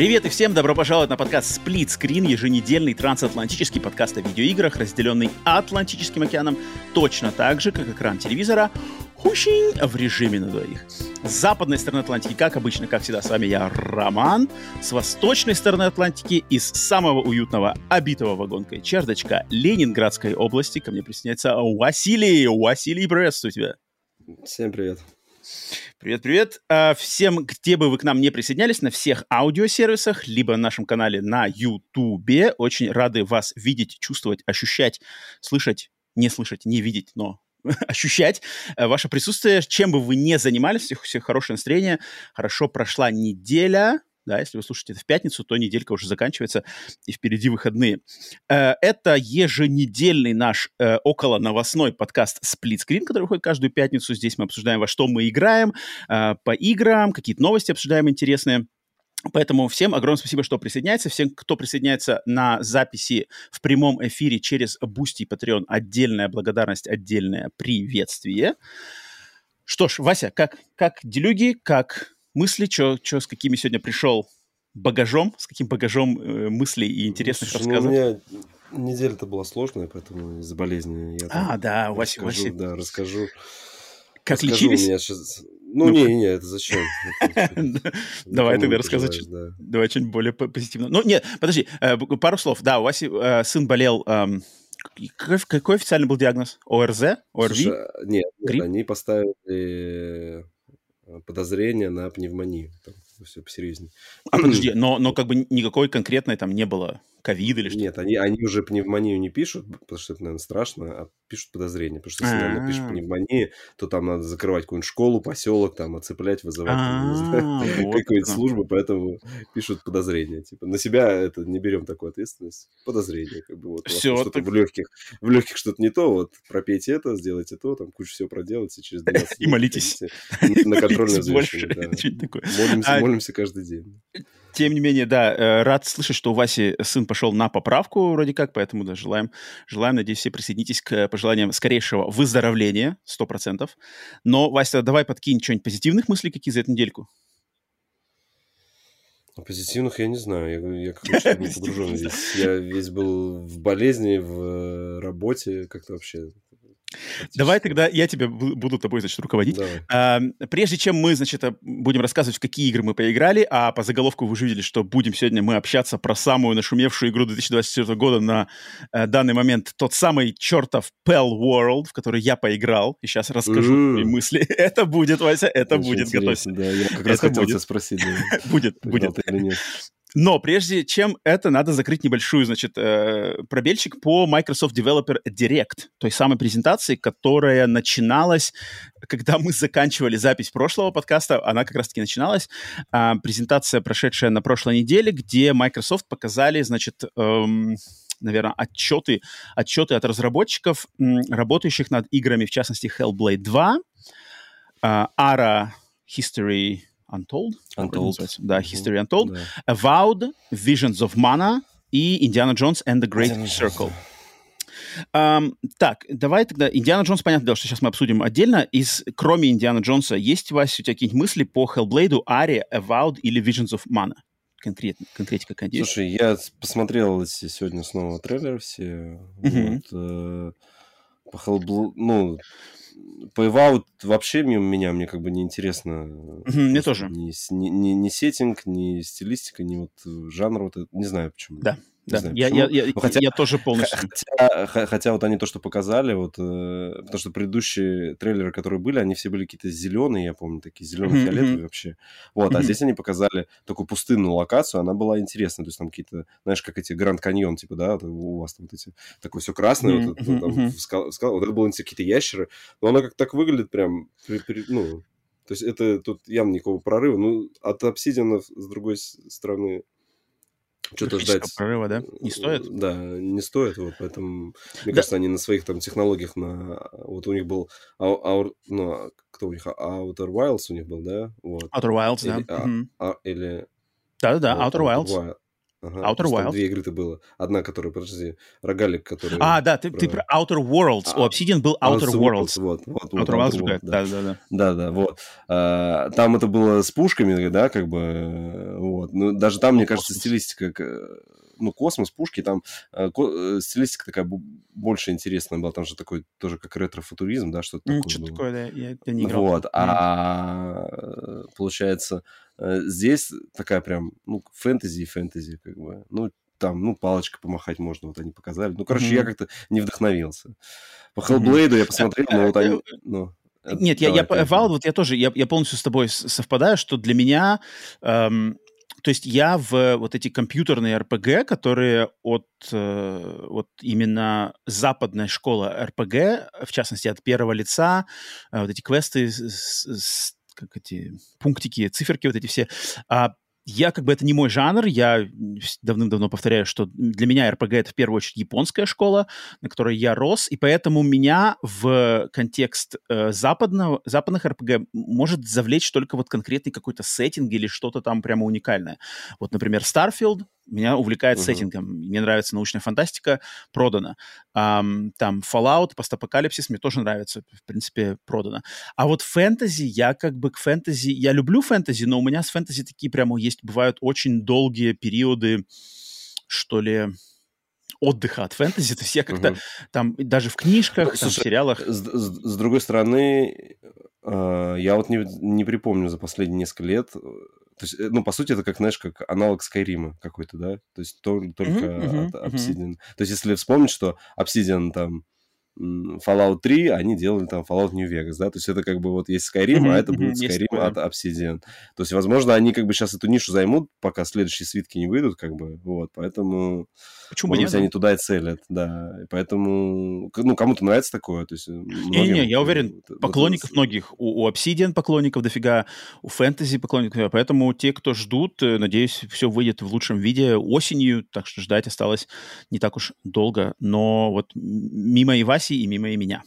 Привет и всем добро пожаловать на подкаст Split Screen, еженедельный трансатлантический подкаст о видеоиграх, разделенный Атлантическим океаном, точно так же, как экран телевизора, хущень в режиме на двоих. С западной стороны Атлантики, как обычно, как всегда, с вами я, Роман. С восточной стороны Атлантики, из самого уютного, обитого вагонкой чердочка Ленинградской области, ко мне присоединяется Василий. Василий, приветствую тебя. Всем привет. Привет-привет. А, всем, где бы вы к нам не присоединялись, на всех аудиосервисах, либо на нашем канале на YouTube. Очень рады вас видеть, чувствовать, ощущать, слышать, не слышать, не видеть, но ощущать э, ваше присутствие. Чем бы вы ни занимались, всех, всех хорошее настроение. Хорошо прошла неделя. Да, если вы слушаете это в пятницу, то неделька уже заканчивается, и впереди выходные. Э, это еженедельный наш э, около новостной подкаст Split Screen, который выходит каждую пятницу. Здесь мы обсуждаем, во что мы играем, э, по играм, какие-то новости обсуждаем интересные. Поэтому всем огромное спасибо, что присоединяется. Всем, кто присоединяется на записи в прямом эфире через Boosty и Patreon, отдельная благодарность, отдельное приветствие. Что ж, Вася, как, как делюги, как мысли, что с какими сегодня пришел багажом, с каким багажом э, мыслей и интересных Слушай, рассказов? Ну, у меня неделя-то была сложная, поэтому из-за болезни я А, да, Вася, расскажу, Вася. Да, расскажу. Как расскажу, лечились? Меня сейчас... Ну, ну, не, не, это зачем? Давай тогда рассказывай. Давай что-нибудь более позитивно. Ну, нет, подожди, э, пару слов. Да, у Васи э, сын болел какой, официально был диагноз? ОРЗ? ОРВИ? нет, они поставили подозрение на пневмонию. Все посерьезнее. А подожди, но, но как бы никакой конкретной там не было ковид или что? Нет, они, они уже пневмонию не пишут, потому что это, наверное, страшно, а пишут подозрение. Потому что если, наверное, пишут пневмонии, то там надо закрывать какую-нибудь школу, поселок, там, оцеплять, вызывать а, какую-нибудь службу, поэтому пишут подозрение. Типа, на себя это не берем такую ответственность. Подозрение, как бы, вот. Что-то в легких, в легких что-то не то, вот, пропейте это, сделайте то, там, кучу всего проделайте через 12 И молитесь. На контрольное взвешивание, Молимся, молимся каждый день. Тем не менее, да, э, рад слышать, что у Васи сын пошел на поправку вроде как, поэтому да, желаем, желаем, надеюсь, все присоединитесь к пожеланиям скорейшего выздоровления, сто процентов. Но, Вася, давай подкинь что-нибудь позитивных мыслей какие за эту недельку. Позитивных я не знаю, я, я как-то не погружен здесь. Я весь был в болезни, в работе, как-то вообще Давай тогда я тебя буду тобой, значит, руководить. А, прежде чем мы, значит, будем рассказывать, в какие игры мы поиграли, а по заголовку вы уже видели, что будем сегодня мы общаться про самую нашумевшую игру 2024 года на а, данный момент, тот самый чертов Pell World, в который я поиграл, и сейчас расскажу свои мысли. Это будет, Вася, это Очень будет, готовься. Да, я как раз хотел тебя спросить. Будет, будет. Но прежде чем это, надо закрыть небольшую, значит, э, пробельчик по Microsoft Developer Direct, той самой презентации, которая начиналась, когда мы заканчивали запись прошлого подкаста, она как раз-таки начиналась. Э, презентация, прошедшая на прошлой неделе, где Microsoft показали, значит, эм, наверное, отчеты, отчеты от разработчиков, работающих над играми, в частности, Hellblade 2, э, Ara History Untold. Untold. Да, History Untold. Да. Avowed, Visions of Mana и Indiana Jones and the Great Indiana Circle. Um, так, давай тогда... Индиана Джонс, понятно дело, что сейчас мы обсудим отдельно. Из, кроме Индиана Джонса, есть, Вася, у тебя какие-нибудь мысли по Hellblade, Ари, Avowed или Visions of Mana? Конкретно, конкретика, конечно. Слушай, я посмотрел сегодня снова трейлеры все. Mm-hmm. Вот, э, по Hellblade, ну, Payvout вообще мимо меня, мне как бы не интересно. Мне тоже. Ни, ни, ни, ни сеттинг, ни стилистика, ни вот жанр, вот это, не знаю почему. Да, да, знаю, я, я, я, ну, хотя, я тоже полностью. Хотя, хотя вот они то, что показали, вот, э, потому что предыдущие трейлеры, которые были, они все были какие-то зеленые, я помню, такие зеленые-фиолетовые mm-hmm. вообще. Вот, mm-hmm. а здесь они показали такую пустынную локацию, она была интересная, то есть там какие-то, знаешь, как эти Гранд Каньон, типа, да, у вас там вот эти, такое все красное, mm-hmm. вот, это, там, mm-hmm. скал, скал, вот это было какие-то ящеры, но оно как так выглядит прям, при, при, ну, то есть это тут явно никакого прорыва. Ну, от обсидианов, с другой стороны, что-то ждать... прорыва, да? Не стоит? Да, не стоит, вот, поэтому, мне Да. кажется, они на своих там технологиях, на... Вот у них был, Ау- ну, кто у них, Outer Wilds у них был, да? Вот. Outer Wilds, да. Или, а, Мгм. а, или Да-да-да, вот, Outer Wilds. Wild. Ага, Outer там Wilds. две игры-то было. Одна, которая, подожди, рогалик, который... А, да, ты, ты про Outer Worlds. У А, Obsidian был Outer Worlds. Вот, вот, вот, Outer Worlds другая. да. Да-да-да. Да, да, вот. А, Там это было с пушками, да, как бы, э, вот. Ну, даже там, мне кажется, стилистика, к- ну, космос, пушки, там э, ко- э, стилистика такая больше интересная была. Там же такой тоже как ретро-футуризм, да, что-то М, такое Что было. такое, да, я, я не играл. Вот, а получается, э, здесь такая прям, ну, фэнтези и фэнтези, как бы, ну, там, ну, палочкой помахать можно, вот они показали. Ну, короче, я Мгм. как-то не вдохновился. По. Hellblade я посмотрел, но вот они, ну... э, Нет, я, я, давай, по- поехали. Valve, вот я тоже, я, я полностью с тобой совпадаю, что для меня, эм, то есть я в вот эти компьютерные RPG, которые от э, вот именно западной школы RPG, в частности от первого лица, э, вот эти квесты, с- с- как эти пунктики, циферки, вот эти все, а, я как бы это не мой жанр, я давным-давно повторяю, что для меня RPG это в первую очередь японская школа, на которой я рос, и поэтому меня в контекст э, западного, западных RPG может завлечь только вот конкретный какой-то сеттинг или что-то там прямо уникальное. Вот, например, Starfield меня увлекает Мгм. сеттингом, мне нравится научная фантастика, продано. Ам, там Fallout, постапокалипсис мне тоже нравится, в принципе, продано. А вот фэнтези, я как бы к фэнтези, я люблю фэнтези, но у меня с фэнтези такие прямо есть, бывают очень долгие периоды, что ли, отдыха от фэнтези. То есть я как-то Мгм. там даже в книжках, Ну, там, в слушай, сериалах. С, с- с другой стороны, э, я вот не, не припомню за последние несколько лет. То есть, э, ну, по сути, это как, знаешь, как аналог Скайрима какой-то, да? То есть то- только от мгм. Obsidian. То есть если вспомнить, что Obsidian там Fallout 3, они делали там Fallout New Vegas, да? То есть это как бы вот есть Skyrim, Мгм, а это будет Skyrim такое, от Obsidian. То есть, возможно, они как бы сейчас эту нишу займут, пока следующие свитки не выйдут, как бы, вот, поэтому... Почему Может быть, они туда и целят, да. И поэтому, ну, кому-то нравится такое. То есть, э, Не-не-не, многим, я уверен, вот- вот поклонников с- многих. У, у Obsidian поклонников дофига, у фэнтези поклонников. Поэтому те, кто ждут, э, надеюсь, все выйдет в лучшем виде осенью, так что ждать осталось не так уж долго. Но вот мимо и Васи, и мимо и меня.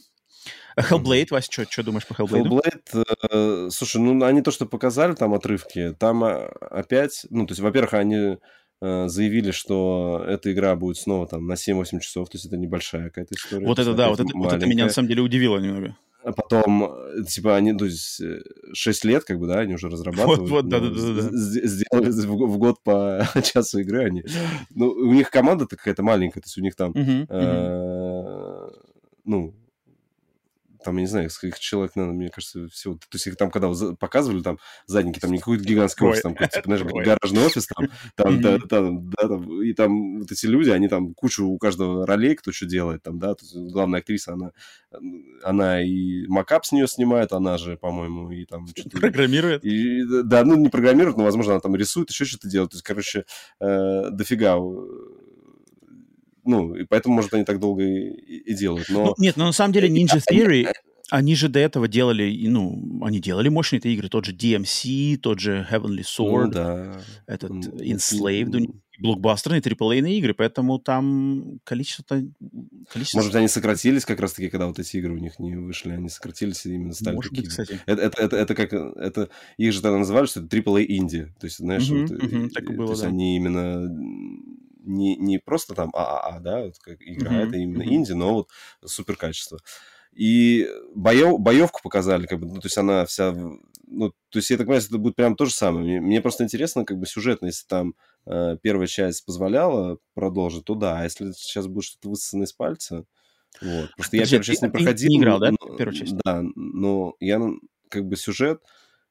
А Hellblade, Вася, что думаешь по Hellblade? Hellblade, э, слушай, ну, они то, что показали, там отрывки, там а, опять, ну, то есть, во-первых, они заявили, что эта игра будет снова там на 7-8 часов, то есть это небольшая какая-то история. Вот это да, вот это, вот это меня на самом деле удивило немного. А потом, э, типа, они, то есть, э, 6 лет, как бы, да, они уже разрабатывают. вот, ну, да-да-да-да. с- с- Сделали в в год по часу игры они. Ну, у них команда какая-то маленькая, то есть у них там, мгм. э, ну, там, я не знаю, сколько человек, наверное, мне кажется, всего. То есть их там, когда показывали, там, задники, там не какой-то гигантский офис, там, типа, знаешь, гаражный офис, там, там, да, там, да, там, и там вот эти люди, они там кучу у каждого ролей, кто что делает, там, да, то есть главная актриса, она, она и макап с нее снимает, она же, по-моему, и там что-то... Программирует. И, да, ну, не программирует, но, возможно, она там рисует, еще что-то делает. То есть, короче, э, дофига. Ну, и поэтому, может, они так долго и, и делают. Но... Ну, нет, но на самом деле Ninja Theory, они же до этого делали, ну, они делали мощные эти игры. Тот же DMC, тот же Heavenly Sword, Ну, да. этот М, Enslaved, блокбастерные, AAA игры, поэтому там количество... количество Может быть, они сократились как раз-таки, когда вот эти игры у них не вышли. Они сократились и именно стали Может быть, такими. кстати. Это, это, это, это как... Это, их же тогда называли, что это AAA инди. То есть, знаешь, Мгм, вот, мгм, так и то было, есть да. они именно не, не просто там ААА, да, вот как игра, а Мгм, это именно инди, но вот супер качество. И боев, боевку показали, как бы, ну, то есть она вся, ну, то есть я так понимаю, это будет прям то же самое. Мне, мне просто интересно, как бы сюжетно, если там э, первая часть позволяла продолжить, то да, а если сейчас будет что-то высосано из пальца, вот. Просто я Подожди, первую часть не проходил. не играл, да, но- первую часть? Да, но я как бы сюжет,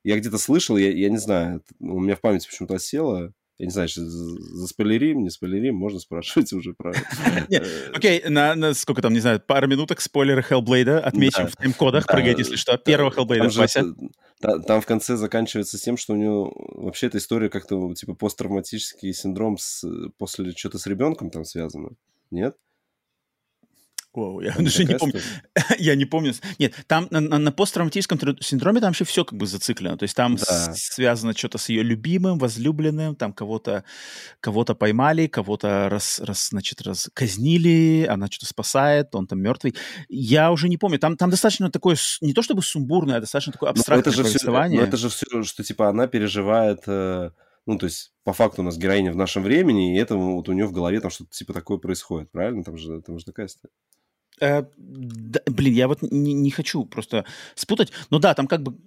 я где-то слышал, я, я не знаю, у меня в памяти почему-то осело. Я не знаю, что за- заспойлерим, не спойлерим, можно спрашивать уже про... Э, Окей, на, сколько там, не знаю, пару минуток спойлеры Hellblade отмечим Да. в тайм-кодах, Да, прыгайте, если что. Первого же Вася. там в конце заканчивается тем, что у него вообще эта история как-то типа посттравматический синдром после что-то с ребенком там связано. Нет? О, я даже не помню. я не помню. Нет, там на, на, на посттравматическом синдроме там вообще все как бы зациклено. То есть там да. связано что-то с ее любимым, возлюбленным, там кого-то кого-то поймали, кого-то раз, раз, значит, раз казнили, она что-то спасает, он там мертвый. Я уже не помню. Там, там достаточно такое, не то чтобы сумбурное, а достаточно такое абстрактное но это же Все, но это же все, что типа она переживает... Э ну, то есть, по факту у нас героиня в нашем времени, и это вот у нее в голове там что-то типа такое происходит, правильно? Там же, там же такая история. Э, да, блин, я вот не, не хочу просто спутать. Но да, там как бы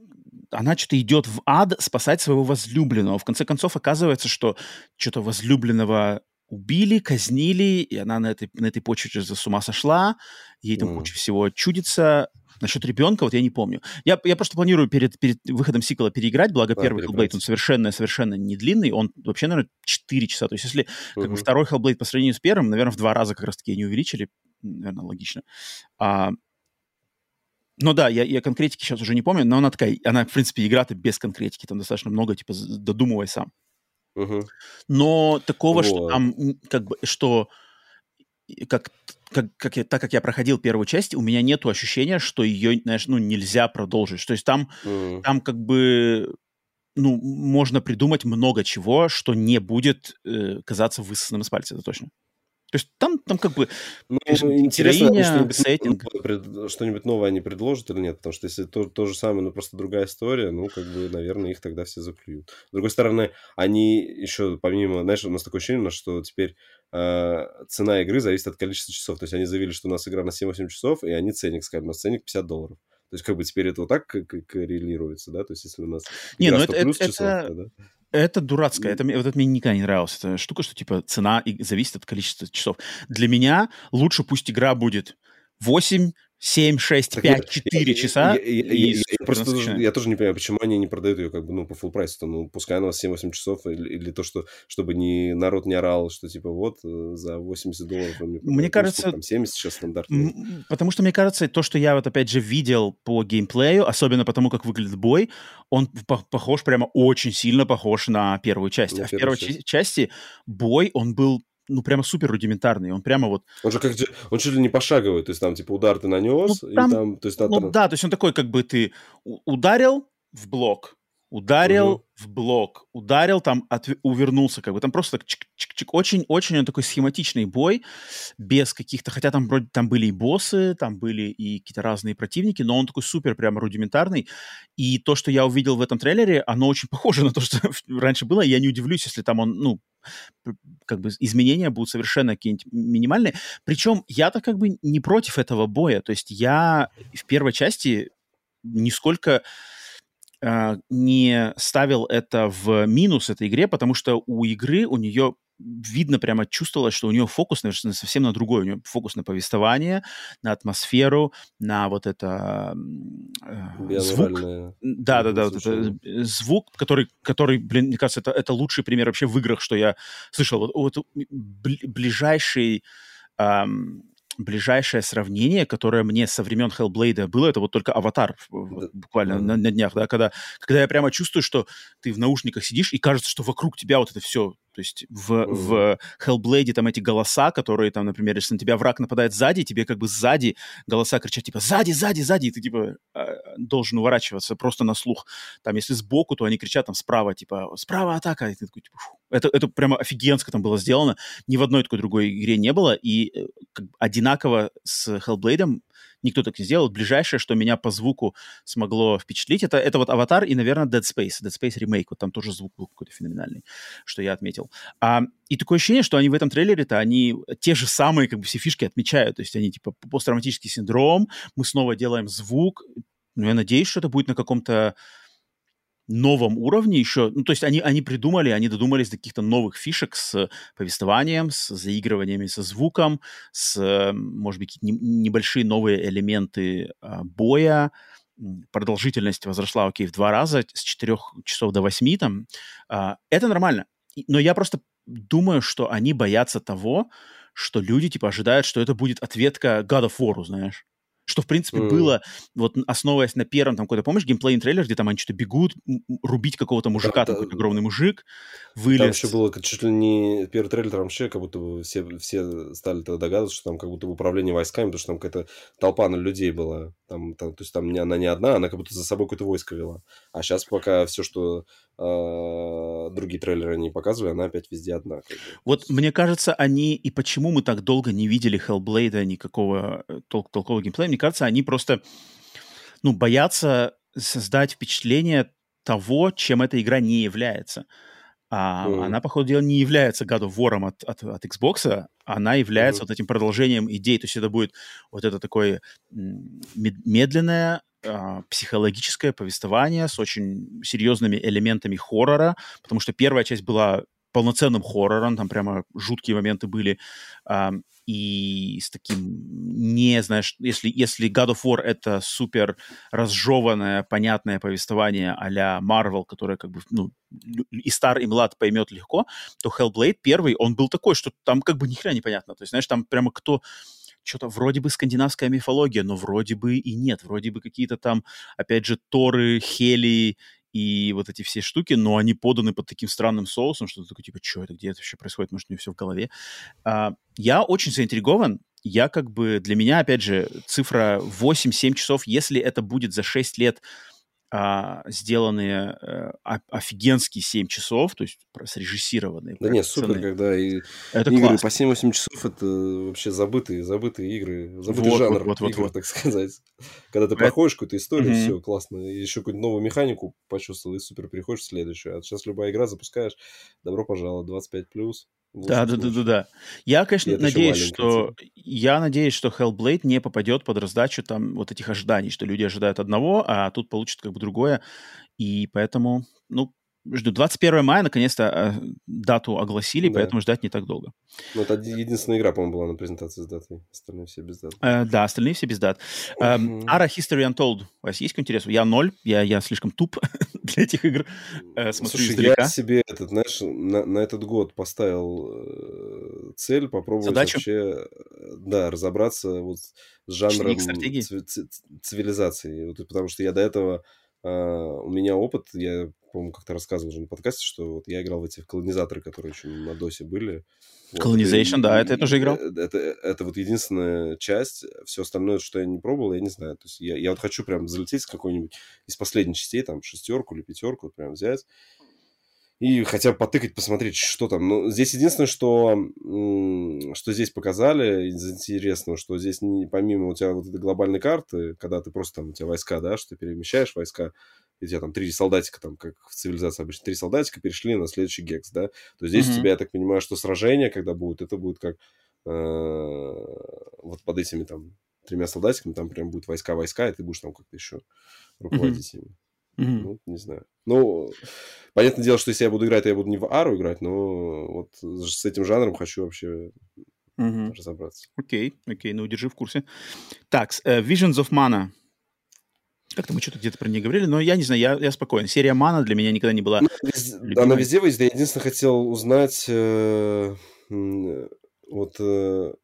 она что-то идет в ад спасать своего возлюбленного. В конце концов, оказывается, что что-то возлюбленного убили, казнили, и она на этой, на этой почве с ума сошла, ей там mm. куча всего чудится. Насчет ребенка, вот я не помню. Я, я просто планирую перед, перед выходом сиквела переиграть, благо да, первый Hellblade, он совершенно, совершенно не длинный, он вообще, наверное, 4 часа. То есть если uh-huh. как бы, второй Hellblade по сравнению с первым, наверное, в два раза как раз-таки они увеличили, наверное, логично. А, ну да, я, я конкретики сейчас уже не помню, но она такая, она, в принципе, игра-то без конкретики, там достаточно много, типа, додумывай сам. Угу. Но такого, вот. что там, как бы, что как, как, как я, так как я проходил первую часть, у меня нет ощущения, что ее, знаешь, ну, нельзя продолжить. То есть там, mm. там как бы, ну, можно придумать много чего, что не будет э, казаться высосанным из пальца, это точно. То есть там, там как бы ну, интересно, что-нибудь, сеттинг. что-нибудь новое они предложат или нет, потому что если то, то же самое, но просто другая история, ну, как бы, наверное, их тогда все заклюют. С другой стороны, они еще, помимо, знаешь, у нас такое ощущение, что теперь э, цена игры зависит от количества часов. То есть они заявили, что у нас игра на 7-8 часов, и они ценник сказали, у нас ценник 50 долларов. То есть как бы теперь это вот так коррелируется, да? То есть если у нас не, ну это, плюс это, часов, это... да? Это дурацкое. Это, вот это мне никогда не нравилось. Это штука, что типа цена зависит от количества часов. Для меня лучше пусть игра будет 8 7, 6, 5, 4 часа. Я, я, я, я, просто я тоже не понимаю, почему они не продают ее как бы, ну, по full прайсу. Ну, пускай она 7-8 часов, или, или то, что, чтобы не, народ не орал, что типа вот э, за 80 долларов мне, мне кажется... Сколько, там, 70 сейчас стандарт. Потому что, мне кажется, то, что я вот опять же видел по геймплею, особенно потому, как выглядит бой, он похож, прямо очень сильно похож на первую часть. На а в первой часть. части бой, он был ну, прямо супер рудиментарный. Он прямо вот... Он же как он чуть ли не пошаговый, то есть там, типа, удар ты нанес, ну, там, и там... То есть, ну, там... да, то есть он такой, как бы ты ударил в блок, ударил угу. в блок, ударил, там от, увернулся, как бы там просто так чик-чик-чик. Очень-очень он такой схематичный бой, без каких-то, хотя там вроде там были и боссы, там были и какие-то разные противники, но он такой супер прямо рудиментарный. И то, что я увидел в этом трейлере, оно очень похоже на то, что раньше было. Я не удивлюсь, если там он, ну, как бы изменения будут совершенно какие-нибудь минимальные. Причем я-то как бы не против этого боя. То есть я в первой части нисколько не ставил это в минус этой игре, потому что у игры, у нее видно, прямо чувствовалось, что у нее фокус, наверное, совсем на другой. У нее фокус на повествование, на атмосферу, на вот это э, звук. Да, да, да, вот это, э, звук, который, который, блин, мне кажется, это, это лучший пример вообще в играх, что я слышал. Вот, вот ближайший эм, ближайшее сравнение, которое мне со времен Hellblade было, это вот только «Аватар» вот, буквально mm-hmm. на, на днях, да, когда, когда я прямо чувствую, что ты в наушниках сидишь, и кажется, что вокруг тебя вот это все то есть в, mm-hmm. в Hellblade там эти голоса, которые там, например, если на тебя враг нападает сзади, тебе как бы сзади голоса кричат типа «сзади, сзади, сзади», и ты типа а, должен уворачиваться просто на слух. Там если сбоку, то они кричат там справа, типа «справа атака», и ты такой типа Фу. Это, это прямо офигенско там было сделано. Ни в одной такой другой игре не было, и э, как, одинаково с Hellblade никто так не сделал. Ближайшее, что меня по звуку смогло впечатлить, это, это вот «Аватар» и, наверное, Dead Space. Dead Space ремейк, вот там тоже звук был какой-то феноменальный, что я отметил. А, и такое ощущение, что они в этом трейлере-то, они те же самые, как бы, все фишки отмечают. То есть они, типа, посттравматический синдром, мы снова делаем звук. Ну, я надеюсь, что это будет на каком-то новом уровне еще, ну, то есть они, они придумали, они додумались до каких-то новых фишек с повествованием, с заигрываниями со звуком, с, может быть, не, небольшие новые элементы а, боя, продолжительность возросла, окей, в два раза, с 4 часов до 8 там. А, это нормально. Но я просто думаю, что они боятся того, что люди, типа, ожидают, что это будет ответка God of War, знаешь. Что, в принципе, mm. было, вот основываясь на первом, там, какой-то, помнишь, геймплейный трейлер, где там они что-то бегут, рубить какого-то мужика, да, там, да. какой-то огромный мужик, вылез. Там еще было чуть ли не первый трейлер, там вообще как будто бы все, все стали тогда догадываться, что там как будто бы управление войсками, потому что там какая-то толпа на людей была. Там, там, то есть там не, она не одна, она как будто за собой какое-то войско вела. А сейчас пока все, что э, другие трейлеры не показывали, она опять везде одна. Как бы. Вот мне кажется, они и почему мы так долго не видели Hellblade никакого э, тол- толкового геймплея, мне кажется, они просто ну, боятся создать впечатление того, чем эта игра не является. А mm. она, по ходу дела, не является of War от, от, от Xbox, она является mm. вот этим продолжением идей. То есть это будет вот это такое медленное, э, психологическое повествование с очень серьезными элементами хоррора, потому что первая часть была полноценным хоррором, там прямо жуткие моменты были, э, и с таким не, знаешь, если, если God of War это супер разжеванное, понятное повествование а-ля Marvel, которое как бы, ну, и стар, и млад поймет легко, то Hellblade первый, он был такой, что там как бы ни хрена непонятно. То есть, знаешь, там прямо кто что-то вроде бы скандинавская мифология, но вроде бы и нет. Вроде бы какие-то там, опять же, Торы, Хели и вот эти все штуки, но они поданы под таким странным соусом, что ты такой, типа, что это, где это вообще происходит, может, у меня все в голове. А, я очень заинтригован, я как бы, для меня, опять же, цифра 8-7 часов, если это будет за 6 лет а, сделанные а, офигенские 7 часов, то есть срежиссированные. Да нет, супер, когда и это игры классно. по 7-8 часов это вообще забытые, забытые игры, забытый вот, жанр вот, вот, игр, вот. так сказать. Когда ты это... проходишь какую-то историю, mm-hmm. все, классно, и еще какую-то новую механику почувствовал, и супер переходишь в следующую. А сейчас любая игра запускаешь, добро пожаловать, 25+. Да, да, да, да, да. Я, конечно, Нет, надеюсь, что я надеюсь, что Hellblade не попадет под раздачу там вот этих ожиданий, что люди ожидают одного, а тут получат как бы другое, и поэтому, ну, жду. 21 мая, наконец-то, э, дату огласили, да. поэтому ждать не так долго. Ну, это единственная игра, по-моему, была на презентации с датой. Остальные все без дат. Э, да, остальные все без дат. Э, Ara History Untold. У вас есть какой интерес? Я ноль, я, я слишком туп для этих игр. Э, смотрю Слушай, издалека. я себе, этот, знаешь, на, на этот год поставил э, цель попробовать Задачу? вообще, э, да, разобраться вот с жанром цивилизации. Вот, потому что я до этого Uh, у меня опыт, я, по-моему, как-то рассказывал уже на подкасте, что вот я играл в эти колонизаторы, которые еще на досе были. Colonization, вот, да, это я тоже играл. Это, это, это вот единственная часть, все остальное, что я не пробовал, я не знаю. То есть я, я вот хочу прям залететь с какой-нибудь из последних частей, там, шестерку или пятерку, вот прям взять и хотя бы потыкать, посмотреть, что там. Ну, здесь единственное, что, что здесь показали из интересного, что здесь не, помимо у тебя вот этой глобальной карты, когда ты просто там, у тебя войска, да, что ты перемещаешь войска, и у тебя там три солдатика, там, как в цивилизации обычно, три солдатика перешли на следующий гекс, да, то здесь mm-hmm. у тебя, я так понимаю, что сражение, когда будет, это будет как э, вот под этими там тремя солдатиками, там прям будут войска-войска, и ты будешь там как-то еще руководить mm-hmm. ими. Mm-hmm. Ну, не знаю. Ну, понятное дело, что если я буду играть, то я буду не в Ару играть, но вот с этим жанром хочу вообще mm-hmm. разобраться. Окей, okay, окей, okay, ну держи в курсе. Так, uh, Visions of Mana. Как-то мы что-то где-то про нее говорили, но я не знаю, я, я спокоен. Серия Мана для меня никогда не была ну. Она везде выйдет. Я единственное хотел узнать э, вот э,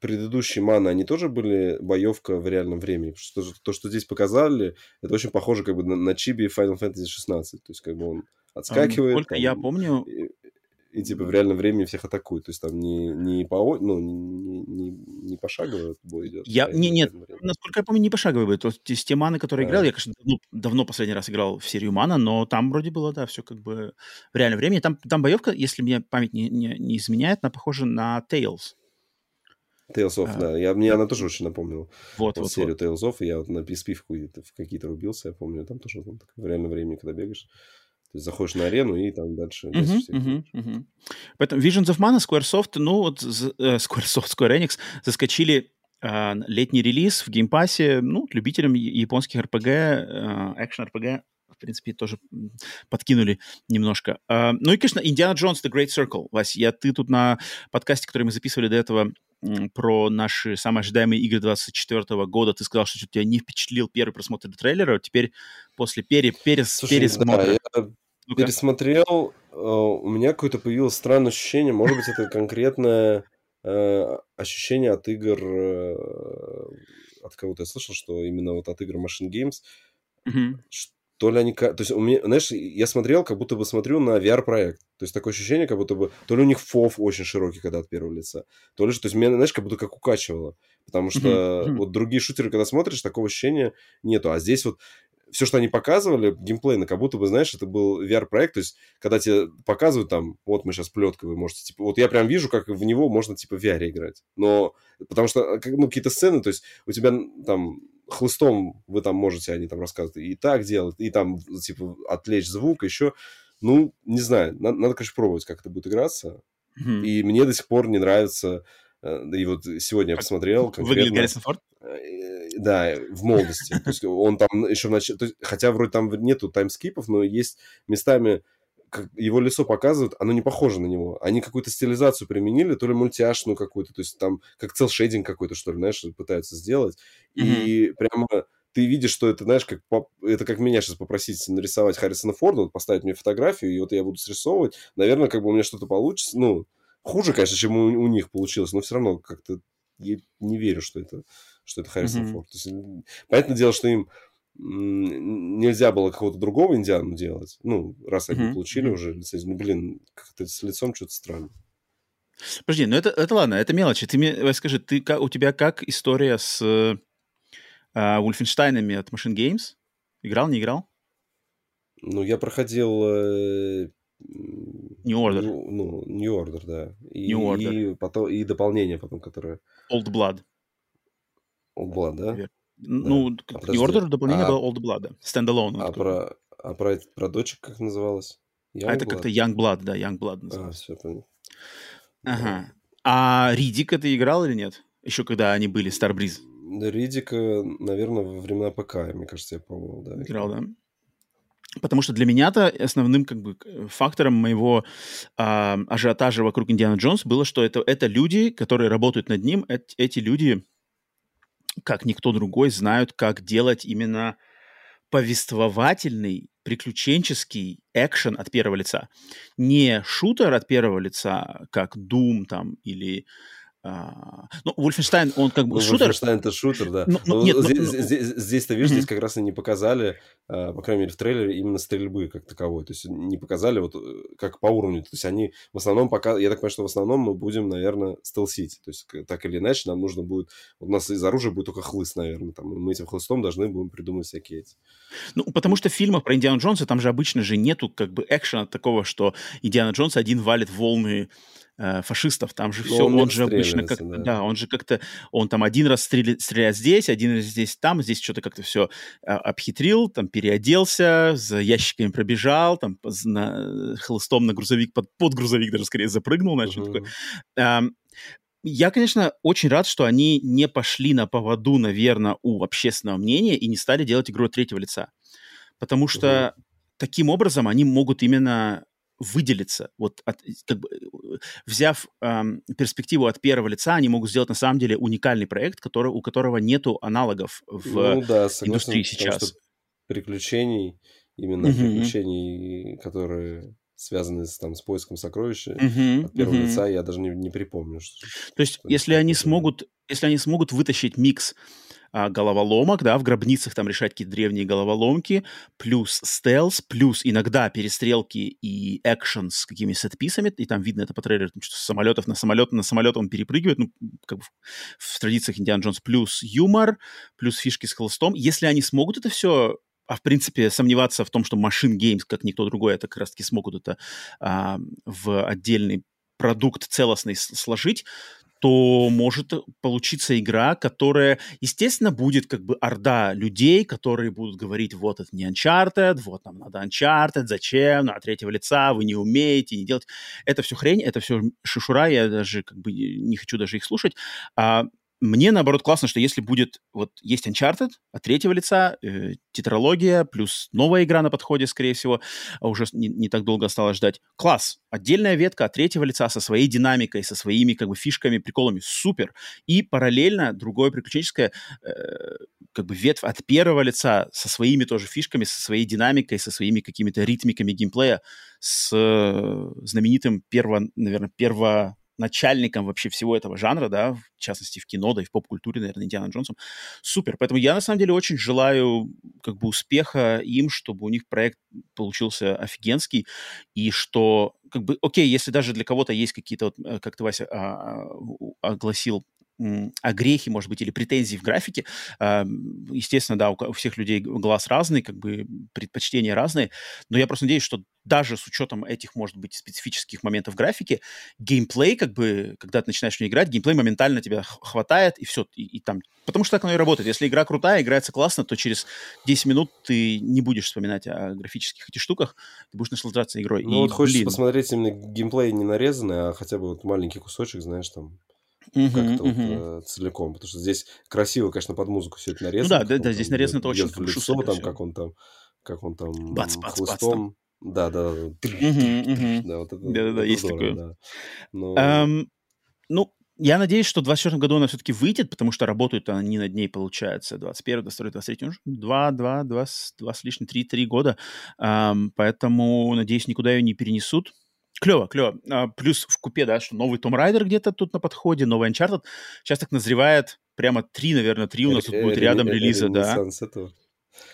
предыдущие маны, они тоже были боевка в реальном времени? Потому что то, что здесь показали, это очень похоже как бы на, на Чиби Final Fantasy 16. То есть как бы он отскакивает. Сколько я помню... И, и типа в реальном времени всех атакует. То есть там не, не, по, ну, не, не, не пошагово бой идет. Я, а не, нет, насколько я помню, не пошаговый бой. То есть те маны, которые а. играл, я, конечно, давно, давно последний раз играл в серию мана, но там вроде было, да, все как бы в реальном времени. Там, там боевка, если мне память не, не, не изменяет, она похожа на Tales. Tales of, а, да. Я, мне она тоже очень напомнила. Вот, вот, серию вот. Tales of. Я вот на PSP в, какие-то рубился, я помню. Там тоже там, в реальном времени, когда бегаешь. То есть заходишь на арену и там дальше... Uh-huh, uh-huh, uh-huh. Поэтому Visions of Mana, Squaresoft, ну вот э, Squaresoft, Square Enix заскочили э, летний релиз в Game Passе, ну, любителям японских RPG, э, экшен-RPG в принципе, тоже подкинули немножко. Uh, ну и, конечно, Индиана Джонс The Great Circle. Вась, я, ты тут на подкасте, который мы записывали до этого, про наши самые ожидаемые игры 2024 года. Ты сказал, что тебя не впечатлил первый просмотр трейлера. Теперь после пере, перес, Слушай, пересмотра... Да, я ну пересмотрел, э, у меня какое-то появилось странное ощущение. Может быть, это конкретное э, ощущение от игр э, от кого-то я слышал, что именно вот от игр Machine Games, Мгм. То ли они... То есть, у меня, знаешь, я смотрел, как будто бы смотрю на VR-проект. То есть, такое ощущение, как будто бы... То ли у них фов очень широкий, когда от первого лица, то ли... же- То есть, меня, знаешь, как будто как укачивало. Потому что Мгм. вот другие шутеры, когда смотришь, такого ощущения нету. А здесь вот все, что они показывали, геймплейно, как будто бы, знаешь, это был VR-проект, то есть, когда тебе показывают там, вот мы сейчас плеткой, вы можете, типа, вот я прям вижу, как в него можно, типа, в VR играть. Но, потому что, как, ну, какие-то сцены, то есть, у тебя там хлыстом вы там можете, они там рассказывают, и так делать, и там, типа, отвлечь звук, еще, ну, не знаю, надо, надо, конечно, пробовать, как это будет играться. Мгм. И мне до сих пор не нравится, э, и вот сегодня я посмотрел Выглядит конкретно... Гаррисон Форд? Э, Да, в молодости. То есть он там еще в начале... Хотя вроде там нету таймскипов, но есть местами как его лицо показывают, оно не похоже на него. Они какую-то стилизацию применили, то ли мультяшную какую-то, то есть там как цел-шейдинг какой-то, что ли, знаешь, пытаются сделать. И прямо ты видишь, что это, знаешь, как это как меня сейчас попросить нарисовать Харрисона Форда, вот поставить мне фотографию, и вот я буду срисовывать. Наверное, как бы у меня что-то получится. Ну, хуже, конечно, чем у, у них получилось, но все равно как-то я не верю, что это, что это Харрисон Мгм. Форд. То есть, понятное дело, что им нельзя было какого-то другого Индиану делать. Ну, раз они Мгм, получили уже лицензию. Ну, блин, как-то с лицом что-то странно. Подожди, ну это, это ладно, это мелочи. Ты мне э, скажи, ты, у тебя как история с э, а, Вульфенштайнами от Machine Games? Играл, не играл? Ну, я проходил... э, New Order. Ну, ну, New Order, да. И, New Order. И, потом, и дополнение потом, которое... Old Blood. Old Blood, да? Верно. Ну, А, New подожди. Order дополнение А- было Old Blood, да. Standalone. А про, а про, про дочек как называлось? А это как-то Young Blood, да, Young Blood А, называется. все понял. Ага. А Ридика ты играл или нет? Еще когда они были. Да, Ридика, наверное, во времена ПК, мне кажется, я пробовал, да. Играл, да? Потому что для меня-то основным как бы фактором моего а, ажиотажа вокруг Индиана Джонс было, что это, это люди, которые работают над ним, эт- эти люди, как никто другой, знают, как делать именно повествовательный, приключенческий экшен от первого лица. Не шутер от первого лица, как Doom там или... а, ну, Wolfenstein, он как бы Ну, шутер, Wolfenstein это шутер, да. Ну, ну, Но нет, ну, здесь, ну, здесь, здесь, ты видишь, Мгм. здесь как раз и не показали, а, по крайней мере, в трейлере именно стрельбы как таковой. То есть не показали вот э, как по уровню. То есть они в основном пока, я так понимаю, что в основном мы будем, наверное, стелсить. То есть так или иначе нам нужно будет, у нас из оружия будет только хлыст, наверное. Там, мы этим хлыстом должны будем придумать всякие эти. Ну, потому что в фильмах про Индиану Джонса там же обычно же нету как бы экшена такого, что Индиана Джонс один валит волны э, фашистов. Там же Ну, все, он он, же обычно как-то, да. да. он же как-то, он там один раз стреляет, стреляет здесь, один раз здесь, там, здесь что-то как-то все обхитрил, там переоделся, за ящиками пробежал, там на, хлыстом на грузовик, под, под грузовик даже скорее запрыгнул, что Мгм. такое. Ам, Я, конечно, очень рад, что они не пошли на поводу, наверное, у общественного мнения и не стали делать игру от третьего лица. Потому что таким образом они могут именно выделиться. Вот от, как бы, э, взяв ам, перспективу от первого лица, они могут сделать на самом деле уникальный проект, который, у которого нету аналогов в ну, да, согласен, индустрии потому что сейчас. приключений, именно Мгм. приключений, которые связаны с, там, с поиском сокровищ, Мгм, от первого мгм. лица я даже не, не припомню. Что... То есть, что если они смогут, если они смогут вытащить микс головоломок, да, в гробницах там решать какие-то древние головоломки, плюс стелс, плюс иногда перестрелки и экшен с какими сетписами, и там видно это по трейлеру, что с самолетов на самолет, на самолет он перепрыгивает, ну, как бы в, в традициях Индиана Джонс, плюс юмор, плюс фишки с холостом. Если они смогут это все а в принципе сомневаться в том, что Machine Games, как никто другой, это как раз-таки смогут это а, в отдельный продукт целостный сложить, то может получиться игра, которая, естественно, будет как бы орда людей, которые будут говорить, вот это не Uncharted, вот нам надо Uncharted, зачем, на третьего лица, вы не умеете, не делать. Это все хрень, это все шишура, я даже как бы не хочу даже их слушать. А мне, наоборот, классно, что если будет, вот есть Uncharted от третьего лица, э, тетралогия, плюс новая игра на подходе, скорее всего, а уже не, не так долго осталось ждать. Класс! Отдельная ветка от третьего лица со своей динамикой, со своими как бы фишками, приколами. Супер! И параллельно другое приключенческое, э, как бы ветвь от первого лица со своими тоже фишками, со своей динамикой, со своими какими-то ритмиками геймплея, с э, знаменитым перво, наверное, перво начальником вообще всего этого жанра, да, в частности в кино, да и в поп-культуре, наверное, Индиана Джонсом. Супер. Поэтому я на самом деле очень желаю как бы успеха им, чтобы у них проект получился офигенский, и что как бы, окей, если даже для кого-то есть какие-то, вот, э, как ты, Вася, а, а, огласил огрехи, может быть, или претензии в графике. Естественно, да, у всех людей глаз разный, как бы предпочтения разные, но я просто надеюсь, что даже с учетом этих, может быть, специфических моментов графики, геймплей, как бы, когда ты начинаешь в нее играть, геймплей моментально тебя хватает, и все, и, и там... Потому что так оно и работает. Если игра крутая, играется классно, то через 10 минут ты не будешь вспоминать о графических этих штуках, ты будешь наслаждаться игрой. Ну, и, вот блин... посмотреть именно геймплей не нарезанный, а хотя бы вот маленький кусочек, знаешь, там, uh-huh, как-то uh-huh. вот, э, целиком. Потому что здесь красиво, конечно, под музыку все это нарезано. Ну да, да, да, здесь нарезано это очень в лицо, там, как он там, как он там бац, бац, хлыстом. Бац, да, да, да. Да, вот это, да, да, есть здорово, такое. Да. Но... Um, ну, я надеюсь, что в 2024 году она все-таки выйдет, потому что работают они над ней, получается, 21, 22, 23, уже 2, 2, 2, 2 с лишним, 3, 3 года. Um, поэтому, надеюсь, никуда ее не перенесут. Клево, клево. А, плюс в купе, да, что новый Том Райдер где-то тут на подходе, новый Uncharted. Сейчас так назревает прямо три, наверное, три у нас тут будет рядом релиза, да.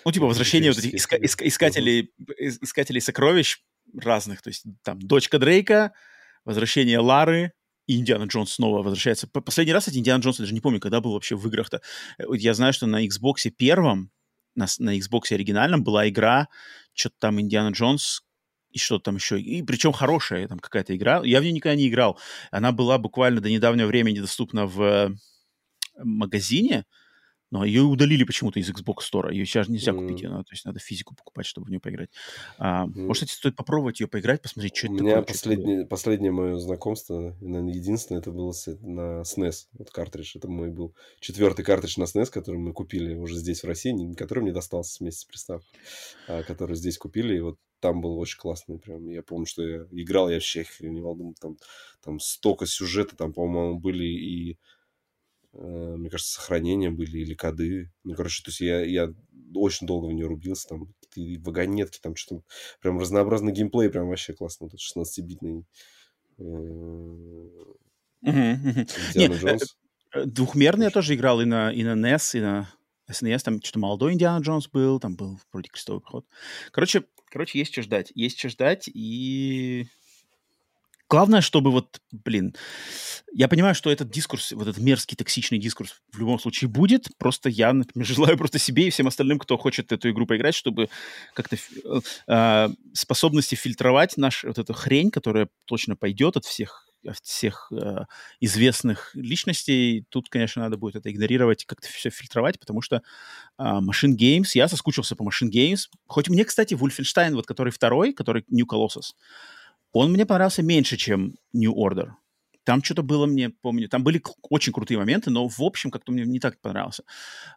Ну, типа возвращение вот этих иска- иска- искателей, искателей сокровищ разных. То есть там дочка Дрейка, возвращение Лары, и Индиана Джонс снова возвращается. Последний раз, кстати, Индиана Джонс, я даже не помню, когда был вообще в играх-то. Э, я знаю, что на Xbox первом, на, на Xbox оригинальном была игра, что-то там Индиана Джонс, и что там еще. И причем хорошая там какая-то игра. Я в нее никогда не играл. Она была буквально до недавнего времени доступна в э, магазине, но ее удалили почему-то из Xbox Store. Ее сейчас нельзя mm. купить. Она, то есть надо физику покупать, чтобы в нее поиграть. А, mm. Может, кстати, стоит попробовать ее поиграть, посмотреть, что У это меня такое. Последнее, последнее мое знакомство, наверное, единственное, это было на SNES. Вот картридж. Это мой был четвертый картридж на SNES, который мы купили уже здесь, в России, который мне достался вместе с приставкой, а, который здесь купили. И вот там был очень классный прям. Я помню, что я играл, я вообще охреневал, думаю, там, там столько сюжета, там, по-моему, были и, э, мне кажется, сохранения были или коды. Ну, короче, то есть я, я очень долго в нее рубился, там, и вагонетки, там, что-то, прям разнообразный геймплей, прям вообще классно, этот 16-битный Индиана Джонс. Двухмерный я тоже играл и на, и на NES, и на SNES, там что-то молодой Индиана Джонс был, там был вроде крестовый поход. Короче, короче, есть что ждать. Есть что ждать, и главное, чтобы вот, блин, я понимаю, что этот дискурс, вот этот мерзкий, токсичный дискурс в любом случае будет. Просто я, например, желаю просто себе и всем остальным, кто хочет эту игру поиграть, чтобы как-то э, способности фильтровать наш вот эту хрень, которая точно пойдет от всех всех э, известных личностей. Тут, конечно, надо будет это игнорировать, как-то все фильтровать, потому что э, Machine Games, я соскучился по Machine Games. Хоть мне, кстати, Wolfenstein, вот который второй, который New Colossus, он мне понравился меньше, чем New Order. Там что-то было мне, помню, там были очень крутые моменты, но в общем как-то мне не так понравился.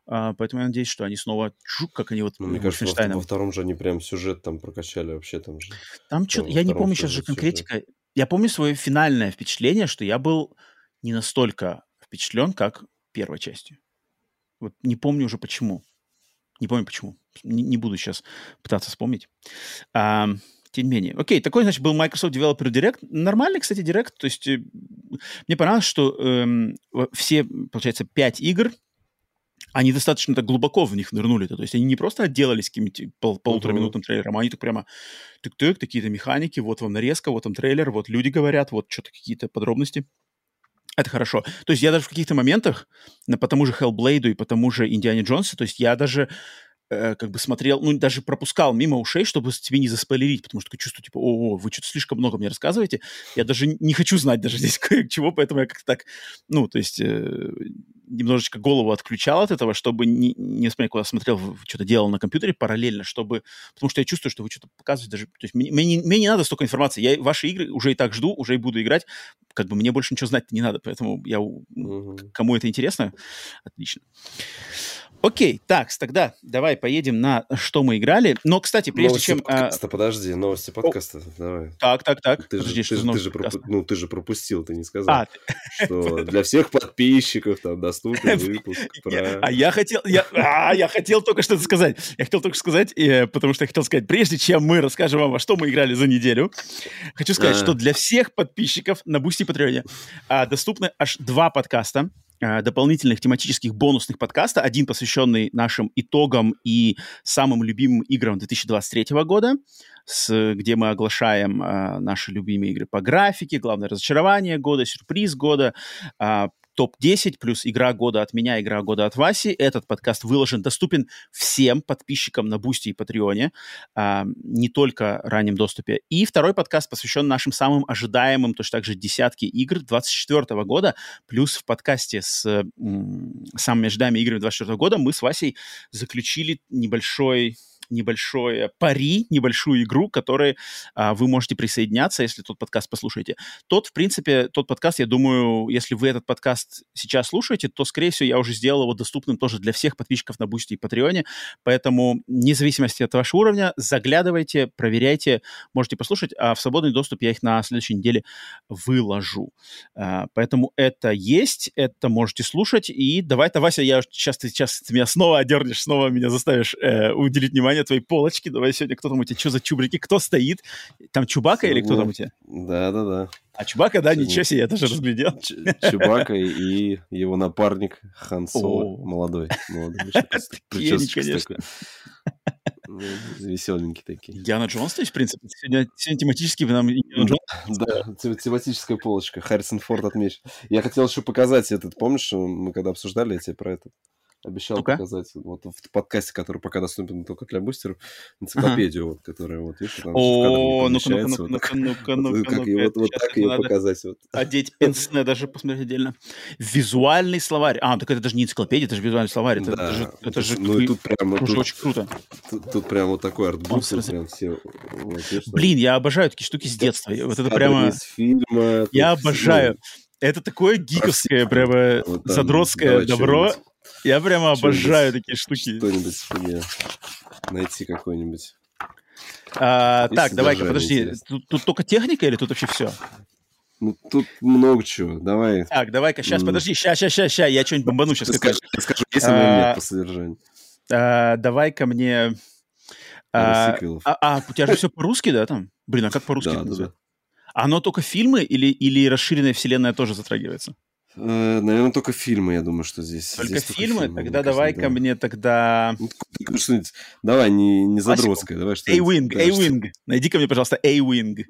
А, поэтому я надеюсь, что они снова, чук, как они вот ну, Мне кажется, во, во втором же они прям сюжет там прокачали вообще там же. Там что-то, я не помню сейчас же конкретика. Сюжет я помню свое финальное впечатление, что я был не настолько впечатлен, как первой частью. Вот не помню уже почему. Не помню почему. Не, не буду сейчас пытаться вспомнить. А, тем не менее. Окей, такой, значит, был Microsoft Developer Direct. Нормальный, кстати, Direct. То есть э, мне понравилось, что э, все, получается, пять игр они достаточно так глубоко в них нырнули. -то. то есть они не просто отделались каким-то пол полутораминутным uh-huh. трейлером, а они так прямо тык-тык, такие-то механики, вот вам нарезка, вот там трейлер, вот люди говорят, вот что-то какие-то подробности. Это хорошо. То есть я даже в каких-то моментах, по тому же Hellblade и по тому же Индиане Джонсу, то есть я даже э, как бы смотрел, ну, даже пропускал мимо ушей, чтобы тебе не заспойлерить, потому что чувствую, типа, о, вы что-то слишком много мне рассказываете, я даже не хочу знать даже здесь чего, поэтому я как-то так, ну, то есть э, немножечко голову отключал от этого, чтобы не, не смотреть, куда смотрел, что-то делал на компьютере параллельно, чтобы... Потому что я чувствую, что вы что-то показываете даже... То есть мне, мне, мне не надо столько информации. Я ваши игры уже и так жду, уже и буду играть. Как бы мне больше ничего знать не надо, поэтому я... Uh-huh. Кому это интересно, отлично. Окей, так, тогда давай поедем на что мы играли. Но, кстати, прежде новости чем... а, подкаста, а... подожди, новости подкаста, О, давай. Так, так, так. Ты подожди, же, ты, ты, же проп... ну, ты же пропустил, ты не сказал, а, что для всех подписчиков там доступен выпуск про... А я хотел, я, а, я хотел только что сказать. Я хотел только сказать, э, потому что я хотел сказать, прежде чем мы расскажем вам, во что мы играли за неделю, хочу сказать, что для всех подписчиков на Boosty Patreonе доступны аж два подкаста дополнительных тематических бонусных подкаста. Один посвященный нашим итогам и самым любимым играм 2023 года, с, где мы оглашаем э, наши любимые игры по графике, главное разочарование года, сюрприз года, э, топ-10 плюс игра года от меня, игра года от Васи. Этот подкаст выложен, доступен всем подписчикам на Boosty и Patreonе, а, не только раннем доступе. И второй подкаст посвящен нашим самым ожидаемым, точно так же десятки игр 24 года, плюс в подкасте с м, самыми ожидаемыми играми 24 года мы с Васей заключили небольшой небольшое пари, небольшую игру, к которой а, вы можете присоединяться, если тот подкаст послушаете. Тот, в принципе, тот подкаст, я думаю, если вы этот подкаст сейчас слушаете, то, скорее всего, я уже сделал его доступным тоже для всех подписчиков на Boosty и Patreonе, поэтому, вне зависимости от вашего уровня, заглядывайте, проверяйте, можете послушать, а в свободный доступ я их на следующей неделе выложу. А, поэтому это есть, это можете слушать, и давай-то, Вася, я сейчас ты сейчас ты меня снова одернешь, снова меня заставишь э, уделить внимание внимание твоей полочки. Давай сегодня, кто там у тебя, что за чубрики, кто стоит? Там Чубака или кто там у тебя? Да-да-да. А Чубака, да, ничего себе, я даже разглядел. Чубака и его напарник Хан Соло, молодой. молодой. конечно. Ну, Веселенькие такие. Диана Джонс, то есть, в принципе, сегодня, сегодня тематически нам Да, тематическая полочка. Харрисон Форд отмечен. Я хотел еще показать этот, помнишь, мы когда обсуждали, я тебе про этот обещал ну показать вот в подкасте, который пока доступен только для бустеров, энциклопедию, ага. вот, которая вот, видишь, там О, ну-ка, ну-ка, ну-ка, ну-ка, ну-ка, как ее вот, вот так ее показать. Вот. Одеть пенсне, даже посмотреть отдельно. Визуальный словарь. А, так это даже не энциклопедия, это же визуальный словарь. Это, да. это же, это же ну, и тут прямо, тут, очень круто. Тут, тут прям вот такой артбук, прям все. Вот, Блин, я обожаю такие штуки с детства. Вот это прямо... Фильма, я обожаю. Это такое гиковское, прямо вот задротское добро. Я прямо обожаю такие штуки. Что-нибудь мне найти какой-нибудь. А, так, давай-ка, подожди. Тут, тут только техника или тут вообще все? Ну, тут много чего. Давай. Так, давай-ка, сейчас, mm. подожди. Сейчас, сейчас, сейчас, сейчас. Я что-нибудь бомбану сейчас. Скажи, скажу, есть а, или нет по содержанию. А, давай-ка мне... А, а, а, у тебя же все по-русски, да, там? Блин, а как по-русски да, да, да. Оно только фильмы или, или расширенная вселенная тоже затрагивается? Э, наверное, только фильмы, я думаю, что здесь. Только здесь фильмы? Только тогда давай-ка да. мне тогда... Ну, что-нибудь... Давай, не, не задротское. Давай что A-Wing, A-Wing. Найди ка мне, пожалуйста, A-Wing.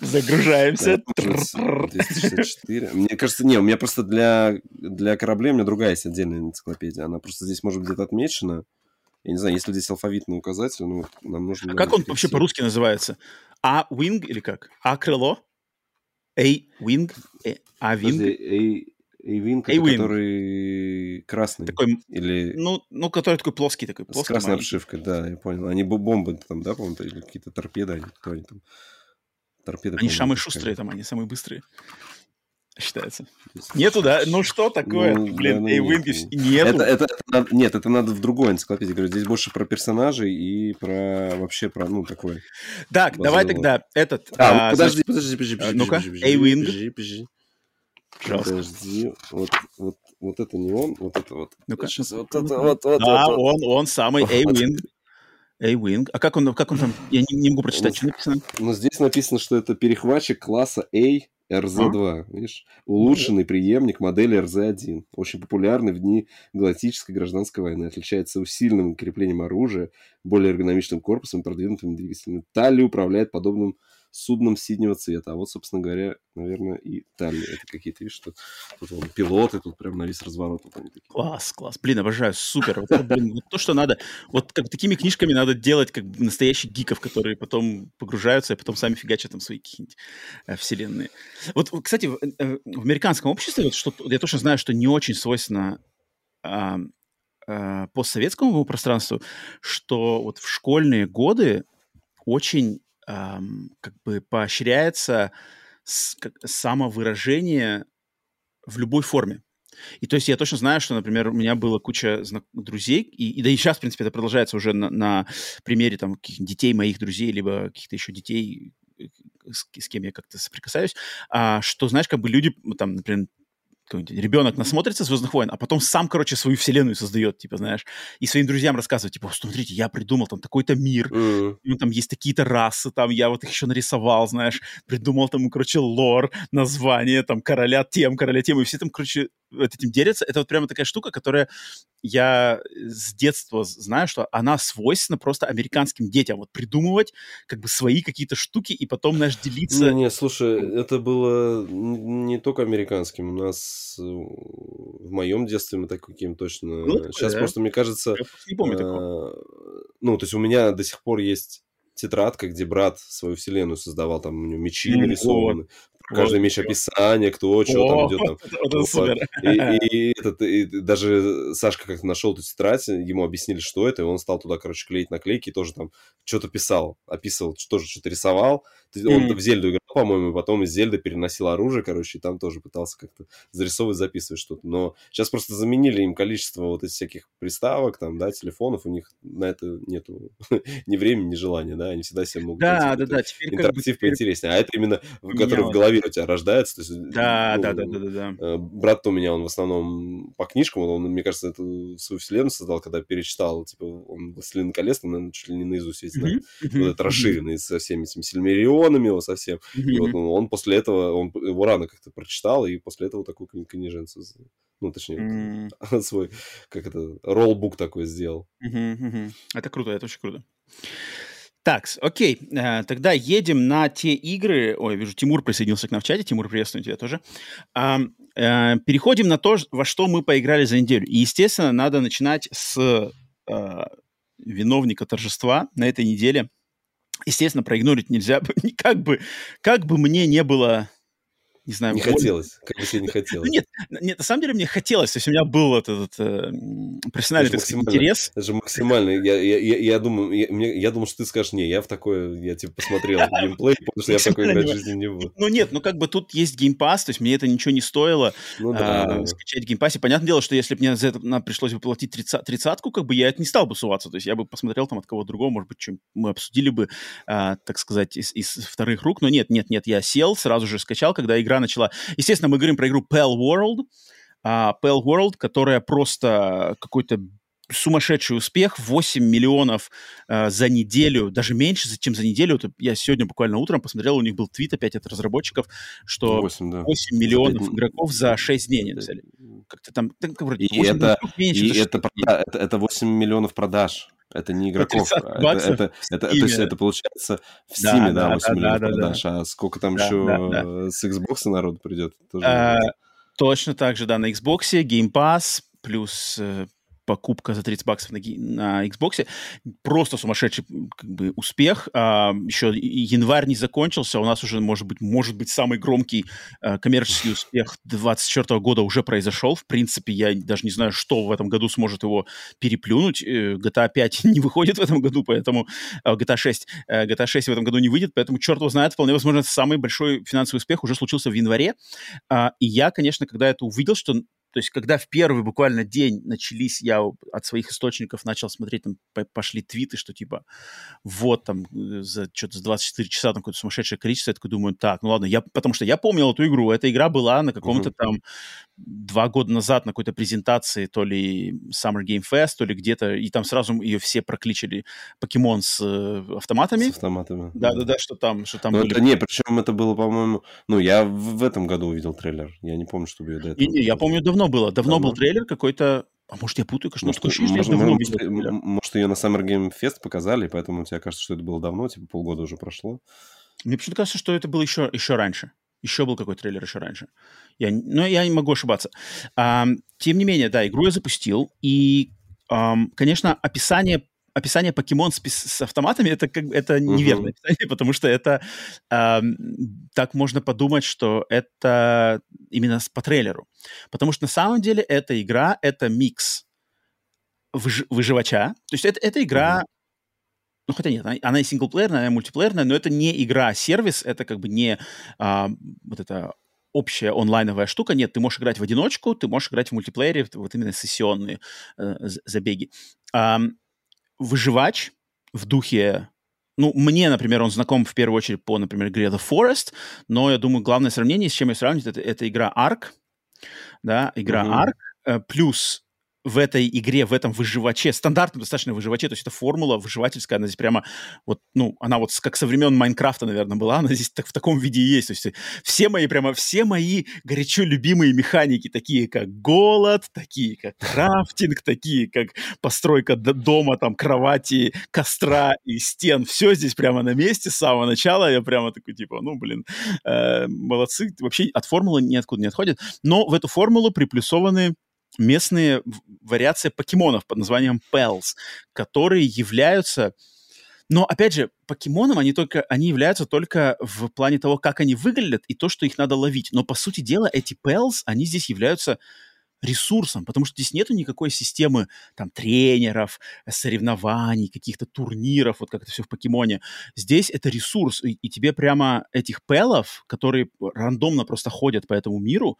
Загружаемся. 264. Мне кажется, не, у меня просто для, для кораблей у меня другая есть отдельная энциклопедия. Она просто здесь может быть где-то отмечена. Я не знаю, если здесь алфавитный указатель, ну, нам нужно... А как он вообще по-русски называется? А-wing или как? А-крыло? A-wing? A-wing, который красный. Такой, или... ну, ну, который такой плоский. такой плоский, С красной маленький. обшивкой, да, я понял. Они бомбы там, да, по-моему, или какие-то торпеды, они, кто они там? Торпеды, они самые шустрые там, они самые быстрые считается. Нету, да? Ну что такое? Ну, Блин, эй, Вингиш, нету. Это, это, это, нет, это надо в другой энциклопедии говорить. Здесь больше про персонажей и про вообще про, ну, такой... Так, давай тогда этот... А, а подожди, подожди, подожди, подожди. Ну-ка, Винг. Подожди, вот, вот, вот это не он, вот это вот. Ну-ка. Сейчас вот это вот, вот. Да, вот, он, он самый, Винг. A-Wing. А как он, как он там? Я не, не могу прочитать, ну, что написано. Ну, здесь написано, что это перехватчик класса A РЗ-2, а? видишь? Улучшенный преемник модели РЗ-1. Очень популярный в дни галактической гражданской войны. Отличается усиленным креплением оружия, более эргономичным корпусом и продвинутыми двигателями. Талли управляет подобным судном синего цвета. А вот, собственно говоря, наверное, и Талли. Это какие-то, видишь, что тут вон, пилоты, тут прям на весь разворот. Вот они такие. Класс, класс. Блин, обожаю, супер. Вот, блин, вот то, что надо. Вот как такими книжками надо делать, как настоящих гиков, которые потом погружаются и потом сами фигачат там свои какие-нибудь э, вселенные. Вот, кстати, в, э, в американском обществе, вот, что, я точно знаю, что не очень свойственно э, постсоветскому пространству, что вот в школьные годы очень эм, как бы поощряется с, как, самовыражение в любой форме. И то есть я точно знаю, что, например, у меня была куча друзей, и, и да и сейчас, в принципе, это продолжается уже на, на примере там детей моих друзей, либо каких-то еще детей, э, с, с кем я как-то соприкасаюсь, а, что, знаешь, как бы люди, там, например, ребенок насмотрится «Звездных войн», а потом сам, короче, свою вселенную создает, типа, знаешь, и своим друзьям рассказывает, типа, смотрите, я придумал там такой-то мир, mm. ну, там есть такие-то расы, там я вот их еще нарисовал, знаешь, придумал там, короче, лор, название, там, короля тем, короля тем, и все там, короче, этим делятся. Это вот прямо такая штука, которая я с детства знаю, что она свойственна просто американским детям. Вот придумывать как бы свои какие-то штуки и потом, знаешь, делиться. Не, не, слушай, это было не только американским. У нас э, в моем детстве мы таким точно... Ну, Сейчас да. просто, мне кажется... Я не помню такого. Э, ну, то есть у меня до сих пор есть тетрадка, где брат свою вселенную создавал, там у него мечи нарисованы, каждый меч описание, кто, что там идет. Там. Это супер. И, и, этот, и даже Сашка как-то нашел эту тетрадь, ему объяснили, что это, и он стал туда, короче, клеить наклейки и тоже там что-то писал, описывал, тоже что-то рисовал. Он mm. в Зельду играл, по-моему, и потом из Зельды переносил оружие, короче, и там тоже пытался как-то зарисовывать, записывать что-то. Но сейчас просто заменили им количество вот этих всяких приставок, там, да, телефонов, у них на это нету ни времени, ни желания, да, они всегда себе могут да, да, да, теперь интерактив как бы, поинтереснее. А это именно, который в голове у тебя рождается. То есть, да, ну, да, да, да, да, да. Э, брат у меня, он в основном по книжкам, он, мне кажется, эту свою вселенную создал, когда перечитал, типа, он «Властелин колец», там, наверное, чуть ли не наизусть весь, да, mm-hmm. вот это расширенный со всеми этими сильмерионами его совсем. Mm-hmm. И вот ну, он после этого, он его рано как-то прочитал, и после этого такую книженцу ну, точнее, mm. свой, как это, роллбук такой сделал. Mm-hmm, mm-hmm. Это круто, это очень круто. Так, окей, э, тогда едем на те игры. Ой, вижу, Тимур присоединился к нам в чате. Тимур, приветствую тебя тоже. Э, переходим на то, во что мы поиграли за неделю. И, естественно, надо начинать с э, виновника торжества на этой неделе. Естественно, проигнорить нельзя. Как бы, как бы мне не было не знаю... Не боль... хотелось, как бы тебе не хотелось. Нет, нет, на самом деле мне хотелось, то есть у меня был этот, этот профессиональный сказать, интерес. Это же максимально, я, я, я, я, думаю, я, мне, я думал, что ты скажешь, не, я в такое, я типа посмотрел геймплей, потому что я такой играть в жизни не буду. Ну нет, ну как бы тут есть Game Pass, то есть мне это ничего не стоило ну, да, а, скачать Game Passе. Понятное дело, что если бы мне за это пришлось бы платить тридцатку, как бы я это не стал бы суваться, то есть я бы посмотрел там от кого другого, может быть, чем мы обсудили бы, а, так сказать, из, из вторых рук, но нет, нет, нет, я сел, сразу же скачал, когда игра начала Естественно, мы говорим про игру Pale World. Uh, Pale World, которая просто какой-то сумасшедший успех, 8 миллионов э, за неделю, даже меньше, чем за неделю. Вот я сегодня буквально утром посмотрел, у них был твит опять от разработчиков, что 8, да. 8 миллионов за игроков за 6 дней они взяли. Как-то там, так, вроде, и это, меньше, и это, прода- это, это 8 миллионов продаж. Это не игроков. Это, это, это, то есть это получается в Steam, да, да 8 да, миллионов да, продаж. Да, а сколько там да, еще да, да. с Xbox народ придет? Тоже а, точно так же, да, на Xbox, Game Pass, плюс э, покупка за 30 баксов на, на Xbox. Просто сумасшедший как бы, успех. А, еще январь не закончился, у нас уже, может быть, может быть самый громкий а, коммерческий успех 2024 года уже произошел. В принципе, я даже не знаю, что в этом году сможет его переплюнуть. Э, GTA 5 не выходит в этом году, поэтому GTA 6, GTA 6 в этом году не выйдет, поэтому черт его знает, вполне возможно, самый большой финансовый успех уже случился в январе. А, и я, конечно, когда это увидел, что то есть, когда в первый буквально день начались, я от своих источников начал смотреть, там пошли твиты, что типа вот там э, за что-то за 24 часа там какое-то сумасшедшее количество, я такой думаю, так, ну ладно, я, потому что я помнил эту игру, эта игра была на каком-то uh-huh. там два года назад на какой-то презентации, то ли Summer Game Fest, то ли где-то, и там сразу ее все прокличили покемон с э, автоматами. С автоматами. Да-да-да, что там, что там ну, были. Это, не, причем это было, по-моему, ну, я в, в этом году увидел трейлер, я не помню, чтобы я до этого... И, не, я помню, давно давно было. Давно, давно? был трейлер какой-то. А может, я путаю, конечно, может, ощущение, может, может, может, ее на Summer Game Fest показали, поэтому тебе кажется, что это было давно, типа полгода уже прошло. Мне почему-то кажется, что это было еще, еще раньше. Еще был какой-то трейлер еще раньше. Я, но я не могу ошибаться. А, тем не менее, да, игру я запустил. И, а, конечно, описание описание покемон с, с автоматами это как это неверное uh-huh. описание, потому что это э, так можно подумать, что это именно по трейлеру, потому что на самом деле эта игра это микс выж, выживача, то есть это это игра uh-huh. Ну, хотя нет, она, она и синглплеерная, она и мультиплеерная, но это не игра, а сервис, это как бы не а, вот это общая онлайновая штука. Нет, ты можешь играть в одиночку, ты можешь играть в мультиплеере, вот именно сессионные э, забеги. Э, выживач в духе ну, мне, например, он знаком в первую очередь по, например, игре The Forest, но я думаю, главное сравнение, с чем я сравниваю, это, это игра Ark, да, игра mm-hmm. Ark, э, плюс в этой игре, в этом выживаче, стандартном достаточно выживаче, то есть это формула выживательская, она здесь прямо вот, ну, она вот как со времен Майнкрафта, наверное, была, она здесь так, в таком виде и есть. То есть все мои, прямо все мои горячо любимые механики, такие как голод, такие как крафтинг, такие как постройка дома, там, кровати, костра и стен, все здесь прямо на месте с самого начала. Я прямо такой, типа, ну, блин, э, молодцы. Вообще от формулы ниоткуда не отходит. Но в эту формулу приплюсованы местные вариации покемонов под названием Pels, которые являются... Но, опять же, покемоном они только, они являются только в плане того, как они выглядят и то, что их надо ловить. Но, по сути дела, эти Pels, они здесь являются ресурсом, потому что здесь нету никакой системы там тренеров, соревнований, каких-то турниров, вот как это все в покемоне. Здесь это ресурс, и, и тебе прямо этих пелов, которые рандомно просто ходят по этому миру,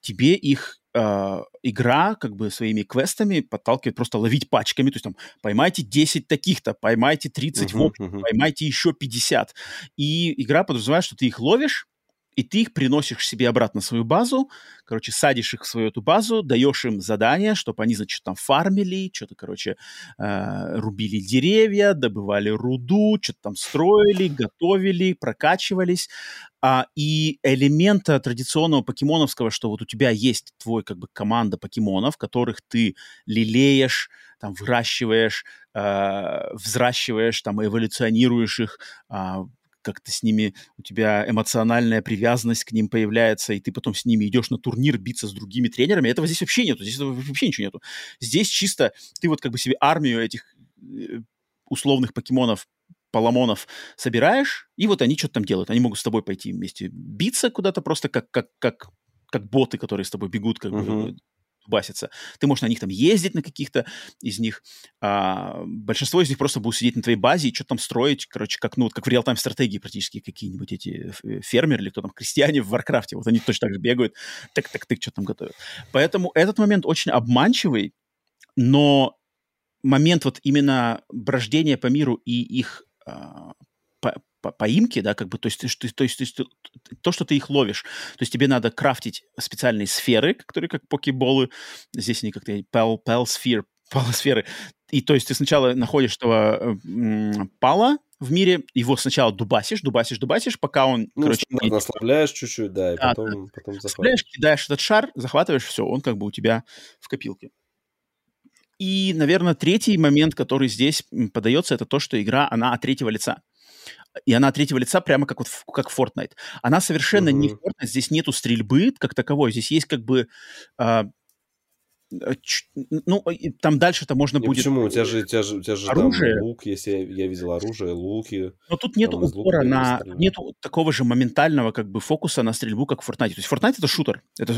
тебе их э, игра как бы своими квестами подталкивает просто ловить пачками, то есть там поймайте 10 таких-то, поймайте 30 uh-huh, в общем, uh-huh. поймайте еще 50. И игра подразумевает, что ты их ловишь, и ты их приносишь себе обратно свою базу, короче, садишь их в свою эту базу, даешь им задание, чтобы они, значит, там фармили, что-то, короче, э, рубили деревья, добывали руду, что-то там строили, готовили, прокачивались. А, и элемента традиционного покемоновского, что вот у тебя есть твой, как бы, команда покемонов, которых ты лелеешь, там, выращиваешь, э, взращиваешь, там, эволюционируешь их, э, как-то с ними, у тебя эмоциональная привязанность к ним появляется, и ты потом с ними идешь на турнир биться с другими тренерами. Этого здесь вообще нету, здесь вообще ничего нету. Здесь чисто ты вот как бы себе армию этих э, условных покемонов Паламонов собираешь, и вот они что-то там делают. Они могут с тобой пойти вместе биться куда-то просто как, как, как, как боты, которые с тобой бегут, как uh-huh. бы басится. Ты можешь на них там ездить, на каких-то из них. А, большинство из них просто будут сидеть на твоей базе и что-то там строить, короче, как, ну, вот как в реал-тайм стратегии практически какие-нибудь эти э, фермеры или кто там, крестьяне в Warcraftе. Вот они точно так же бегают, так-так-так, что там готовят. Поэтому этот момент очень обманчивый, но момент вот именно брождения по миру и их а, по поимки, да, как бы, то есть, то, есть, то, есть, то, есть то, что ты их ловишь, то есть тебе надо крафтить специальные сферы, которые как покеболы, здесь они как-то пал, пал сфер, сферы, и то есть ты сначала находишь этого пала в мире, его сначала дубасишь, дубасишь, дубасишь, пока он, ну, короче... Не... ослабляешь чуть-чуть, да, и да, потом, да. потом захватываешь. кидаешь этот шар, захватываешь, все, он как бы у тебя в копилке. И, наверное, третий момент, который здесь подается, это то, что игра, она от третьего лица и она третьего лица прямо как вот как Fortnite. Она совершенно uh-huh. не Fortnite, здесь нету стрельбы как таковой, здесь есть как бы Э, ну, там дальше-то можно и будет... Почему? У тебя же, у тебя же, у тебя же оружие. там лук, если я, я видел оружие, луки. Но тут нету упора на... Нету такого же моментального как бы фокуса на стрельбу, как в Fortnite. То есть Fortnite — это шутер. Это,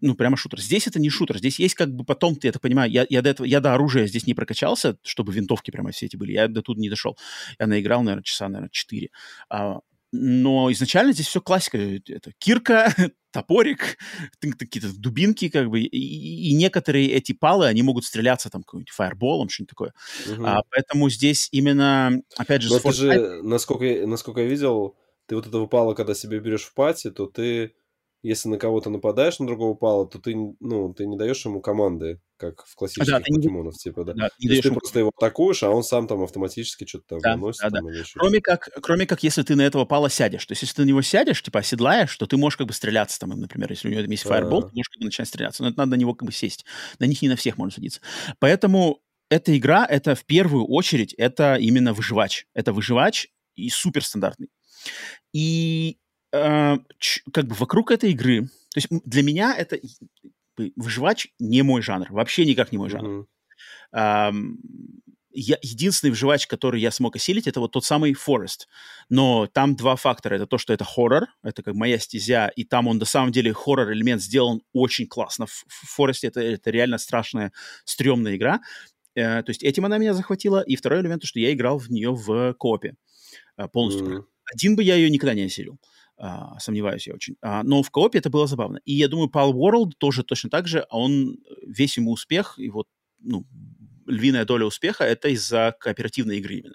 ну, прямо шутер. Здесь это не шутер. Здесь есть как бы потом, ты это понимаю, я, я, до этого, я до оружия здесь не прокачался, чтобы винтовки прямо все эти были. Я до тут не дошел. Я наиграл, наверное, часа, наверное, 4. А, но изначально здесь все классика. Это кирка, топорик, какие-то дубинки, как бы, и, и некоторые эти палы, они могут стреляться там каким-нибудь фаерболом, что-нибудь такое. Угу. А, поэтому здесь именно, опять же... Но ты же, насколько, насколько я видел, ты вот этого пала, когда себе берешь в пати, то ты если на кого-то нападаешь на другого пала, то ты, ну, ты не даешь ему команды, как в классических да, покемонов, не... типа, да. да То есть ты просто его атакуешь, а он сам там автоматически что-то там да, выносит. Да, там, да. Кроме, как, кроме как, если ты на этого пала сядешь. То есть, если ты на него сядешь, типа, оседлаешь, то ты можешь как бы стреляться там, например, если у него есть фаербол, ты можешь как бы начать стреляться. Но это надо на него как бы сесть. На них не на всех можно садиться. Поэтому эта игра, это в первую очередь, это именно выживач. Это выживач и суперстандартный. И э, как бы вокруг этой игры, то есть для меня это выживач не мой жанр, вообще никак не мой жанр. Mm-hmm. Э, я, единственный выживач, который я смог осилить, это вот тот самый Forest. Но там два фактора. Это то, что это хоррор, это как моя стезя, и там он на самом деле хоррор-элемент сделан очень классно. В, в Forest это, это реально страшная, стрёмная игра. Э, то есть этим она меня захватила. И второй элемент, то, что я играл в нее в копе э, полностью. Mm. Один бы я ее никогда не осилил. А, сомневаюсь я очень. А, но в коопе это было забавно. И я думаю, Pal World тоже точно так же, а он, весь ему успех, и вот, ну, львиная доля успеха это из-за кооперативной игры именно.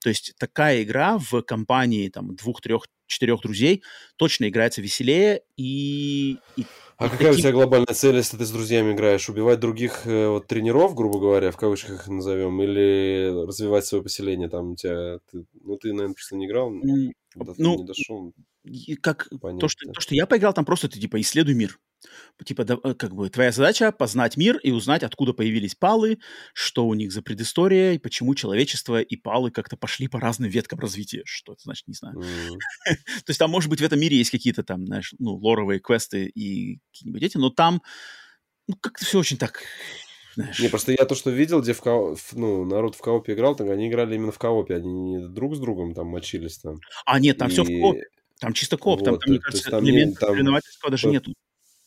То есть такая игра в компании там двух, трех, четырех друзей точно играется веселее и... и а какая таким... у тебя глобальная цель, если ты с друзьями играешь? Убивать других э, вот, тренеров, грубо говоря, в кавычках их назовем, или развивать свое поселение? Там у тебя... Ты, ну, ты, наверное, просто не играл, mm, ну, не дошел. Как то что, то, что я поиграл, там просто ты, типа, исследуй мир. Типа, да, э, как бы, твоя задача познать мир и узнать, откуда появились палы, что у них за предыстория, и почему человечество и палы как-то пошли по разным веткам развития. Что это значит, не знаю. То есть там, может быть, в этом мире есть какие-то там, знаешь, ну, лоровые квесты и какие-нибудь эти, но там, ну, как-то все очень так знаешь. Не, просто я то, что видел, где в, ко... ну, народ в коопе играл, так они играли именно в коопе, они не друг с другом там мочились там. А, нет, там и... все в коопе. Там чисто кооп, вот, там, там, мне кажется, там элемент там... соревновательства даже П... нету.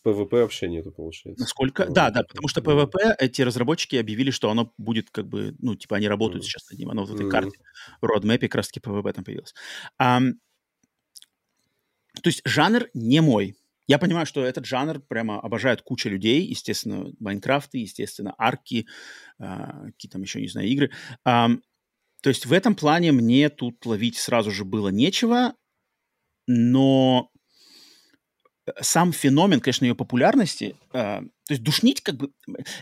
ПВП вообще нету, получается. Насколько? Да, да, потому что ПВП, эти разработчики объявили, что оно будет как бы, ну, типа они работают м. сейчас над ним, оно в этой м. карте, в roadmapе как раз-таки ПВП там появилось. Эм, то есть жанр не мой. Я понимаю, что этот жанр прямо обожает куча людей, естественно, Майнкрафты, естественно, арки, э, какие там еще, не знаю, игры. Um, то есть в этом плане мне тут ловить сразу же было нечего, но сам феномен, конечно, ее популярности, э, то есть душнить как бы...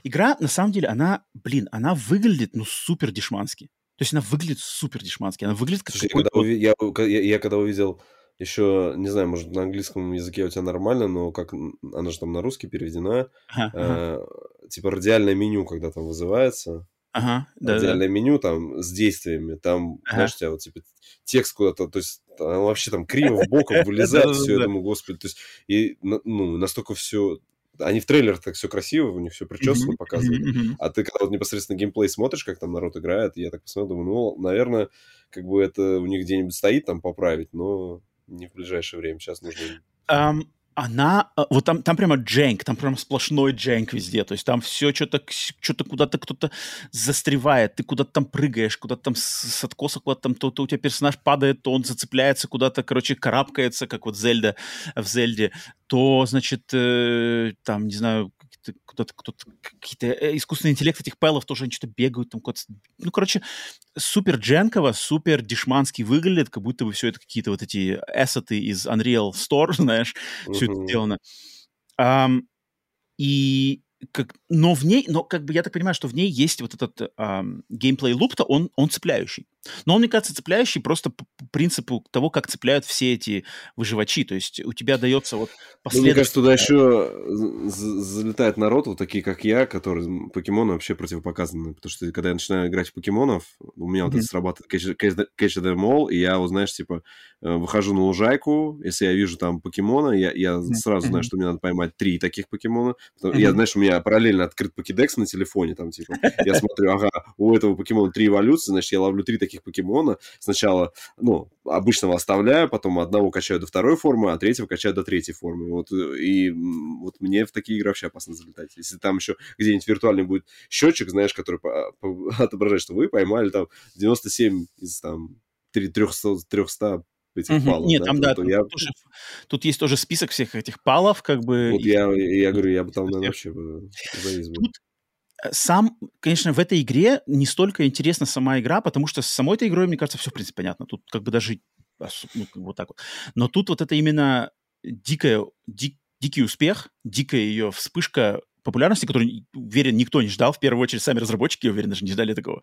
Игра, на самом деле, она, блин, она выглядит, ну, супер дешмански. То есть она выглядит супер дешмански. Она выглядит как... Слушай, когда уви... я, я, я когда увидел еще, не знаю, может, на английском языке у тебя нормально, но как она же там на русский переведена, ага, э, ага. типа радиальное меню, когда там вызывается, ага, радиальное да. меню там с действиями, там, ага. знаешь, у тебя вот типа текст куда-то, то есть вообще там криво в боком вылезает все, я думаю, господи, то есть и ну настолько все они в трейлерах так все красиво, у них все причесано показывают. А ты когда вот непосредственно геймплей смотришь, как там народ играет, я так посмотрел, думаю, ну, наверное, как бы это у них где-нибудь стоит там поправить, но не в ближайшее время. Сейчас нужно... Um, она, э, вот там, там прямо дженк, там прямо сплошной дженк везде, то есть там все что-то, что-то куда-то кто-то застревает, ты куда-то там прыгаешь, куда-то там с, с откоса куда-то там, то, то у тебя персонаж падает, то он зацепляется куда-то, короче, карабкается, как вот Зельда в Зельде, то, значит, э, там, не знаю, куда-то кто-то, какие-то э, искусственный интеллект этих пэлов тоже они что-то бегают там куда-то. Ну, короче, супер дженково, супер дешманский выглядит, как будто бы все это какие-то вот эти эссеты из Unreal Store, знаешь, uh-huh. все это сделано. Um, и как, но в ней, но как бы я так понимаю, что в ней есть вот этот геймплей луп-то, он, он цепляющий. Но он, мне кажется, цепляющий просто по принципу того, как цепляют все эти выживачи. То есть у тебя дается вот последовательно... Ну, мне кажется, туда еще залетает народ, вот такие, как я, которые покемоны вообще противопоказаны. Потому что когда я начинаю играть в покемонов, у меня mm-hmm. вот это срабатывает catch them all, и я, вот знаешь, типа, э, выхожу на лужайку, если я вижу там покемона, я, я mm-hmm. сразу знаю, что мне надо поймать три таких покемона. Mm-hmm. Я, знаешь, у меня параллельно открыт покедекс на телефоне, там, типа, я смотрю, ага, у этого покемона три эволюции, значит, я ловлю три таких таких покемона. Сначала, ну, обычного оставляю, потом одного качаю до второй формы, а третьего качаю до третьей формы. Вот, и вот мне в такие игры вообще опасно залетать. Если там еще где-нибудь виртуальный будет счетчик, знаешь, который по, по, отображает, что вы поймали там 97 из там 300, 300 этих угу. палов. Нет, да, там, да, тут, я... тоже, тут есть тоже список всех этих палов, как бы... Вот и... я, я говорю, я бы там, наверное, вообще бы завис бы. Тут сам, конечно, в этой игре не столько интересна сама игра, потому что с самой этой игрой, мне кажется, все, в принципе, понятно. Тут как бы даже ну, вот так вот. Но тут вот это именно дикая, дик, дикий успех, дикая ее вспышка популярности, которую, уверен, никто не ждал. В первую очередь, сами разработчики, уверен, даже не ждали такого.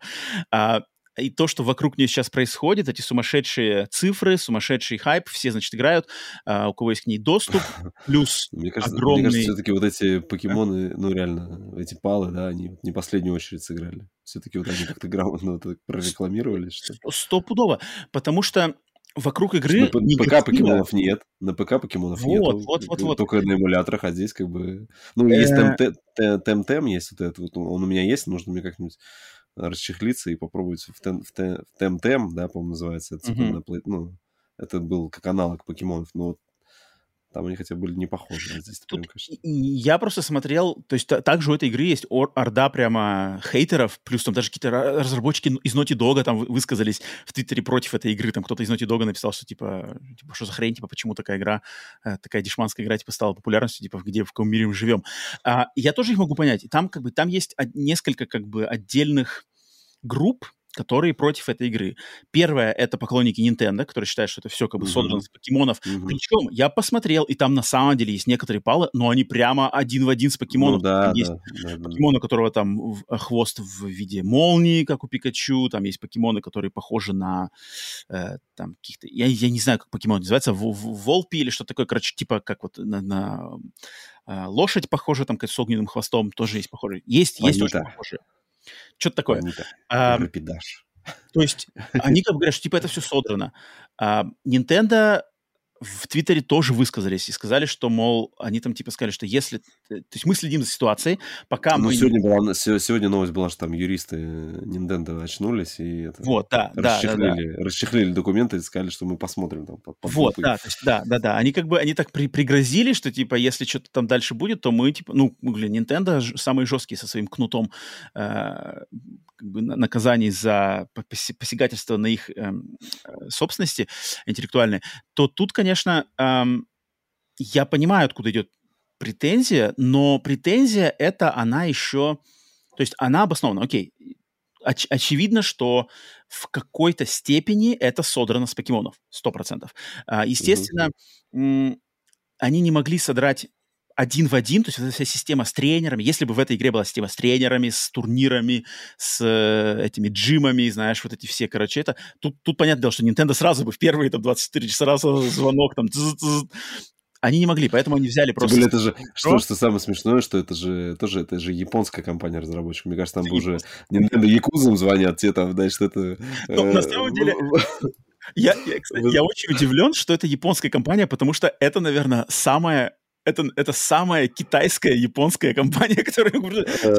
А, и то, что вокруг нее сейчас происходит, эти сумасшедшие цифры, сумасшедший хайп, все, значит, играют, а, у кого есть к ней доступ, плюс мне кажется, огромный... Мне кажется, все-таки вот эти покемоны, ну, реально, эти палы, да, они не последнюю очередь сыграли. Все-таки вот они как-то грамотно вот прорекламировали, что Стопудово, потому что вокруг игры... На ПК покемонов нет, на ПК покемонов вот, нет. Вот, вот, вот. Только на эмуляторах, а здесь как бы... Ну, есть Тем-Тем, есть вот этот, он у меня есть, нужно мне как-нибудь расчехлиться и попробовать в, тем, в, тем, в Тем-Тем, да, по-моему, называется. Это, uh-huh. на, ну, это был как аналог покемонов. Но вот Там они хотя бы были не похожи. А здесь, Тут прям, я просто смотрел, то есть также у этой игры есть орда прямо хейтеров, плюс там даже какие-то разработчики из Naughty Dog там высказались в Твиттере против этой игры. Там кто-то из Naughty Dog написал, что типа, типа что за хрень, типа почему такая игра, э, такая дешманская игра типа стала популярностью, типа где, в каком мире мы живем. А, я тоже их могу понять. Там как бы, там есть несколько как бы отдельных групп, которые против этой игры. Первое — это поклонники Nintendo, которые считают, что это все как бы uh-huh. содрано с покемонов. Uh-huh. Причем я посмотрел, и там на самом деле есть некоторые палы, но они прямо один в один с покемоном. Ну, да, есть да, да, покемон, у которого там э, хвост в виде молнии, как у Пикачу, там есть покемоны, которые похожи на э, там каких-то... Я, я не знаю, как покемон называется, в, в, Волпи или что такое, короче, типа как вот на, на э, лошадь похожа, там, с огненным хвостом тоже есть похожие. Есть, есть тоже похожие. Что-то такое. А, то есть они как бы говорят, что типа это все содрано. А, Nintendo в Твиттере тоже высказались и сказали, что, мол, они там типа сказали, что если... То есть мы следим за ситуацией, пока ну, мы... Сегодня, была, сегодня новость была, что там юристы Nintendo очнулись и это, вот, да, расчехлили, да, да. расчехлили документы и сказали, что мы посмотрим там. Под, под вот, да, то есть, да, да, да. Они как бы, они так при, пригрозили, что типа, если что-то там дальше будет, то мы типа, ну, блин, Nintendo самые жесткие со своим кнутом э, как бы наказаний за посягательство на их э, собственности интеллектуальной, то тут, конечно, эм, я понимаю, откуда идет претензия, но претензия это она еще, то есть она обоснована. Окей, оч- очевидно, что в какой-то степени это содрано с покемонов, сто процентов. Э, естественно, mm-hmm. они не могли содрать один в один, то есть эта вся система с тренерами, если бы в этой игре была система с тренерами, с турнирами, с э, этими джимами, знаешь, вот эти все, короче, это, тут, тут понятно дело, что Nintendo сразу бы в первые там 24 часа сразу звонок там, они не могли, поэтому они взяли просто... Тем более, это же, что, что самое смешное, что это же тоже это же японская компания разработчиков. Мне кажется, там бы уже Nintendo Якузам звонят, те там, значит, это... Ну, на самом деле... Я, я, кстати, я очень удивлен, что это японская компания, потому что это, наверное, самая это, это самая китайская японская компания, которая...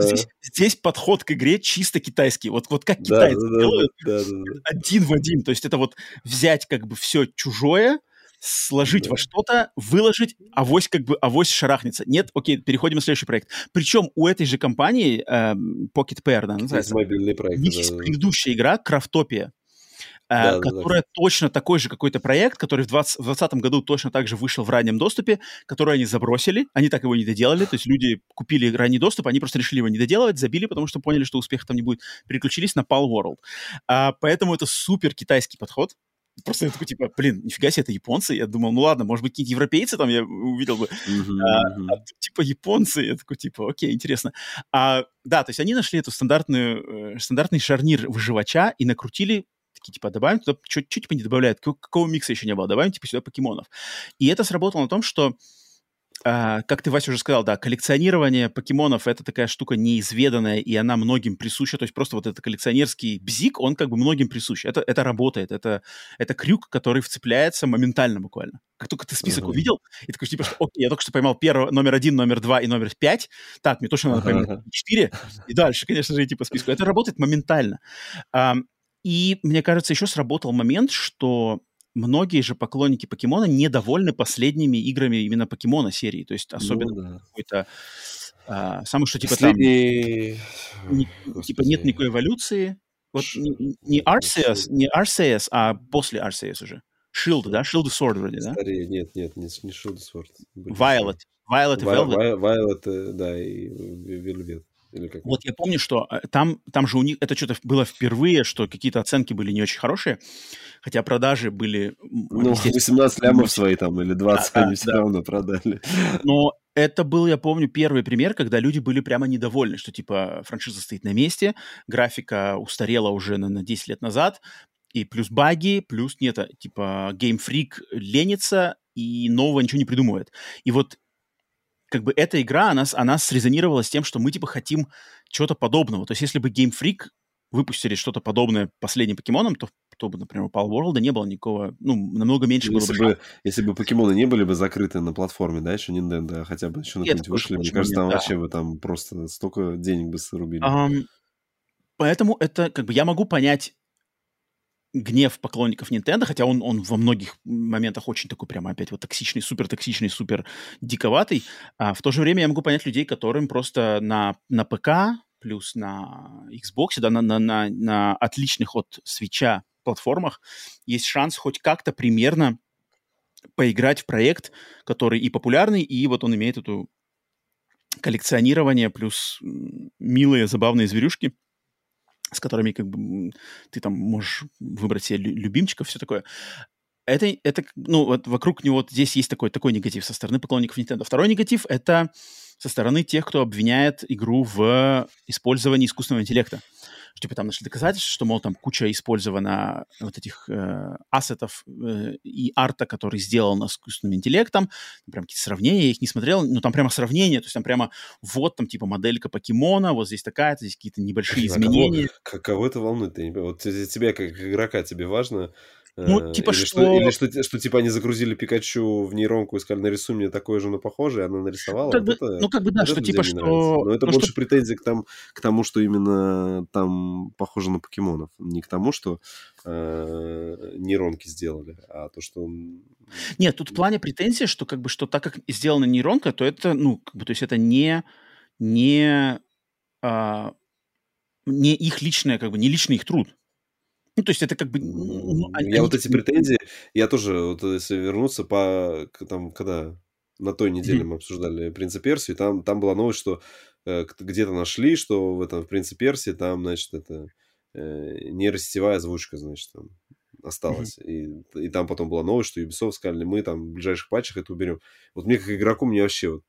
Здесь, здесь подход к игре чисто китайский. Вот, вот как китайцы да, делают, да, да, да. один в один. То есть это вот взять как бы все чужое, сложить да. во что-то, выложить, авось как бы, авось шарахнется. Нет, окей, переходим на следующий проект. Причем у этой же компании, э, Pocket Pair, да, называется, мобильный проект, у них есть предыдущая игра, Крафтопия. Э, да, которая да, точно такой же какой-то проект, который в 2020 году точно так же вышел в раннем доступе, который они забросили, они так его не доделали, то есть люди купили ранний доступ, они просто решили его не доделывать, забили, потому что поняли, что успеха там не будет, переключились на Pal World. А, поэтому это супер китайский подход, Просто я такой, типа, блин, нифига себе, это японцы. Я думал, ну ладно, может быть, какие-то европейцы там я увидел бы. Uh-huh, а, а тут, типа, японцы. Я такой, типа, окей, интересно. А, да, то есть они нашли эту стандартную, э, стандартный шарнир выживача и накрутили такие, типа, добавим туда, чуть типа не добавляют, какого микса еще не было, добавим, типа, сюда покемонов. И это сработало на том, что Uh, как ты, Вася, уже сказал, да, коллекционирование покемонов — это такая штука неизведанная, и она многим присуща. То есть просто вот этот коллекционерский бзик, он как бы многим присущ. Это, это работает. Это, это крюк, который вцепляется моментально буквально. Как только ты список uh-huh. увидел, и такой типа, что, окей, я только что поймал первый, номер один, номер два и номер пять. Так, мне точно надо поймать uh-huh. четыре. И дальше, конечно же, идти по списку. Это работает моментально. Um, и, мне кажется, еще сработал момент, что многие же поклонники покемона недовольны последними играми именно покемона серии. То есть особенно ну, да. какой-то... А, самый что типа Последний... там... Не, типа нет никакой эволюции. Вот не, не Arceus, не Arceus, а после Arceus уже. Shield, да? Shield и Sword вроде, да? Скорее, нет, нет, не, не Shield и Sword. Violet. Violet и Velvet. Violet, э, да, и Velvet. Или как? Вот я помню, что э, там, там же у них это что-то было впервые, что какие-то оценки были не очень хорошие, хотя продажи были... Ну, 18 лямов свои там или 20 да, они да, все да. равно продали. Но это был, я помню, первый пример, когда люди были прямо недовольны, что типа франшиза стоит на месте, графика устарела уже на, на 10 лет назад, и плюс баги, плюс нет, типа Game Freak ленится и нового ничего не придумывает. И вот как бы эта игра, она, она срезонировала с тем, что мы, типа, хотим чего-то подобного. То есть если бы Game Freak выпустили что-то подобное последним покемонам, то, то бы, например, у Pal World не было никакого, ну, намного меньше если было бы... Если бы покемоны не были бы закрыты на платформе, да, еще Nintendo, а хотя бы еще на какой-нибудь вышли, мне кажется, там да. вообще бы там просто столько денег бы срубили. Um, поэтому это, как бы, я могу понять гнев поклонников Nintendo, хотя он, он во многих моментах очень такой прямо опять вот токсичный, супер токсичный, супер диковатый. А в то же время я могу понять людей, которым просто на, на ПК плюс на Xbox, да, на, на, на, на отличных от свеча платформах есть шанс хоть как-то примерно поиграть в проект, который и популярный, и вот он имеет эту коллекционирование плюс милые, забавные зверюшки, с которыми как бы ты там можешь выбрать себе любимчиков, все такое. Это, это, ну, вот вокруг него здесь есть такой, такой негатив со стороны поклонников Nintendo. Второй негатив — это со стороны тех, кто обвиняет игру в использовании искусственного интеллекта что типа там нашли доказательства, что, мол, там куча использована вот этих э, ассетов э, и арта, который сделан искусственным интеллектом, прям какие-то сравнения, я их не смотрел, но там прямо сравнение, то есть там прямо вот там типа моделька покемона, вот здесь такая, здесь какие-то небольшие изменения. А кого, кого это волнует? Вот тебе как игрока тебе важно ну, э, типа или что... что... Или что, что, типа, они загрузили Пикачу в нейронку и сказали, нарисуй мне такое же, но похожее, она нарисовала. Как вот бы, это, ну, как бы, да, вот что, типа, что... Но это ну, больше что... претензии к, там, к тому, что именно там похоже на покемонов. Не к тому, что э, нейронки сделали, а то, что... Нет, тут в плане претензии, что, как бы, что так как сделана нейронка, то это, ну, как бы, то есть это не... не а, не их личное, как бы, не личный их труд. Ну, то есть это как бы... Ну, я они... вот эти претензии, я тоже, вот если вернуться по, там, когда на той неделе mm-hmm. мы обсуждали «Принца Персии», там, там была новость, что э, где-то нашли, что в этом в «Принце Персии» там, значит, это э, нейросетевая озвучка, значит, там осталась. Mm-hmm. И, и там потом была новость, что Ubisoft сказали, мы там в ближайших патчах это уберем. Вот мне как игроку, мне вообще вот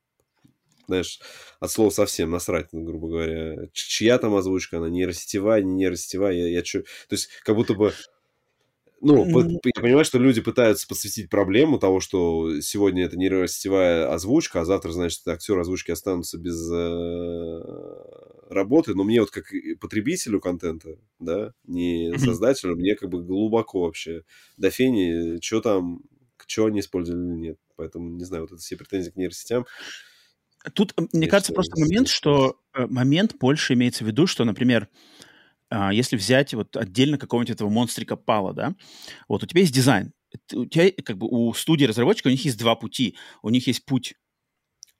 знаешь, от слова совсем насрать, грубо говоря. Чья там озвучка, она нейросетевая, не нейросетевая, я, я чё... То есть, как будто бы... Ну, я понимаю, что люди пытаются подсветить проблему того, что сегодня это нейросетевая озвучка, а завтра, значит, актеры озвучки останутся без э, работы. Но мне вот как потребителю контента, да, не создателю, мне как бы глубоко вообще до фени, что там, что они использовали или нет. Поэтому, не знаю, вот это все претензии к нейросетям. Тут, мне кажется, просто момент, что э, момент больше имеется в виду, что, например, а, если взять вот отдельно какого-нибудь этого монстрика Пала, да, вот у тебя есть дизайн, у тебя как бы у студии разработчика у них есть два пути. У них есть путь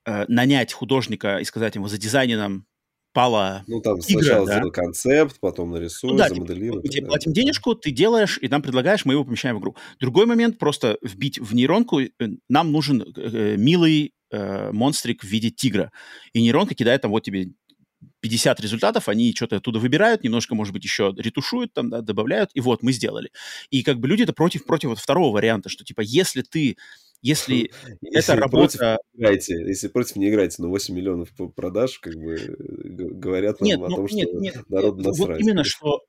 э, нанять художника и сказать ему за дизайне нам Пала Ну, там игра, сначала да? концепт, потом нарисуй, ну, да, замоделируй. Мы тебе платим денежку, ты делаешь, и нам предлагаешь, мы его помещаем в игру. Другой момент, просто вбить в нейронку, э, нам нужен э, милый э, монстрик в виде тигра. И нейронка кидает там вот тебе 50 результатов, они что-то оттуда выбирают, немножко, может быть, еще ретушуют, там, да, добавляют, и вот, мы сделали. И как бы люди это против, против вот второго варианта, что, типа, если ты если, это работа... Играете, если против не играете, но 8 миллионов продаж, как бы говорят нам нет, о ну, том, нет, что нет, народ насрать. Вот именно, что...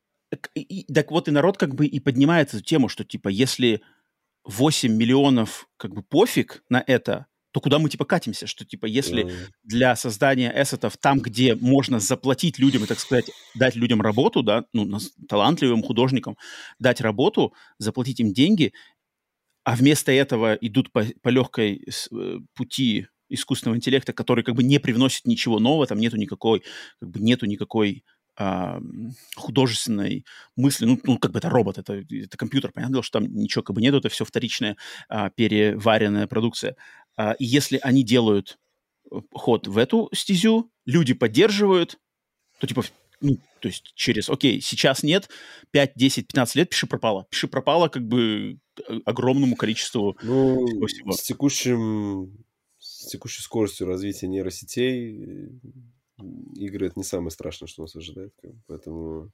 И, так вот и народ как бы и поднимает эту тему, что типа если 8 миллионов как бы пофиг на это, то куда мы типа катимся, что типа если mm. для создания эссетов там, где можно заплатить людям и, так сказать, дать людям работу, да, ну, талантливым художникам дать работу, заплатить им деньги, а вместо этого идут по, по легкой э, пути искусственного интеллекта, который как бы не привносит ничего нового, там нету никакой, как бы нету никакой а, художественной мысли, ну, ну, как бы это робот, это, это компьютер, понятно, что там ничего как бы нету, это все вторичная а, переваренная продукция. А, и если они делают э, ход в эту стезю, люди поддерживают, то типа, ну, то есть через, окей, сейчас нет, 5, 10, 15 лет пиши пропало. Пиши пропало как бы огромному количеству ну, всего. С текущим с текущей скоростью развития нейросетей игры это не самое страшное, что нас ожидает. Поэтому...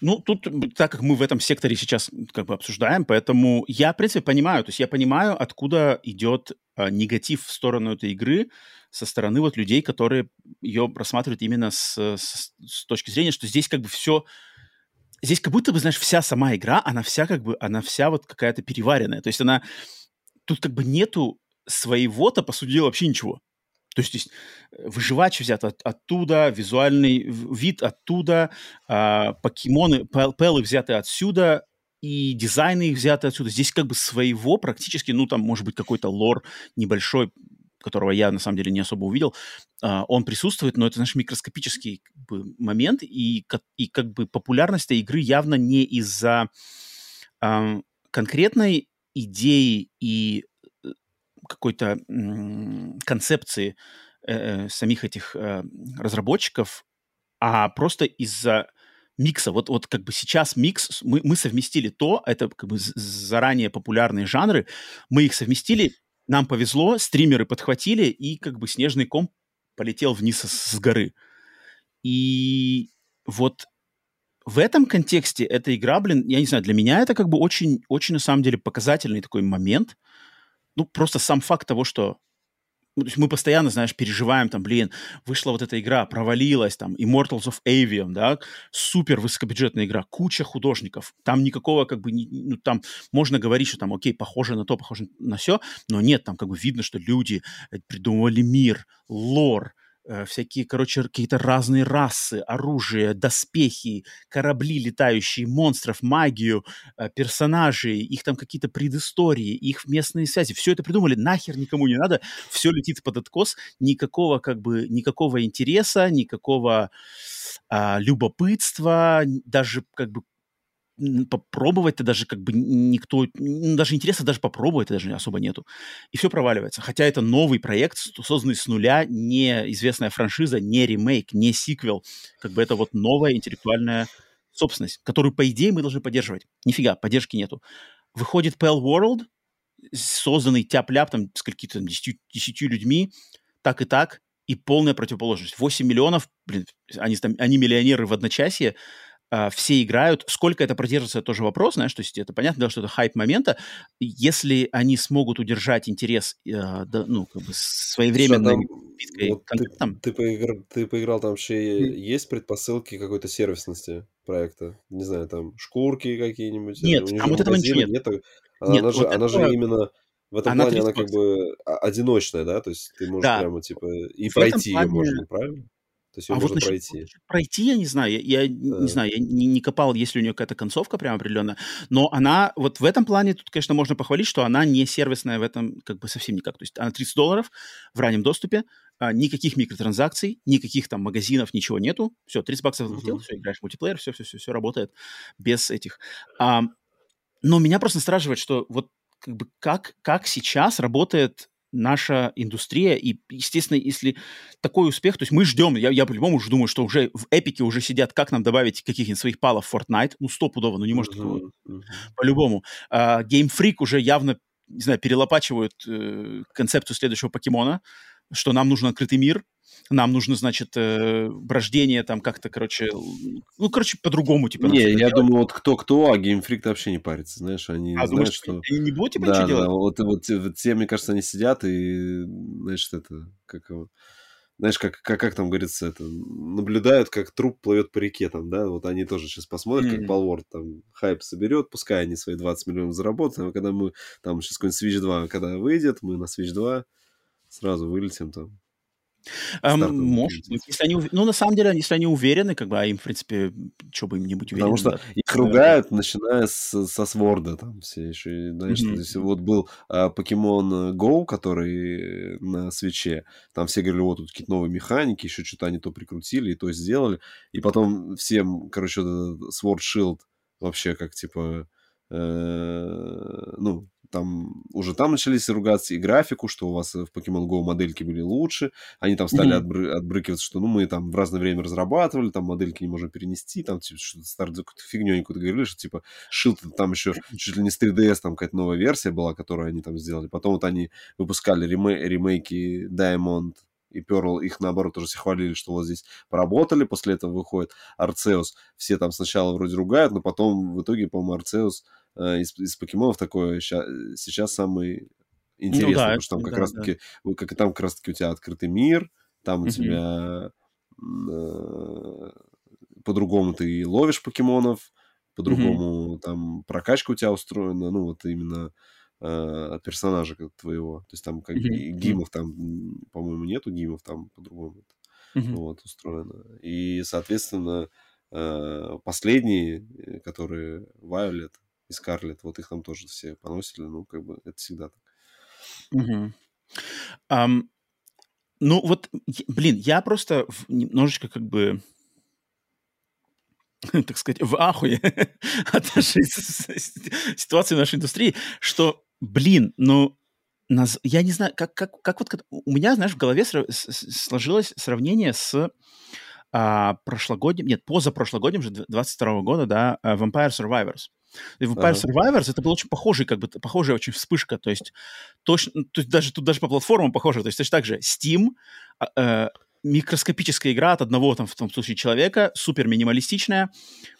Ну, тут, так как мы в этом секторе сейчас как бы обсуждаем, поэтому я, в принципе, понимаю, то есть я понимаю, откуда идет а, негатив в сторону этой игры со стороны вот людей, которые ее рассматривают именно с, с, с точки зрения, что здесь как бы все здесь как будто бы, знаешь, вся сама игра, она вся как бы, она вся вот какая-то переваренная. То есть она, тут как бы нету своего-то, по сути дела, вообще ничего. То есть, есть э, выживач взят от, оттуда, визуальный вид оттуда, э, покемоны, пелы взяты отсюда, и дизайны их взяты отсюда. Здесь как бы своего практически, ну, там, может быть, какой-то лор небольшой, которого я, на самом деле, не особо увидел, э, он присутствует, но это, знаешь, микроскопический как бы, момент, и, и как бы популярность игры явно не из-за эм, конкретной идеи и э, какой-то м, концепции э, самих этих э, разработчиков, а просто из-за микса. Вот, вот как бы сейчас микс, мы, мы совместили то, это как бы заранее популярные жанры, мы их совместили, нам повезло, стримеры подхватили, и как бы снежный ком полетел вниз с, горы. И вот в этом контексте эта игра, блин, я не знаю, для меня это как бы очень, очень на самом деле показательный такой момент. Ну, просто сам факт того, что то есть мы постоянно, знаешь, переживаем, там, блин, вышла вот эта игра, провалилась, там, Immortals of Avium, да, супер высокобюджетная игра, куча художников, там никакого, как бы, ну, там можно говорить, что там, окей, похоже на то, похоже на все, но нет, там, как бы, видно, что люди э, придумывали мир, лор, всякие, короче, какие-то разные расы, оружие, доспехи, корабли летающие, монстров, магию, э, персонажей, их там какие-то предыстории, их местные связи. Все это придумали, нахер никому не надо, все летит под откос, никакого как бы, никакого интереса, никакого а, любопытства, даже как бы попробовать-то даже как бы никто, даже интереса даже попробовать даже особо нету. И все проваливается. Хотя это новый проект, созданный с нуля, не известная франшиза, не ремейк, не сиквел. Как бы это вот новая интеллектуальная собственность, которую, по идее, мы должны поддерживать. Нифига, поддержки нету. Выходит Pale World, созданный тяп-ляп там с какими-то 10, 10 людьми, так и так, и полная противоположность. 8 миллионов, блин, они, там, они миллионеры в одночасье, все играют. Сколько это продержится, тоже вопрос, знаешь, то есть это понятно, что это хайп момента. Если они смогут удержать интерес, uh, да, ну, как бы своевременно биткой вот ты, ты, поиграл, ты поиграл, там вообще mm. есть предпосылки какой-то сервисности проекта? Не знаю, там шкурки какие-нибудь? Нет, там вот этого ничего нет. нет. Она, нет, она, вот же, это... она же именно в этом она плане она как бы одиночная, да? То есть ты можешь да. прямо типа и в пройти плане... ее можно, правильно? То есть ее а можно вот пройти. Пройти я не знаю, я, я да. не знаю, я не, не копал, есть ли у нее какая-то концовка прям определенная, но она вот в этом плане тут, конечно, можно похвалить, что она не сервисная в этом как бы совсем никак. То есть она 30 долларов в раннем доступе, а, никаких микротранзакций, никаких там магазинов, ничего нету. Все, 30 баксов заплатил, uh-huh. все, играешь в мультиплеер, все, все, все, все работает без этих. А, но меня просто настораживает, что вот как бы как, как сейчас работает наша индустрия. И, естественно, если такой успех, то есть мы ждем, я, я по-любому уже думаю, что уже в Эпике уже сидят, как нам добавить каких-нибудь своих палов в Fortnite. Ну, стопудово, ну не может такого. Uh-huh. По-любому. Uh, Game Freak уже явно, не знаю, перелопачивают uh, концепцию следующего покемона, что нам нужен открытый мир, нам нужно, значит, э, рождение там как-то, короче, ну, короче, по-другому, типа. Не, я делать. думаю, вот кто-кто, а геймфрик вообще не парится, знаешь, они а, знают, что... Они не будут, типа, да, ничего да, делать? Вот, вот, вот те, мне кажется, они сидят и, знаешь, это, как его знаешь, как, как, как там говорится, это, наблюдают, как труп плывет по реке, там, да, вот они тоже сейчас посмотрят, mm-hmm. как Балворд там хайп соберет, пускай они свои 20 миллионов заработают, а когда мы, там, сейчас какой-нибудь Switch 2, когда выйдет, мы на Switch 2 сразу вылетим там, Um, может быть. Если они, ну, на самом деле, если они уверены, как бы, а им, в принципе, что бы им не быть уверенным. Потому что да, их ругают, начиная с, со Сворда, там все еще, знаешь, mm-hmm. здесь вот был а, Pokemon Go, который на свече, там все говорили, вот тут какие-то новые механики, еще что-то они то прикрутили и то сделали, и потом всем, короче, Sword Shield вообще как, типа, э, ну, там уже там начались ругаться и графику, что у вас в Pokemon Go модельки были лучше. Они там стали mm-hmm. отбры- отбрыкиваться, что ну мы там в разное время разрабатывали, там модельки не можем перенести, там типа что-то старт какую-то фигню они какую-то говорили, что типа Shield там еще чуть ли не с 3DS там какая-то новая версия была, которую они там сделали. Потом вот они выпускали ремей- ремейки Diamond и Pearl, их наоборот тоже все хвалили, что вот здесь поработали, после этого выходит Арцеус, все там сначала вроде ругают, но потом в итоге, по-моему, Арцеус Э, из, из покемонов такое ща, сейчас самый интересный, ну, да, потому что там как да, раз-таки, да. как, там как раз-таки у тебя открытый мир, там у mm-hmm. тебя э, по-другому ты ловишь покемонов, по-другому mm-hmm. там прокачка у тебя устроена, ну вот именно э, персонажа твоего, то есть там как mm-hmm. гимов там, по-моему, нету гимов, там по-другому mm-hmm. вот устроено. И, соответственно, э, последние, э, которые Violet, и Скарлетт, вот их там тоже все поносили, ну, как бы это всегда так. Угу. Um, ну, вот, блин, я просто немножечко как бы так сказать, в ахуе от нашей ситуации в нашей индустрии, что, блин, ну, я не знаю, как, как, как вот у меня, знаешь, в голове сложилось сравнение с а, прошлогодним, нет, позапрошлогодним же, 22 года, да, э, Vampire Survivors. И Vampire uh-huh. Survivors это был очень похожий, как бы, похожая очень вспышка, то есть точно, то есть даже тут даже по платформам похоже, то есть точно так же Steam, а, э, микроскопическая игра от одного, там, в том случае, человека, супер минималистичная,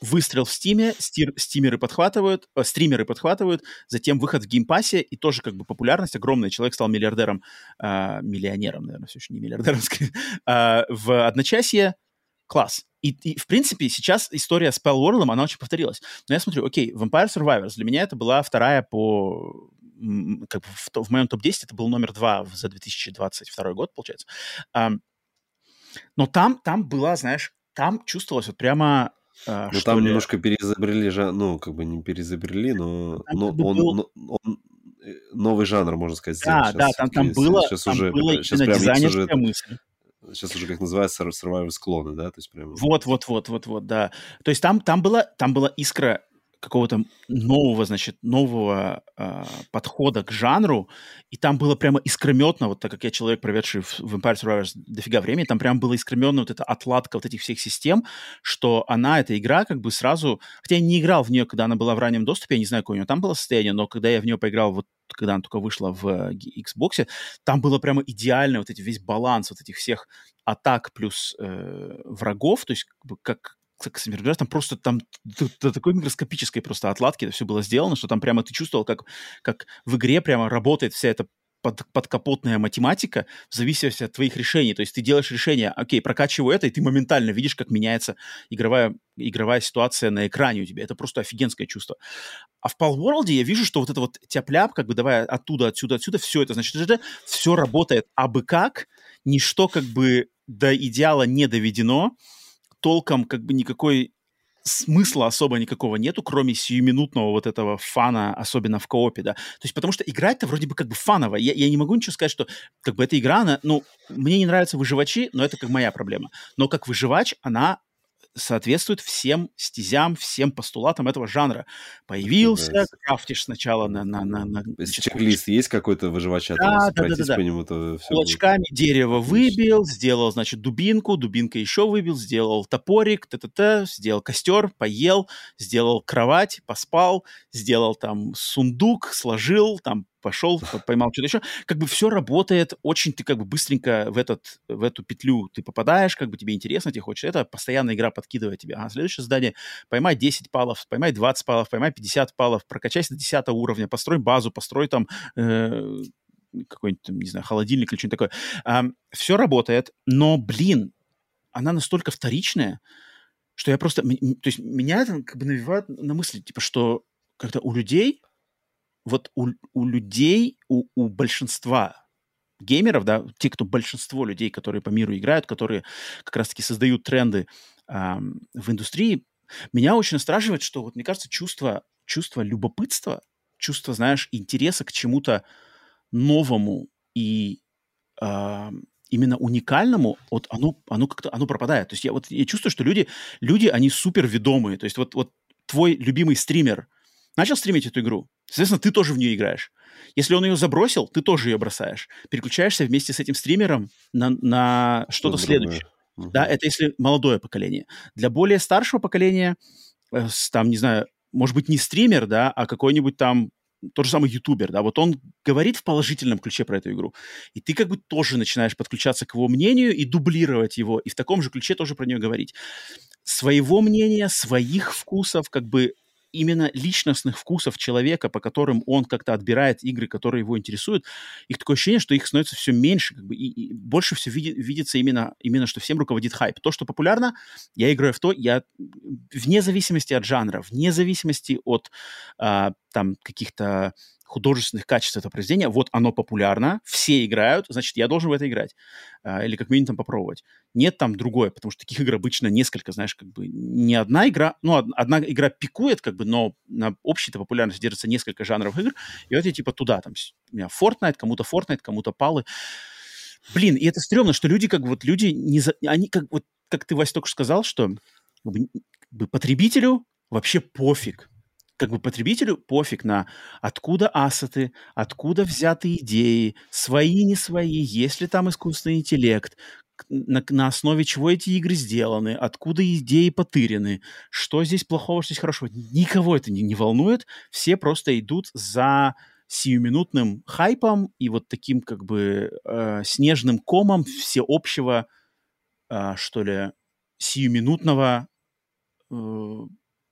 выстрел в Steamе, стир, стримеры подхватывают, э, стримеры подхватывают, затем выход в Game Passе, и тоже как бы популярность огромная. Человек стал миллиардером, э, миллионером, наверное, все еще не миллиардером, э, в одночасье. Класс. И, и, в принципе, сейчас история с с Palworld, она очень повторилась. Но я смотрю, окей, Vampire Survivors, для меня это была вторая по как бы в, в моем топ-10 это был номер два за 2022 год, получается. Но там, там была, знаешь, там чувствовалось вот прямо а, ну, там ли... немножко переизобрели, же, ну, как бы не переизобрели, но, но он, был... он, он новый жанр, можно сказать. Да, да, там, там было, сейчас там уже, было сейчас прям дизайнерская уже, мысль. Сейчас уже, как называется, survivor склоны, да? То есть прям... Вот, вот, вот, вот, вот, да. То есть там, там, была, там была искра какого-то нового, значит, нового э, подхода к жанру, и там было прямо искрометно, вот так как я человек, проведший в, в Empire Survivors дофига времени, там прямо было искрометно вот эта отладка вот этих всех систем, что она, эта игра, как бы сразу... Хотя я не играл в нее, когда она была в раннем доступе, я не знаю, какое у нее там было состояние, но когда я в нее поиграл вот когда она только вышла в э, Xbox, там было прямо идеально вот эти весь баланс вот этих всех атак плюс э, врагов, то есть как, как собираешь, там просто там до такой микроскопической просто отладки это все было сделано, что там прямо ты чувствовал, как, как в игре прямо работает вся эта под, подкапотная математика в зависимости от твоих решений. То есть ты делаешь решение, окей, прокачиваю это, и ты моментально видишь, как меняется игровая, игровая ситуация на экране у тебя. Это просто офигенское чувство. А в Palworld я вижу, что вот это вот тяп-ляп, как бы давай оттуда, отсюда, отсюда, все это, значит, это, все работает абы как, ничто как бы до идеала не доведено, толком как бы никакой смысла особо никакого нету, кроме сиюминутного вот этого фана, особенно в коопе, да. То есть потому что играть-то вроде бы как бы фаново. Я, я не могу ничего сказать, что как бы эта игра, она, ну, мне не нравятся выживачи, но это как моя проблема. Но как выживач она соответствует всем стезям, всем постулатам этого жанра. Появился, да. крафтишь сначала на... на, на, на Чек-лист есть какой-то выживача? Да, да, да, да, да. по нему, то все Кулачками будет. дерево выбил, сделал, значит, дубинку, дубинка еще выбил, сделал топорик, т-т-т, сделал костер, поел, сделал кровать, поспал, сделал там сундук, сложил, там пошел, поймал что-то еще. Как бы все работает очень, ты как бы быстренько в, этот, в эту петлю ты попадаешь, как бы тебе интересно, тебе хочется. Это постоянная игра подкидывает тебе. А следующее задание поймай 10 палов, поймай 20 палов, поймай 50 палов, прокачайся до 10 уровня, построй базу, построй там э, какой-нибудь, не знаю, холодильник или что-нибудь такое. А, все работает, но, блин, она настолько вторичная, что я просто... То есть меня это как бы навевает на мысли, типа, что как-то у людей вот у, у людей, у, у большинства геймеров, да, те, кто большинство людей, которые по миру играют, которые как раз-таки создают тренды э, в индустрии, меня очень настораживает, что вот мне кажется чувство, чувство любопытства, чувство, знаешь, интереса к чему-то новому и э, именно уникальному, вот оно, оно как-то оно пропадает. То есть я вот я чувствую, что люди, люди, они супер ведомые. То есть вот, вот твой любимый стример начал стримить эту игру, Соответственно, ты тоже в нее играешь. Если он ее забросил, ты тоже ее бросаешь. Переключаешься вместе с этим стримером на, на что-то что следующее. Угу. Да, это если молодое поколение. Для более старшего поколения, э, там, не знаю, может быть, не стример, да, а какой-нибудь там тот же самый ютубер, да, вот он говорит в положительном ключе про эту игру, и ты как бы тоже начинаешь подключаться к его мнению и дублировать его, и в таком же ключе тоже про нее говорить. Своего мнения, своих вкусов, как бы именно личностных вкусов человека, по которым он как-то отбирает игры, которые его интересуют, их такое ощущение, что их становится все меньше, как бы, и, и больше все види, видится именно, именно, что всем руководит хайп. То, что популярно, я играю в то, я вне зависимости от жанра, вне зависимости от а, там каких-то художественных качеств этого произведения, вот оно популярно, все играют, значит, я должен в это играть. А, или как минимум там попробовать. Нет там другое, потому что таких игр обычно несколько, знаешь, как бы не одна игра, ну, одна игра пикует, как бы, но на общей-то популярности держится несколько жанров игр, и вот я типа туда, там, у меня Fortnite, кому-то Fortnite, кому-то Палы. Блин, и это стрёмно, что люди, как вот, люди, не за... они как вот, как ты, Вась, только что сказал, что бы потребителю вообще пофиг. Как бы потребителю пофиг на откуда ассеты, откуда взяты идеи, свои, не свои, есть ли там искусственный интеллект, на, на основе чего эти игры сделаны, откуда идеи потырены, что здесь плохого, что здесь хорошего. Никого это не, не волнует. Все просто идут за сиюминутным хайпом и вот таким как бы э, снежным комом всеобщего, э, что ли, сиюминутного э,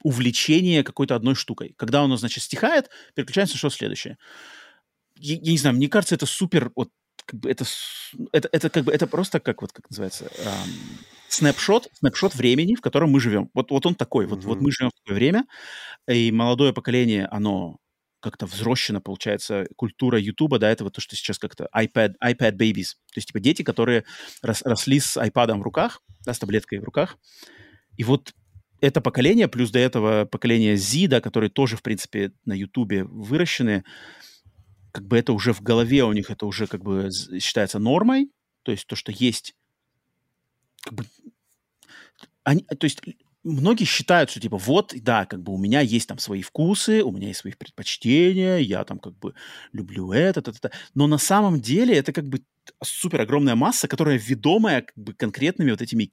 увлечения какой-то одной штукой. Когда оно, значит, стихает, переключается на что следующее. Я, я не знаю, мне кажется, это супер вот как бы это, это, это как бы это просто как вот как называется эм, снапшот, снапшот времени, в котором мы живем. Вот, вот он такой. Вот, mm-hmm. вот мы живем в такое время, и молодое поколение, оно как-то взрощено, получается, культура Ютуба, да, это вот то, что сейчас как-то iPad, iPad babies. То есть, типа, дети, которые рос, росли с iPad в руках, да, с таблеткой в руках. И вот это поколение, плюс до этого поколение Z, да, которые тоже, в принципе, на Ютубе выращены, как бы это уже в голове у них, это уже как бы считается нормой, то есть то, что есть, как бы, они, то есть многие считают, что типа вот, да, как бы у меня есть там свои вкусы, у меня есть свои предпочтения, я там как бы люблю это, это, это. Но на самом деле это как бы супер огромная масса, которая ведомая как бы конкретными вот этими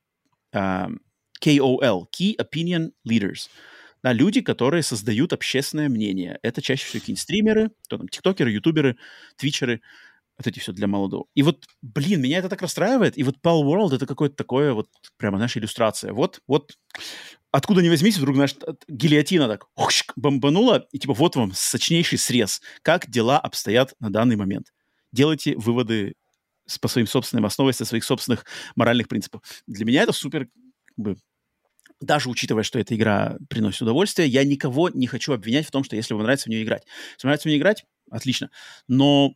uh, KOL, Key Opinion Leaders. Да, люди, которые создают общественное мнение. Это чаще всего какие-нибудь стримеры, кто там, тиктокеры, ютуберы, твичеры, вот эти все для молодого. И вот, блин, меня это так расстраивает. И вот Pal World это какое-то такое вот, прямо, знаешь, иллюстрация. Вот, вот, откуда не возьмись, вдруг, знаешь, гильотина так хушк, бомбанула, и типа вот вам сочнейший срез. Как дела обстоят на данный момент. Делайте выводы по своим собственным основам, со своих собственных моральных принципов. Для меня это супер, бы, даже учитывая, что эта игра приносит удовольствие, я никого не хочу обвинять в том, что если вам нравится в нее играть. Если вам нравится в нее играть, отлично. Но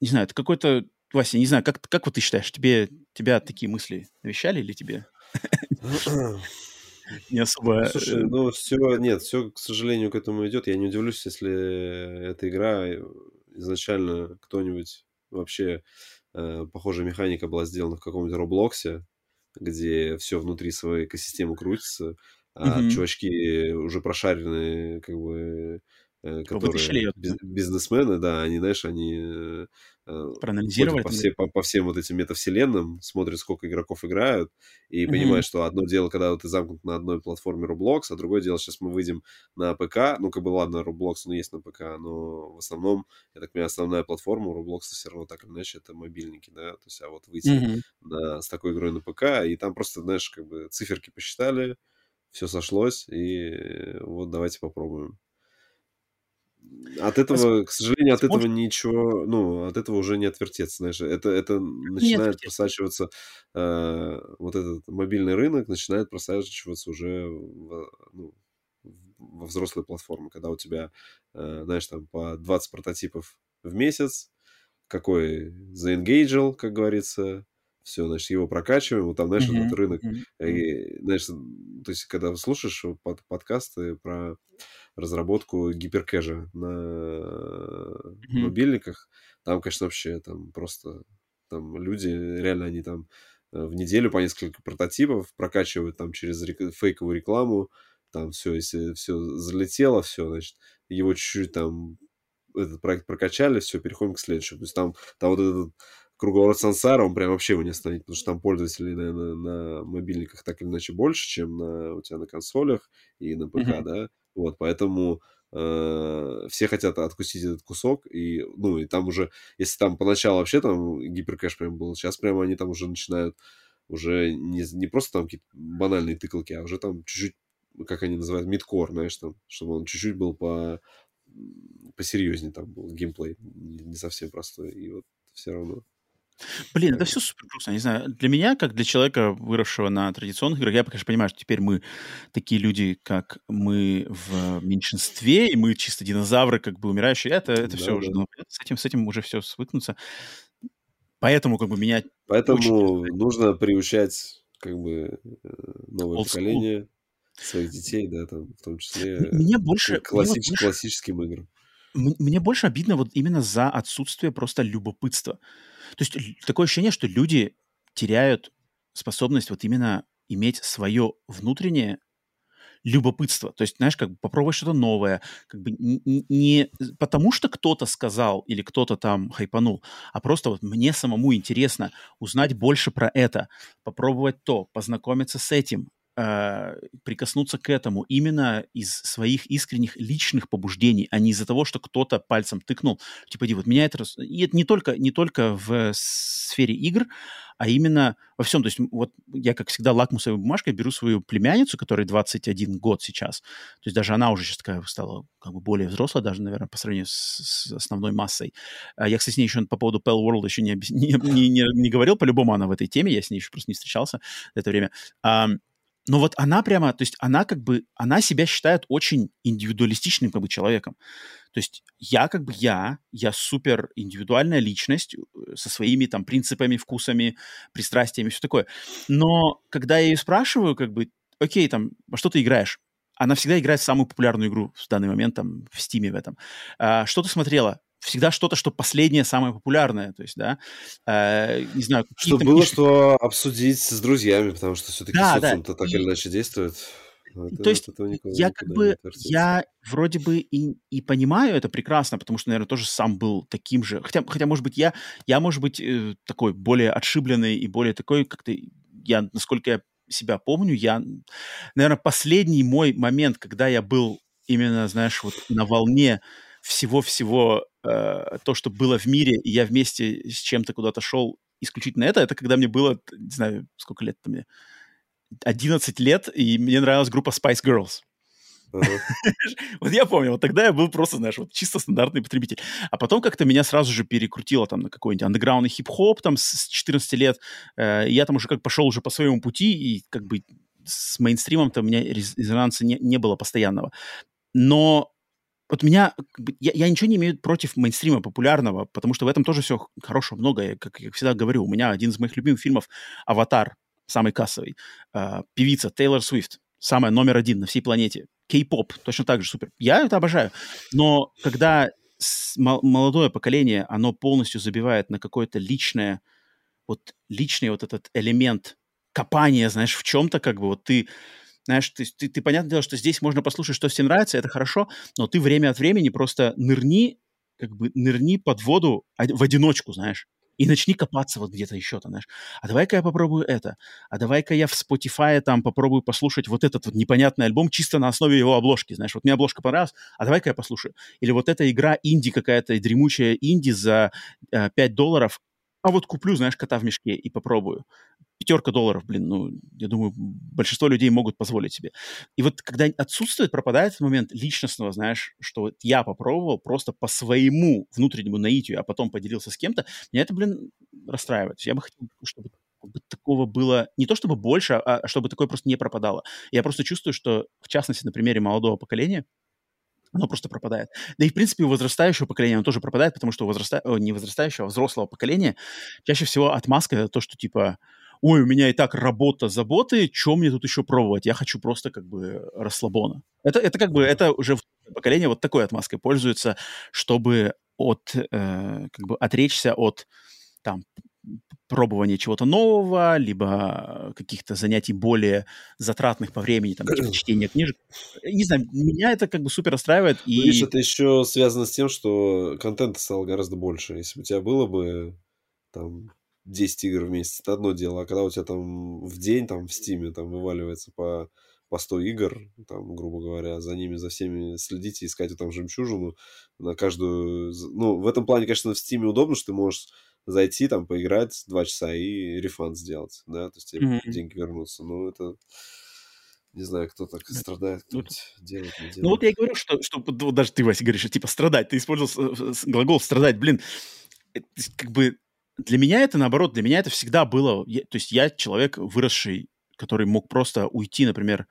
не знаю, это какой-то... Вася, не знаю, как, как вот ты считаешь, тебе, тебя такие мысли навещали или тебе не особо... Слушай, э, ну все, нет, все, к сожалению, к этому идет. Я не удивлюсь, если эта игра изначально кто-нибудь вообще э, похожая механика была сделана в каком-нибудь Роблоксе, где все внутри своей экосистемы крутится, а mm-hmm. чувачки уже прошаренные, как бы Э, которые бизнесмены, да, они, знаешь, они э, проанализировали по, все, по, по всем вот этим метавселенным, смотрят, сколько игроков играют, и mm-hmm. понимают, что одно дело, когда ты замкнут на одной платформе Roblox, а другое дело, сейчас мы выйдем на ПК, ну, как бы, ладно, Roblox, ну, есть на ПК, но в основном, я так понимаю, основная платформа у Roblox все равно так или иначе это мобильники, да, то есть, а вот выйти mm-hmm. на, с такой игрой на ПК, и там просто, знаешь, как бы циферки посчитали, все сошлось, и вот давайте попробуем. От этого, к сожалению, от этого ничего, ну, от этого уже не отвертеться, знаешь. Это, это начинает просачиваться, э, вот этот мобильный рынок начинает просачиваться уже в, ну, во взрослые платформы, когда у тебя, э, знаешь, там по 20 прототипов в месяц, какой заэнгейджил, как говорится, все, значит, его прокачиваем, вот там, знаешь, mm-hmm. этот рынок, mm-hmm. и, знаешь, то есть, когда слушаешь под, подкасты про разработку гиперкэжа на mm-hmm. мобильниках, там, конечно, вообще там просто там люди, реально они там э, в неделю по несколько прототипов прокачивают там через рек- фейковую рекламу, там все, если все залетело, все, значит, его чуть-чуть там этот проект прокачали, все, переходим к следующему. То есть там, там вот этот круговорот сансара, он прям вообще его не остановить, потому что там пользователей, наверное, на мобильниках так или иначе больше, чем на, у тебя на консолях и на ПК, mm-hmm. да, вот, поэтому э, все хотят откусить этот кусок, и, ну, и там уже, если там поначалу вообще там гиперкэш прям был, сейчас прямо они там уже начинают уже не, не просто там какие-то банальные тыкалки, а уже там чуть-чуть, как они называют, мидкор, знаешь, там, чтобы он чуть-чуть был по посерьезнее там был геймплей, не совсем простой, и вот все равно. Блин, это все супер грустно. Не знаю, для меня, как для человека, выросшего на традиционных играх, я, конечно, понимаю, что теперь мы такие люди, как мы в меньшинстве, и мы чисто динозавры, как бы умирающие. Это, это да, все да. уже, ну, с этим, с этим уже все свыкнуться. Поэтому, как бы, меня Поэтому очень... нужно приучать, как бы, э, новое Old поколение school. своих детей, да, там, в том числе мне больше, классич... мне больше... классическим играм. Мне больше обидно вот именно за отсутствие просто любопытства. То есть такое ощущение, что люди теряют способность вот именно иметь свое внутреннее любопытство. То есть, знаешь, как бы попробовать что-то новое. Как бы не, не потому, что кто-то сказал или кто-то там хайпанул, а просто вот мне самому интересно узнать больше про это, попробовать то, познакомиться с этим, э, прикоснуться к этому именно из своих искренних личных побуждений, а не из-за того, что кто-то пальцем тыкнул. Типа, вот меня это... И это не только, не только в сфере игр, а именно во всем. То есть вот я, как всегда, лакмусовой бумажкой беру свою племянницу, которой 21 год сейчас. То есть даже она уже сейчас такая стала как бы более взрослая, даже, наверное, по сравнению с, с основной массой. А я, кстати, с ней еще по поводу Pell World еще не, не, не, не, не говорил, по-любому она в этой теме, я с ней еще просто не встречался это время. Но вот она прямо, то есть она как бы, она себя считает очень индивидуалистичным как бы человеком. То есть я как бы я, я супер индивидуальная личность э, со своими там принципами, вкусами, пристрастиями, все такое. Но когда я ее спрашиваю, как бы, окей, там, во что ты играешь? Она всегда играет в самую популярную игру в данный момент, там, в Стиме в этом. А, что ты смотрела? Всегда что-то, что последнее, самое популярное, то есть, да, э, не знаю. Что было, книжки... что обсудить с друзьями, потому что все-таки да, социум-то да. так и... или иначе действует. Это, то есть я как бы, я вроде бы и, и понимаю это прекрасно, потому что, наверное, тоже сам был таким же. Хотя, хотя может быть, я, я может быть, э, такой более отшибленный и более такой, как-то, я, насколько я себя помню, я, наверное, последний мой момент, когда я был именно, знаешь, вот на волне всего-всего э, то, что было в мире, и я вместе с чем-то куда-то шел исключительно это, это когда мне было, не знаю, сколько лет мне, 11 лет, и мне нравилась группа Spice Girls. Uh-huh. вот я помню, вот тогда я был просто, знаешь, вот чисто стандартный потребитель. А потом как-то меня сразу же перекрутило там на какой-нибудь андеграундный хип-хоп там с 14 лет. Э, я там уже как пошел уже по своему пути, и как бы с мейнстримом-то у меня резонанса не, не было постоянного. Но вот меня, я, я ничего не имею против мейнстрима популярного, потому что в этом тоже все хорошего много. Я, как я всегда говорю, у меня один из моих любимых фильмов «Аватар», самый кассовый. Э, певица Тейлор Свифт, самая номер один на всей планете. Кей-поп, точно так же супер. Я это обожаю. Но когда молодое поколение, оно полностью забивает на какое-то личное, вот личный вот этот элемент копания, знаешь, в чем-то, как бы вот ты знаешь, ты, ты, ты, понятное дело, что здесь можно послушать, что всем нравится, это хорошо, но ты время от времени просто нырни, как бы нырни под воду в одиночку, знаешь, и начни копаться вот где-то еще, там, знаешь. А давай-ка я попробую это. А давай-ка я в Spotify там попробую послушать вот этот вот непонятный альбом чисто на основе его обложки, знаешь. Вот мне обложка понравилась, а давай-ка я послушаю. Или вот эта игра инди какая-то, дремучая инди за э, 5 долларов, а вот куплю, знаешь, кота в мешке и попробую пятерка долларов, блин, ну, я думаю, большинство людей могут позволить себе. И вот когда отсутствует, пропадает этот момент личностного, знаешь, что вот я попробовал просто по своему внутреннему наитию, а потом поделился с кем-то, меня это, блин, расстраивает. Я бы хотел, чтобы такого было не то чтобы больше, а чтобы такое просто не пропадало. Я просто чувствую, что, в частности, на примере молодого поколения, оно просто пропадает. Да и, в принципе, у возрастающего поколения оно тоже пропадает, потому что у возраста... не возрастающего, а взрослого поколения чаще всего отмазка это то, что, типа, ой, у меня и так работа, заботы, что мне тут еще пробовать? Я хочу просто как бы расслабона. Это, это как бы, это уже поколение вот такой отмазкой пользуется, чтобы от, э, как бы отречься от там пробования чего-то нового, либо каких-то занятий более затратных по времени, там, типа чтения книжек. Не знаю, меня это как бы супер устраивает. Ну, и... Видишь, это еще связано с тем, что контента стало гораздо больше. Если бы у тебя было бы там 10 игр в месяц, это одно дело. А когда у тебя там в день, там в Стиме, там вываливается по, по 100 игр, там, грубо говоря, за ними, за всеми следить и искать там жемчужину на каждую... Ну, в этом плане, конечно, в Стиме удобно, что ты можешь зайти, там, поиграть два часа и рефанд сделать, да, то есть тебе mm-hmm. деньги вернутся. Ну, это... Не знаю, кто так страдает, кто ну, делает, не делает. Ну вот я говорю, что, что вот даже ты, Вася, говоришь, типа страдать. Ты использовал глагол страдать. Блин, это, как бы для меня это, наоборот, для меня это всегда было... Я, то есть я человек, выросший, который мог просто уйти, например,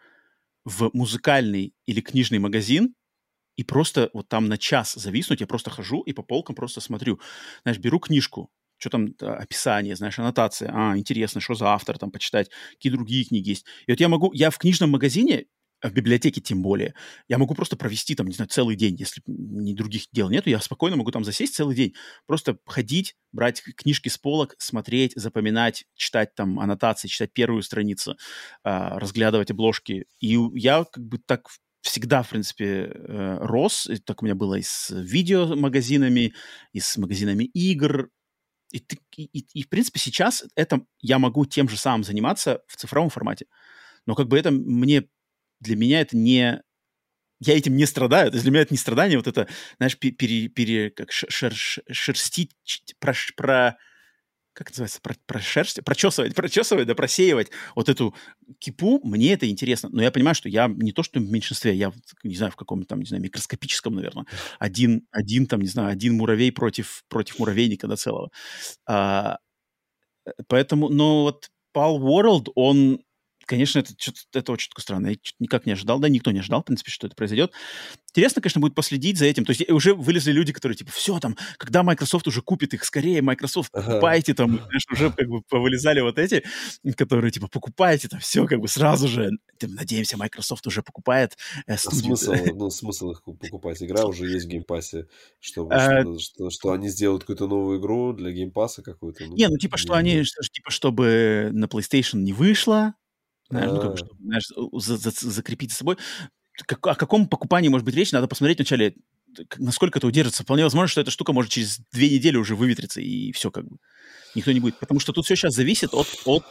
в музыкальный или книжный магазин и просто вот там на час зависнуть. Я просто хожу и по полкам просто смотрю. Знаешь, беру книжку, что там описание, знаешь, аннотация. А, интересно, что за автор там почитать, какие другие книги есть. И вот я могу, я в книжном магазине в библиотеке тем более. Я могу просто провести там, не знаю, целый день, если ни других дел нету, я спокойно могу там засесть целый день. Просто ходить, брать книжки с полок, смотреть, запоминать, читать там аннотации, читать первую страницу, а, разглядывать обложки. И я как бы так всегда, в принципе, э, рос. И так у меня было и с видеомагазинами, и с магазинами игр. И, и, и, и, в принципе, сейчас это я могу тем же самым заниматься в цифровом формате. Но как бы это мне для меня это не... Я этим не страдаю. То есть для меня это не страдание, вот это, знаешь, пере, пере, как шер, шерстить, про, про, как называется, про, про шерсть, прочесывать, прочесывать, да, просеивать вот эту кипу, мне это интересно. Но я понимаю, что я не то, что в меньшинстве, я, не знаю, в каком-то там, не знаю, микроскопическом, наверное, один, один там, не знаю, один муравей против, против муравейника, да, целого. А, э, поэтому, но вот Palworld, он конечно, это, это очень странно. Я никак не ожидал, да, никто не ожидал, в принципе, что это произойдет. Интересно, конечно, будет последить за этим. То есть уже вылезли люди, которые типа, все там, когда Microsoft уже купит их, скорее, Microsoft, покупайте там, знаешь, уже как бы повылезали вот эти, которые типа, покупайте там, все как бы сразу же. Надеемся, Microsoft уже покупает э, студию. А смысл, ну, смысл их покупать? Игра уже есть в Game Passе, что, а... что, что, что они сделают какую-то новую игру для геймпасса какую-то. Ну, не, ну типа, что они, что, типа, чтобы на PlayStation не вышло, знаешь, ну, как бы, чтобы, знаешь, за, за, закрепить за собой. Как, о каком покупании может быть речь, надо посмотреть вначале, насколько это удержится. Вполне возможно, что эта штука может через две недели уже выветриться, и все как бы. Никто не будет. Потому что тут все сейчас зависит от, от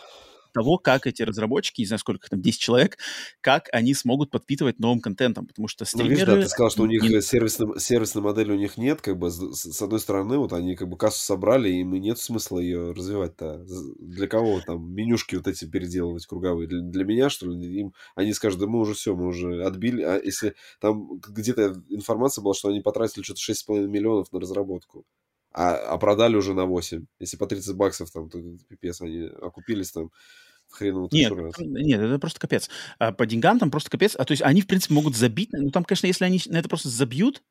того, как эти разработчики, не знаю, сколько там, 10 человек, как они смогут подпитывать новым контентом, потому что стримеры... Ну, видишь, да, ты сказал, что у них не... сервисной, сервисной модели у них нет, как бы, с, с одной стороны, вот они как бы кассу собрали, им и нет смысла ее развивать-то. Для кого там менюшки вот эти переделывать круговые? Для, для меня, что ли? Им, они скажут, да мы уже все, мы уже отбили, а если там где-то информация была, что они потратили что-то 6,5 миллионов на разработку, а, а продали уже на 8. Если по 30 баксов, там, то пипец, они окупились там хреново нет, нет, это просто капец. А по деньгам там просто капец. А то есть они, в принципе, могут забить. Ну, там, конечно, если они на это просто забьют,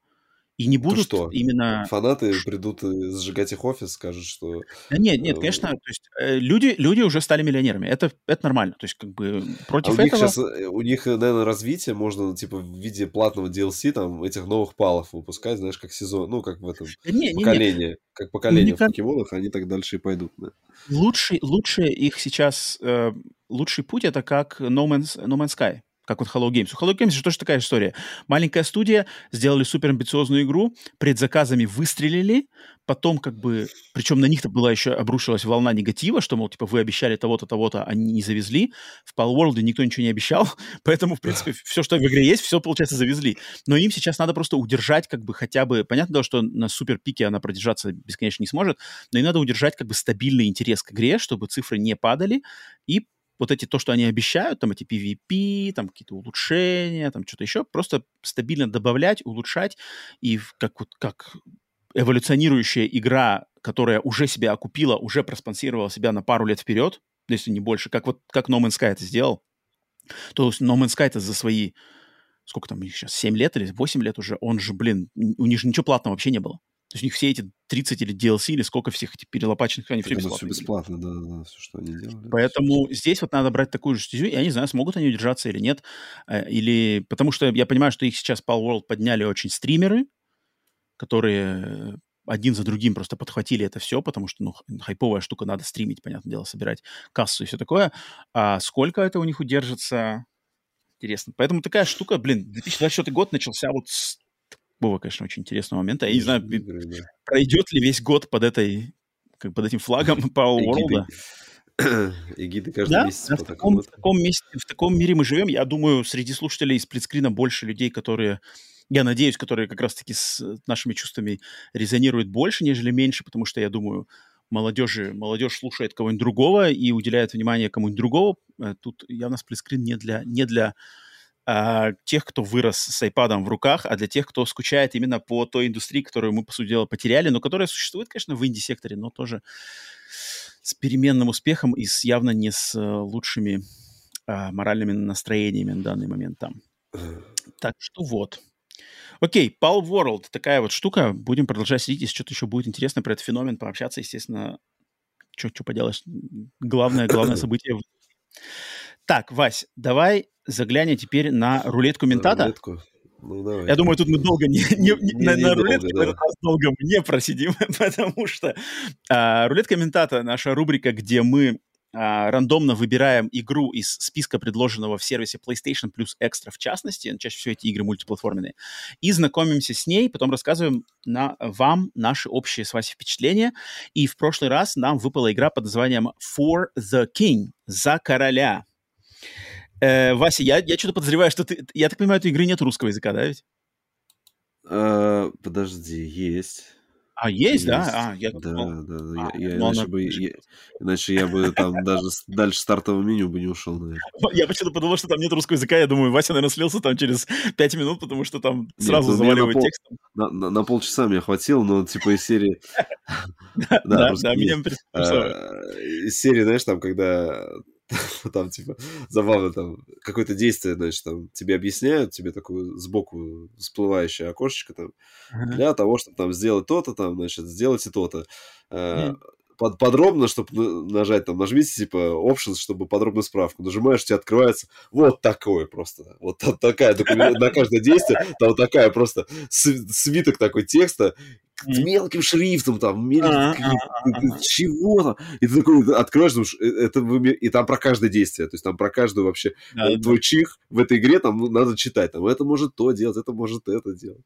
и не будут что? именно... Фанаты придут сжигать их офис, скажут, что... Да нет, нет, э, конечно, то есть э, люди, люди уже стали миллионерами, это, это нормально, то есть как бы против а у этого... Них сейчас, э, у них, наверное, развитие можно, типа, в виде платного DLC, там, этих новых палов выпускать, знаешь, как сезон, ну, как в этом не, поколение, не, не. как поколение Мне в покемонах, они так дальше и пойдут, да. Лучший, лучший их сейчас, э, лучший путь это как No Man's, no Man's Sky как вот Hello Games. У Hello Games же тоже такая история. Маленькая студия, сделали супер амбициозную игру, предзаказами выстрелили, потом как бы, причем на них-то была еще обрушилась волна негатива, что, мол, типа, вы обещали того-то, того-то, они не завезли. В Palworld никто ничего не обещал, поэтому, в принципе, все, что в игре есть, все, получается, завезли. Но им сейчас надо просто удержать как бы хотя бы, понятно, что на супер пике она продержаться бесконечно не сможет, но им надо удержать как бы стабильный интерес к игре, чтобы цифры не падали, и вот эти, то, что они обещают, там эти PvP, там какие-то улучшения, там что-то еще, просто стабильно добавлять, улучшать, и как вот как эволюционирующая игра, которая уже себя окупила, уже проспонсировала себя на пару лет вперед, если не больше, как вот как No Man's Sky это сделал, то No Man's Sky это за свои, сколько там у сейчас, 7 лет или 8 лет уже, он же, блин, у них же ничего платного вообще не было. То есть у них все эти 30 или DLC, или сколько всех этих перелопаченных, они все бесплатно. все бесплатно, да, да, все, что они делали. Поэтому здесь вот надо брать такую же стезю. Я не знаю, смогут они удержаться или нет. Э, или... Потому что я понимаю, что их сейчас Pal World подняли очень стримеры, которые один за другим просто подхватили это все, потому что, ну, хайповая штука, надо стримить, понятное дело, собирать кассу и все такое. А сколько это у них удержится, интересно. Поэтому такая штука, блин, 2024 год начался вот с было, конечно, очень интересного момента. Я не знаю, игры, да. пройдет ли весь год под этой, как под этим флагом Power World. Эгиды каждый да? месяц. Да, в, таком, в, таком месте, в таком мире мы живем. Я думаю, среди слушателей сплитскрина больше людей, которые, я надеюсь, которые как раз-таки с нашими чувствами резонируют больше, нежели меньше, потому что я думаю, молодежи, молодежь слушает кого-нибудь другого и уделяет внимание кому-нибудь другого. Э, тут явно сплитскрин не для, не для а, тех, кто вырос с iPad в руках, а для тех, кто скучает именно по той индустрии, которую мы, по сути дела, потеряли, но которая существует, конечно, в инди-секторе, но тоже с переменным успехом и с, явно не с э, лучшими а, моральными настроениями на данный момент там. Так что вот. Окей, Pal World, такая вот штука. Будем продолжать следить, если что-то еще будет интересно про этот феномен, пообщаться, естественно. Что поделаешь? Главное, главное событие Так, Вась, давай заглянем теперь на рулетку ментата. Рулетку. Ну, давай. Я думаю, тут мы долго не, не, не, на, не на рулетке долго, да. долго не просидим, потому что а, рулетка ментата наша рубрика, где мы а, рандомно выбираем игру из списка, предложенного в сервисе PlayStation Plus Extra в частности, чаще всего эти игры мультиплатформенные, и знакомимся с ней, потом рассказываем на, вам наши общие с Васей впечатления. И в прошлый раз нам выпала игра под названием For the King, за короля. Э, Вася, я, я что-то подозреваю, что ты... Я так понимаю, этой игры нет русского языка, да, ведь? А, подожди, есть. А, есть, есть. да? А, я да, думал... да, да. А, я, я, иначе, она... бы, я, иначе я бы там даже дальше стартового меню бы не ушел, наверное. Я почему-то подумал, что там нет русского языка. Я думаю, Вася, наверное, слился там через пять минут, потому что там сразу нет, на пол, текстом. На, на, на полчаса мне хватило, но типа из серии... Да, да, меня а, Из серии, знаешь, там, когда там, типа, забавно, там, какое-то действие, значит, там, тебе объясняют, тебе такое сбоку всплывающее окошечко, там, для того, чтобы, там, сделать то-то, там, значит, сделайте то-то. Э, под, подробно, чтобы нажать, там, нажмите, типа, options, чтобы подробную справку. Нажимаешь, тебе открывается вот такое просто. Вот такая документ, на каждое действие, там такая просто свиток такой текста, с мелким шрифтом, там, чего там. И ты такой открываешь, думаешь, «Э, это и там про каждое действие, то есть там про каждую вообще э, твой чих в этой игре там ну, надо читать, там, это может то делать, это может это делать.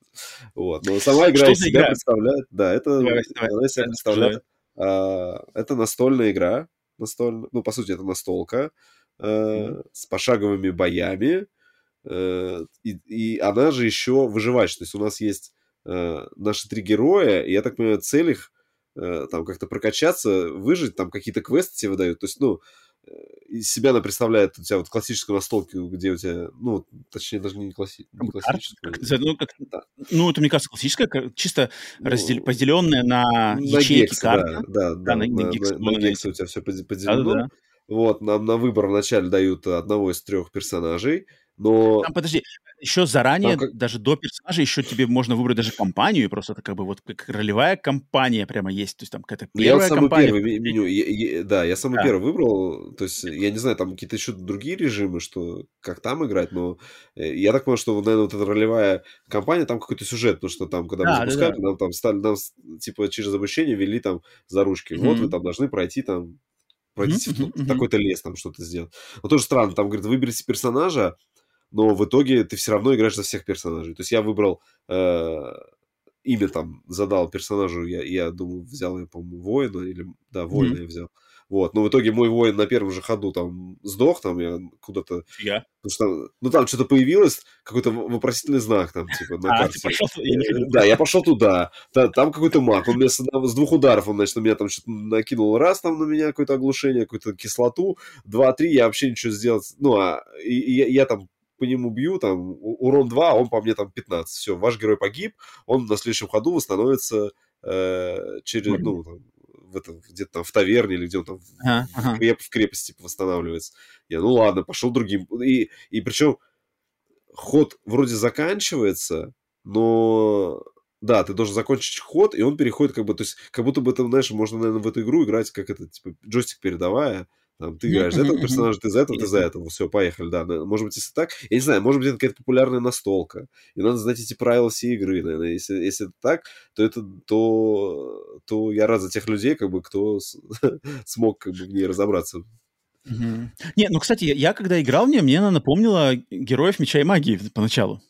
Вот, но сама игра из себя представляет, да, это, она себя представляет а, это настольная игра, настольная, ну, по сути, это настолка с пошаговыми боями, э, и, и она же еще выживач. То есть у нас есть э, наши три героя, и я так понимаю, цель их там как-то прокачаться, выжить, там какие-то квесты тебе выдают. То есть, ну, из себя она представляет у тебя вот классическую настолку, где у тебя, ну, точнее, даже не, класси... не классическую. Как, ну, как, да. ну, это, мне кажется, классическая, чисто ну, раздел... поделенная на, на ячейки гекс, карты. Да, да, да, на, на, на, гекс, на, на гекс у тебя все поделено. Да, да, да. Вот, нам на выбор вначале дают одного из трех персонажей, но... Там, подожди, еще заранее, как... даже до персонажа, еще тебе можно выбрать даже компанию, просто это как бы вот как ролевая компания прямо есть, то есть там какая-то первая я самый компания. первый меню, я, я, да, я самый да. первый выбрал, то есть я не знаю, там какие-то еще другие режимы, что как там играть, но э, я так понял, что, наверное, вот эта ролевая компания, там какой-то сюжет, потому что там, когда да, мы запускали, да, да. нам там стали, нам типа через обучение вели там за ручки, mm-hmm. вот вы там должны пройти там пройти mm-hmm. в такой-то лес, там что-то сделать. Но тоже странно, там, говорит, выберите персонажа, но в итоге ты все равно играешь за всех персонажей. То есть я выбрал э, имя там, задал персонажу, я, я думаю, взял я, по-моему, воина, или, да, воина mm-hmm. я взял. Вот, но в итоге мой воин на первом же ходу там сдох, там я куда-то... Я? Потому что, ну, там что-то появилось, какой-то вопросительный знак там, типа, на а, карте. Ты пошел, не да, я пошел туда. Там какой-то маг, он мне с, с двух ударов, он, значит, на меня там что-то накинул раз там на меня какое-то оглушение, какую-то кислоту, два-три, я вообще ничего сделать... Ну, а и, и я, я там по нему бью, там, урон 2, а он по мне там 15. Все, ваш герой погиб, он на следующем ходу восстановится э, через, ну, там, в этом, где-то там в таверне или где он там ага, в, ага. Креп, в крепости типа, восстанавливается. Я, ну ладно, пошел другим. И, и причем ход вроде заканчивается, но да, ты должен закончить ход, и он переходит как бы, то есть как будто бы, ты, знаешь, можно, наверное, в эту игру играть, как это, типа, джойстик передавая, там, ты играешь за этого персонажа, ты за этого, ты за этого. Все, поехали, да. Может быть, если так, я не знаю, может быть, это какая-то популярная настолка. И надо знать эти правила всей игры, наверное. Если, если это так, то это то, то я рад за тех людей, как бы, кто смог как бы, в ней разобраться. Угу. Не, ну, кстати, я, я когда играл в нее, мне она напомнила героев Меча и Магии поначалу.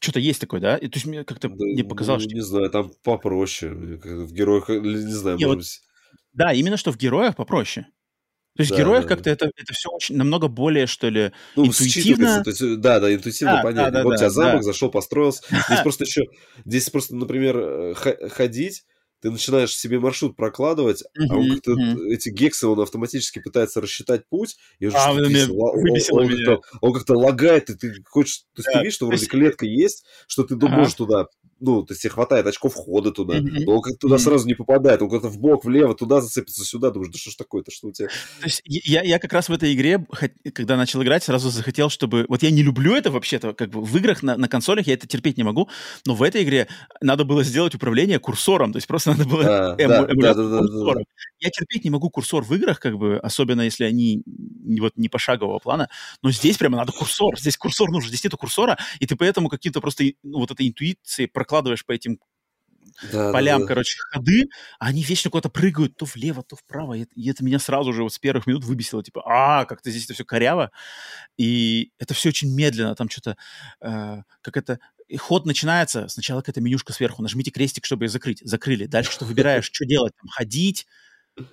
Что-то есть такое, да? И, то есть мне как-то да, не показалось, ну, что... Не знаю, там попроще. В героях, не знаю, не, может вот, быть... Да, именно что в героях попроще. То есть да, героях да. как-то это, это все очень намного более, что ли, ну, интуитивно. То есть, да, да, интуитивно да, понятно. Да, да, вот да, у тебя замок, да. зашел, построился. Здесь просто еще, здесь просто, например, э, ходить, ты начинаешь себе маршрут прокладывать, uh-huh, а он как-то uh-huh. эти гексы, он автоматически пытается рассчитать путь, и он, а, меня, он, он, как-то, он как-то лагает, и ты хочешь, то есть да, ты видишь, что вроде клетка есть, что ты ага. можешь туда ну, то есть тебе хватает очков входа туда, mm-hmm. но он как туда mm-hmm. сразу не попадает, он как-то в бок, влево, туда зацепится, сюда, думаешь, да что ж такое-то, что у тебя... То есть я, я как раз в этой игре, когда начал играть, сразу захотел, чтобы... Вот я не люблю это вообще-то, как бы в играх на, на консолях я это терпеть не могу, но в этой игре надо было сделать управление курсором, то есть просто надо было а, эму, да, да, да, да, да. Я терпеть не могу курсор в играх, как бы, особенно если они вот не пошагового плана, но здесь прямо надо курсор, здесь курсор нужен, здесь нету курсора, и ты поэтому каким-то просто ну, вот этой интуицией прокладываешь по этим да, полям, да, да. короче, ходы, а они вечно куда-то прыгают то влево, то вправо, и это, и это меня сразу же вот с первых минут выбесило, типа, а, как-то здесь это все коряво, и это все очень медленно, там что-то, э, как это, и ход начинается, сначала какая-то менюшка сверху, нажмите крестик, чтобы ее закрыть, закрыли, дальше что выбираешь, что делать, там, ходить,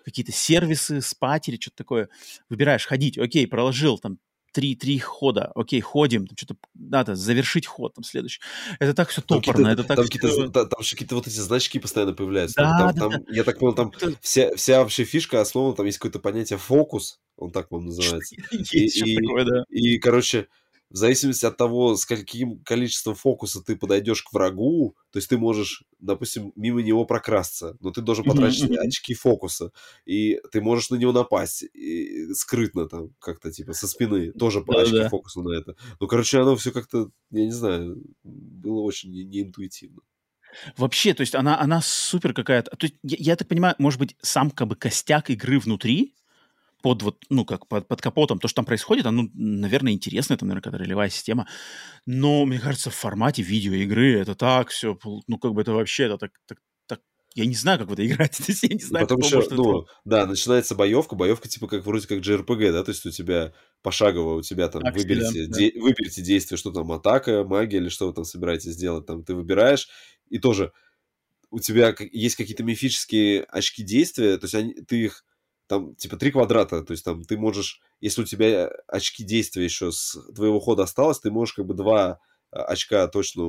какие-то сервисы, спать или что-то такое, выбираешь, ходить, окей, проложил, там, три, три хода. Окей, ходим, там что-то надо завершить ход, там следующий. Это так все топорно, это так там, все... там, там же какие-то вот эти значки постоянно появляются. Да, там, да, там, да. Я так понял, там это... вся, вся вообще фишка основана, там есть какое-то понятие фокус, он так, по-моему, называется. Есть и, и, такое, да. И, короче, в зависимости от того, с каким количеством фокуса ты подойдешь к врагу, то есть ты можешь, допустим, мимо него прокрасться, но ты должен потратить mm-hmm. очки фокуса, и ты можешь на него напасть и, скрытно там как-то типа со спины, тоже по очки да. фокуса на это. Ну, короче, оно все как-то, я не знаю, было очень неинтуитивно. Вообще, то есть она, она супер какая-то. То есть, я, я так понимаю, может быть, сам как бы костяк игры внутри, под вот, ну, как под, под капотом, то, что там происходит, оно, наверное, интересно, это, наверное, какая-то ролевая система, но, мне кажется, в формате видеоигры это так все, ну, как бы это вообще, это так, так, так я не знаю, как в это играть, я не знаю, Потому что, ну, это... да, начинается боевка, боевка типа как вроде как JRPG, да, то есть у тебя пошагово, у тебя там так, выберите, да, де- да. выберите действие, что там, атака, магия или что вы там собираетесь сделать, там ты выбираешь, и тоже у тебя есть какие-то мифические очки действия, то есть они, ты их там типа три квадрата, то есть там ты можешь, если у тебя очки действия еще с твоего хода осталось, ты можешь как бы два а, очка точно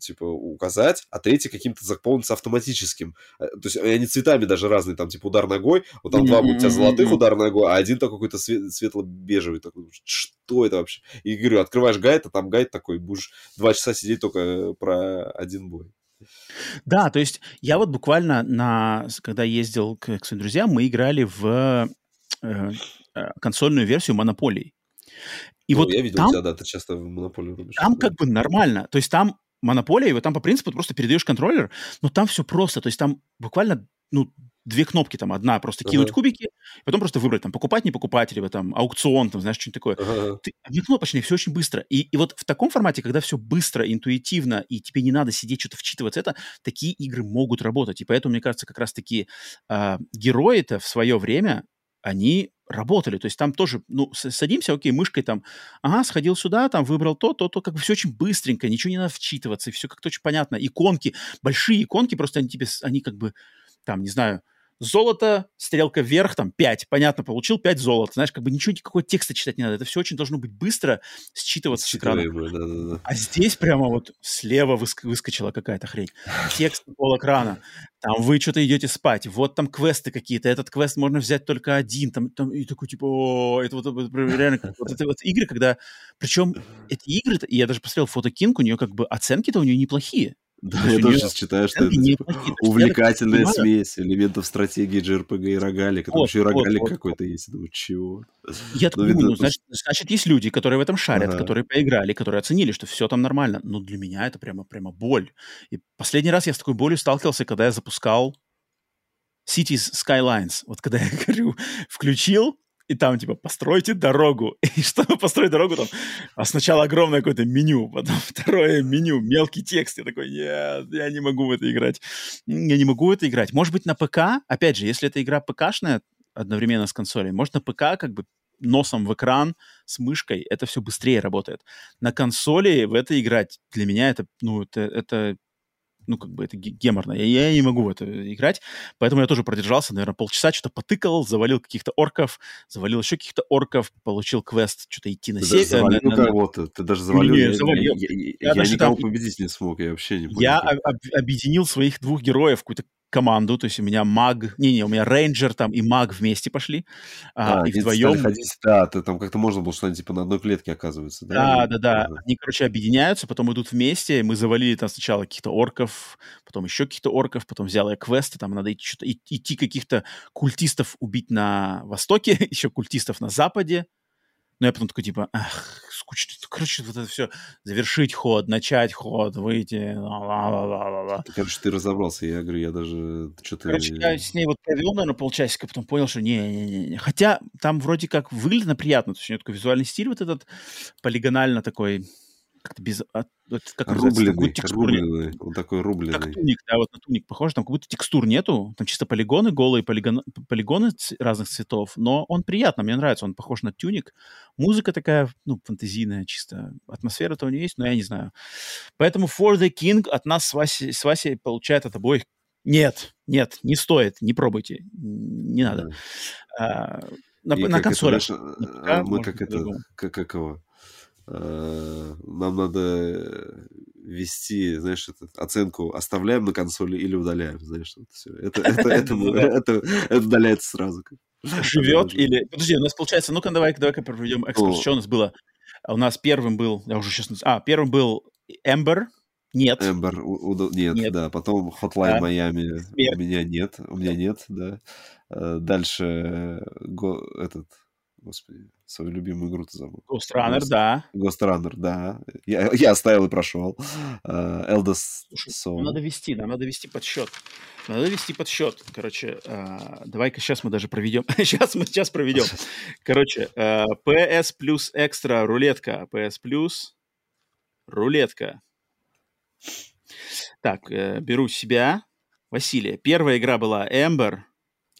типа указать, а третий каким-то заполнится автоматическим. Э, то есть они цветами даже разные, там типа удар ногой, вот там два у тебя золотых удар ногой, а один такой какой-то свет, светло-бежевый такой. Что это вообще? И говорю, открываешь гайд, а там гайд такой, будешь два часа сидеть только про один бой. Да, то есть я вот буквально на, когда ездил к, к своим друзьям, мы играли в э, э, консольную версию Монополии. И ну, вот я видел там, тебя, да, ты часто в Монополию рубишь. Там как бы нормально. То есть там монополия, и вот там по принципу просто передаешь контроллер, но там все просто. То есть там буквально ну, две кнопки там, одна просто uh-huh. кинуть кубики, потом просто выбрать там покупать, не покупать, либо там аукцион, там, знаешь, что-нибудь такое. Uh-huh. Ты, одни кнопочные, все очень быстро. И, и вот в таком формате, когда все быстро, интуитивно, и тебе не надо сидеть, что-то вчитываться, это такие игры могут работать. И поэтому, мне кажется, как раз-таки э, герои-то в свое время, они работали. То есть там тоже, ну, садимся, окей, мышкой там, ага, сходил сюда, там выбрал то, то, то, как бы все очень быстренько, ничего не надо вчитываться, и все как-то очень понятно. Иконки, большие иконки, просто они тебе, они как бы, там, не знаю, Золото, стрелка вверх, там, 5. Понятно, получил 5 золота. Знаешь, как бы ничего, никакого текста читать не надо. Это все очень должно быть быстро считываться с экрана. Да, да, да. А здесь прямо вот слева выск- выскочила какая-то хрень. Текст пол экрана. Там вы что-то идете спать. Вот там квесты какие-то. Этот квест можно взять только один. Там, там и такой, типа, о, это вот, вот реально, вот это вот игры, когда... Причем эти игры, я даже посмотрел фото Кинг, у нее как бы оценки-то у нее неплохие. Да, я тоже сейчас читаю, что это типа, увлекательная смесь элементов стратегии JRPG и рогалик. Там еще и рогалик какой-то есть. Думаю, чего? Я ну, думаю, ну, значит, значит, есть люди, которые в этом шарят, ага. которые поиграли, которые оценили, что все там нормально. Но для меня это прямо, прямо боль. И последний раз я с такой болью сталкивался, когда я запускал Cities Skylines. Вот когда я говорю, включил, и там, типа, постройте дорогу. И чтобы построить дорогу, там, а сначала огромное какое-то меню, потом второе меню, мелкий текст. Я такой, нет, я не могу в это играть. Я не могу в это играть. Может быть, на ПК, опять же, если это игра ПКшная, одновременно с консолью, может, на ПК как бы носом в экран с мышкой, это все быстрее работает. На консоли в это играть для меня это, ну, это, это ну, как бы это геморно. Я, я не могу в это играть, поэтому я тоже продержался, наверное, полчаса, что-то потыкал, завалил каких-то орков, завалил еще каких-то орков, получил квест что-то идти на север. Завалил на, кого-то, ты даже завалил. Не, я, завалил. Я, я, я, я никого там... победить не смог, я вообще не понял. Я об, объединил своих двух героев, какую-то команду, то есть у меня маг, не-не, у меня рейнджер там и маг вместе пошли, а, А, и они вдвоем... ходить, да, ты- там как-то можно было что-нибудь типа на одной клетке оказывается, да? Да, да, да. Ага. Они, короче, объединяются, потом идут вместе. Мы завалили там сначала каких-то орков, потом еще каких-то орков, потом взял я квесты, там надо идти, идти каких-то культистов убить на востоке, еще культистов на западе. Но я потом такой, типа, ах, скучно. Короче, вот это все. Завершить ход, начать ход, выйти. ла-ла-ла-ла-ла. Короче, ты разобрался, я говорю, я даже что-то... Короче, я с ней вот провел, наверное, полчасика, потом понял, что не-не-не. Хотя там вроде как выглядно приятно. То есть у нее такой визуальный стиль вот этот полигонально такой, как-то без... от- вот как Рубленый, рубленый, он такой Как рубленый. туник, да, вот на туник похож, там как будто текстур нету, там чисто полигоны, голые полигон, полигоны разных цветов, но он приятно, мне нравится, он похож на тюник. Музыка такая, ну, фантазийная чисто, атмосфера-то у нее есть, но я не знаю. Поэтому For the King от нас с Васей, с Васей получает от обоих нет, нет, не стоит, не пробуйте, не надо. Да. А, на, И на как это, консолях. знаешь, На ПК а, мы как это, по-другому. как, как его, э, нам надо вести, знаешь, это, оценку оставляем на консоли или удаляем, знаешь, вот всё. Это, это, это, это, это удаляется сразу. живет Да, или... Подожди, у нас получается... Ну-ка, давай, давай-ка проведем экскурс. Что у нас было? А У нас первым был... Я уже сейчас... А, первым был Эмбер. Нет. Эмбер, нет, Нет. да. Потом Hotline Да. Miami Смерть. у меня нет, у меня нет, да. Э, Дальше э, этот, господи, свою любимую игру ты забыл. Ghost Runner, Ghost- да. Ghost Runner, да. Я, я оставил и прошел. Eldest Слушай, Soul. Надо вести, нам надо вести подсчет. Надо вести подсчет. Короче, а, давай-ка сейчас мы даже проведем. сейчас мы сейчас проведем. Короче, а, PS плюс экстра рулетка. PS плюс рулетка. Так, э, беру себя. Василия. Первая игра была Эмбер.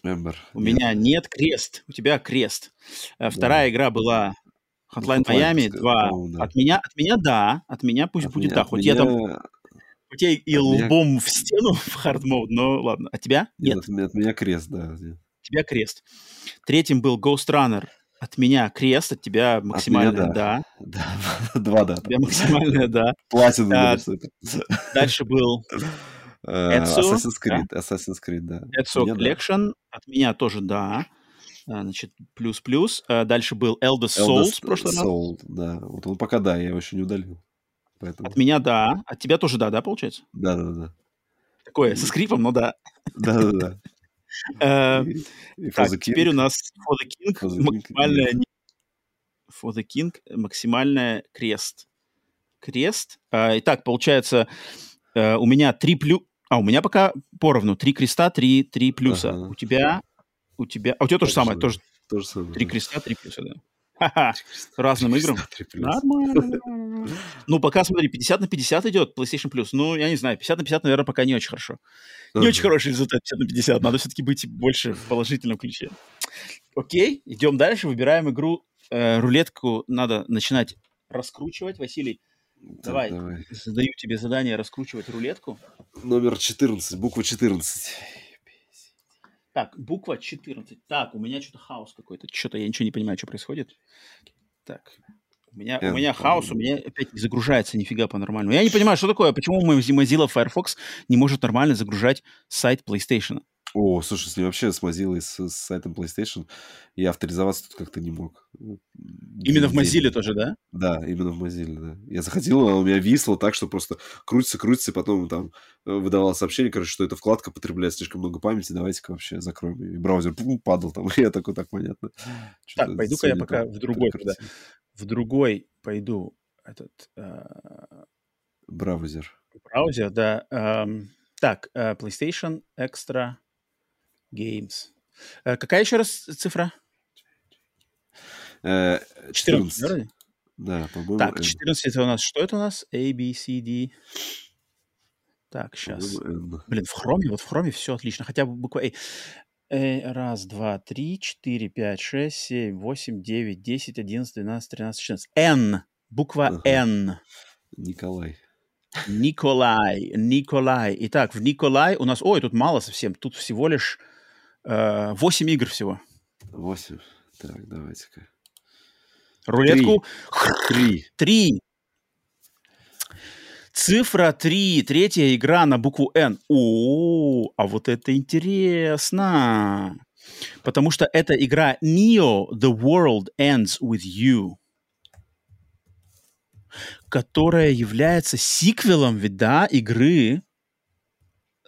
Эмбер. У меня нет крест. У тебя крест. А Вторая игра была Hotline Hotline, Miami пускай, 2. по-моему, да. От меня, от меня да. От меня пусть От будет меня- да. от Хоть я там меня- Хоть я и От меня- лбом в стену в хард мод, но ладно. А тебя? Нет, Нет, от меня, от меня крест, да. нет. от тебя крест. Третьим был Ghost Runner. От меня крест, от тебя максимальное да. да. Да, два да. От тебя максимальное да. Платину, А. Дальше был Э, Ezio, Assassin's Creed, Assassin's Creed, да. Ezio Мне да. Collection. От меня тоже да. А, Значит, плюс-плюс. А, Дальше был Eldest Souls Eldest в прошлый раз. Soul, да. Вот он пока да, я его еще не удалил. Поэтому, От меня да. От тебя тоже да, да, получается? да, да, да. Такое, со скрипом, но да. Да, да, да. Э, Так, теперь у нас For the King максимальная... For the King максимальная крест. Крест. Итак, получается, э, у меня три плюс... А, у меня пока поровну. Три креста, три, три плюса. Ага. У тебя... У тебя... А у тебя то же самое, же, тоже То же самое. три креста, три плюса, да. Ха-ха. Разным играм. Нормально. Ну, пока, смотри, 50 на 50 идет PlayStation Plus. Ну, я не знаю, 50 на 50, наверное, пока не очень хорошо. Не очень хороший результат 50 на 50. Надо все-таки быть больше в положительном ключе. Окей, идем дальше. Выбираем игру. Э, рулетку надо начинать раскручивать. Василий, Так, давай. давай. задаю тебе задание раскручивать рулетку. Номер 14, буква 14. Так, буква 14. Так, у меня что-то хаос какой-то. Что-то я ничего не понимаю, что происходит. Так, у меня, у Н, меня хаос, у меня опять не загружается нифига по-нормальному. Я не понимаю, что такое, почему мой Mozilla Firefox не может нормально загружать сайт PlayStation. О, слушай, с ним вообще с Mozilla, с, с сайтом PlayStation, я авторизоваться тут как-то не мог. Именно в Mozilla тоже, да? Да, именно в Mozilla, да. Я заходил, она у меня висла так, что просто крутится, крутится, и потом там э, выдавало сообщение, короче, что эта вкладка потребляет слишком много памяти, давайте-ка вообще закроем. И браузер пум, падал там, и я такой, так, понятно. Так, пойду-ка я пока в другой тогда. В другой пойду этот э, Браузер. браузер, да. так, э, PlayStation Extra Games. Э, какая еще раз цифра? Э, 14, 14. вроде? Да, по-моему, Так, N. 14 это у нас, что это у нас? A, B, C, D. Так, сейчас. Блин, в хроме, вот в хроме все отлично, хотя бы буква A. Э, раз, два, три, четыре, пять, шесть, семь, восемь, девять, десять, одиннадцать, двенадцать, тринадцать, четырнадцать. N. Буква Ага. N. Николай. Николай. Николай. Итак, в Николай у нас... Ой, тут мало совсем. Тут всего лишь э, 8 игр всего. 8. Так, давайте-ка. Рулетку Три. три. Цифра 3, третья игра на букву N. О, а вот это интересно. Потому что это игра Neo The World Ends With You, которая является сиквелом, ведь, да, игры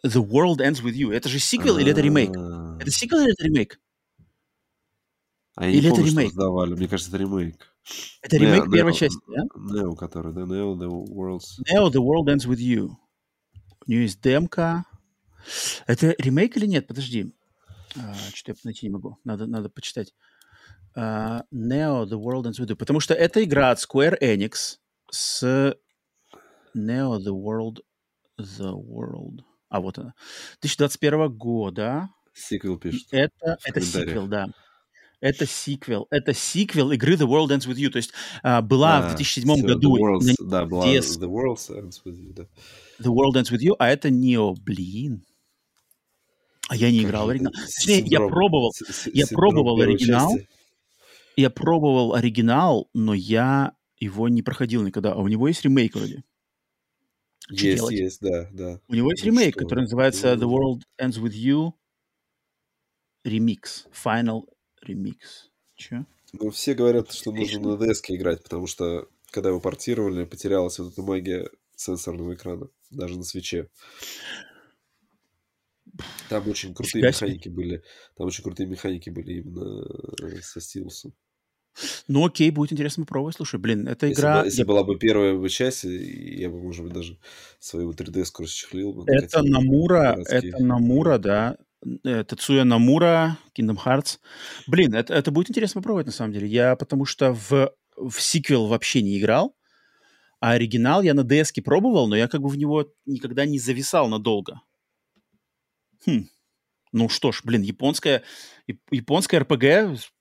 The World Ends With You. Это же сиквел или это ремейк? А, Это сиквел или это ремейк? А я не Или это помню, что ремейк? сдавали. Мне кажется, это ремейк. Это Neo- ремейк первой Neo- части, да? Neo, который, да, Neo, The Worlds. Neo The World Ends With You. У нее есть демка. Это ремейк или нет? Подожди. А, что-то я найти не могу. Надо, надо почитать. А, Neo The World Ends With You. Потому что это игра от Square Enix с Neo The World The World. А вот она. 2021 года. Сиквел пишет. Это, в это сиквел, да. Это сиквел. Это сиквел игры The World Ends With You. То есть а, была в А, 2007 всё, году The Worlds, на да, была DS. The Worlds Ends With You, да. The World Ends With You, а это Neo, блин. А я не играл в оригинал. Точнее, я пробовал. я пробовал оригинал. части. Я пробовал оригинал, но я его не проходил никогда. А у него есть ремейк вроде. Что Есть, делать? есть, да, да. У него есть Ну ремейк, что? который называется The. World Ends With You Remix. Final Remix. Че? Ну, все говорят, что нужно на DS играть, потому что, когда его портировали, потерялась вот эта магия сенсорного экрана, даже на свече. Там очень крутые себе. механики были. Там очень крутые механики были именно э, со стилусом. Ну окей, будет интересно попробовать. Слушай, блин, эта Если, игра... бы- если я- была бы первая бы часть, я бы, может быть, даже свою 3DS расчехлил бы. Это Намура, это Намура, да. Э, Тацуя Намура, Kingdom Hearts. Блин, это, это будет интересно попробовать, на самом деле. Я потому что в, в сиквел вообще не играл, а оригинал я на DS пробовал, но я как бы в него никогда не зависал надолго. Хм. Ну что ж, блин, японская, яп- японская РПГ,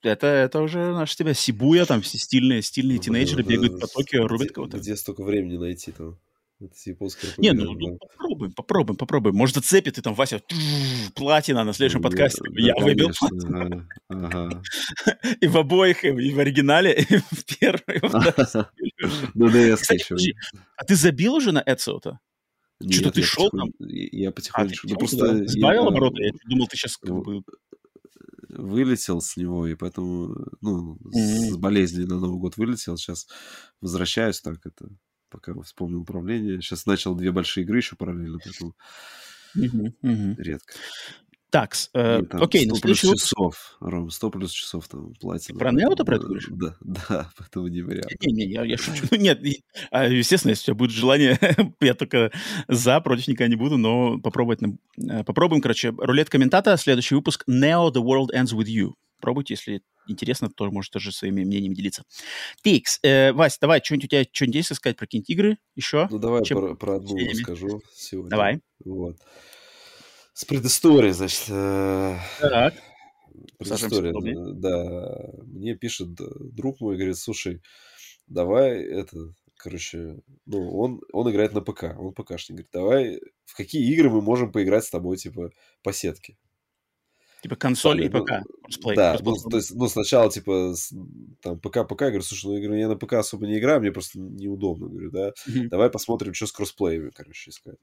это, это уже наш тебя Сибуя, там все стильные, стильные Ну, тинейджеры блин, бегают да, по Токио, рубят кого-то. Где столько времени найти там? Это японская Не, ну, ну, да. попробуем, попробуем, попробуем. Может, зацепит и там Вася «Трррр, платина на следующем Ну, подкасте. да, я да, выбил конечно, ага, и в обоих, и в оригинале, и в первой. и. Ну, еще. подожди, а ты забил уже на Эцио-то? Что-то ты шел потихонь- там? Я А, ты потихонечку. Ну, потихоньку, просто да? Сбавил я обороты? Я думал, ты сейчас как Ну, бы... вылетел с него, и поэтому, ну, с Мгм. болезни на Новый год вылетел. Сейчас возвращаюсь так это, пока вспомнил управление. Сейчас начал две большие игры еще параллельно, поэтому Мгм, мгм. редко. Так, э, И там окей, 100 на плюс часов, Ром, 100 плюс часов там платина. про Нео ты про это говоришь? Да, да, поэтому не вариант. Не-не, я, я шучу. Нет, а, естественно, если у тебя будет желание, я только за, против никогда не буду, но попробовать. э, Попробуем, короче, рулет комментатора, следующий выпуск Neo The World Ends With You. Пробуйте, если интересно, то может тоже своими мнениями делиться. Тикс, э, Вась, давай, что-нибудь у тебя, что-нибудь есть сказать про какие-нибудь игры еще? Ну, давай Чем- про, про одну расскажу сегодня. Давай. Вот. С предысторией, значит. э, Так. Предыстория, э, да. Мне пишет друг мой, говорит, слушай, давай это, короче, ну, он, он играет на ПК, он ПКшник, говорит, давай, в какие игры мы можем поиграть с тобой, типа, по сетке? Типа консоль и Ну, ПК. Кроссплей, Да, ну, то есть, ну, сначала, типа, там, ПК, ПК, я говорю, слушай, ну, я, говорю, я на ПК особо не играю, мне просто неудобно, говорю, да, давай посмотрим, что с кроссплеями, короче, искать.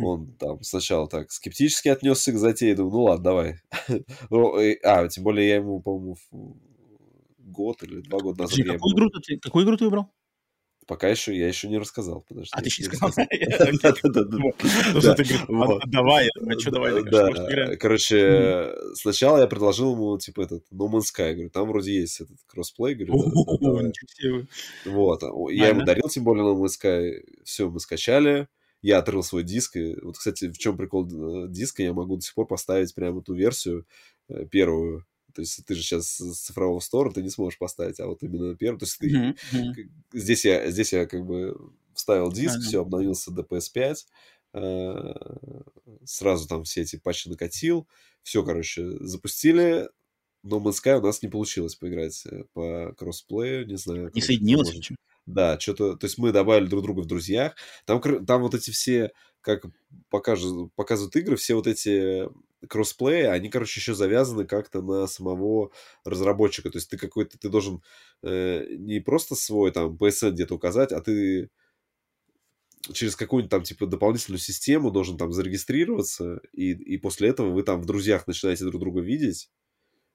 Он там сначала так скептически отнесся к затее, думаю, ну ладно, давай. Ну, и- А, тем более я ему, по-моему, год или два года назад Подожди, какую игру ты, какую игру ты выбрал? Пока еще, я еще не рассказал, подожди. А, ты еще не сказал. «А, давай, думаю, что давай, Да, может, играем?» короче, сначала я предложил ему, типа, этот, No Man's Sky, говорю, там вроде есть этот кроссплей, говорю. Вот, а, я ему дарил, тем более, No Man's Sky, все, мы скачали, я отрыл свой диск, и вот, кстати, в чем прикол э, диска, я могу до сих пор поставить прямо ту версию, э, первую, то есть ты же сейчас с цифрового стора, ты не сможешь поставить, а вот именно первую, то есть ты, к- здесь я, здесь я как бы вставил диск, Ага. все, обновился до PS5, э, сразу там все эти патчи накатил, все, короче, запустили, но Man's Sky у нас не получилось поиграть по кроссплею, не знаю. Не соединилось? может? Да, что-то, то есть мы добавили друг друга в друзьях. Там, там вот эти все, как покажут, показывают игры, все вот эти кроссплеи, они, короче, еще завязаны как-то на самого разработчика. То есть ты какой-то, ты должен э, не просто свой там PSN где-то указать, а ты через какую-нибудь там, типа, дополнительную систему должен там зарегистрироваться, и, и после этого вы там в друзьях начинаете друг друга видеть.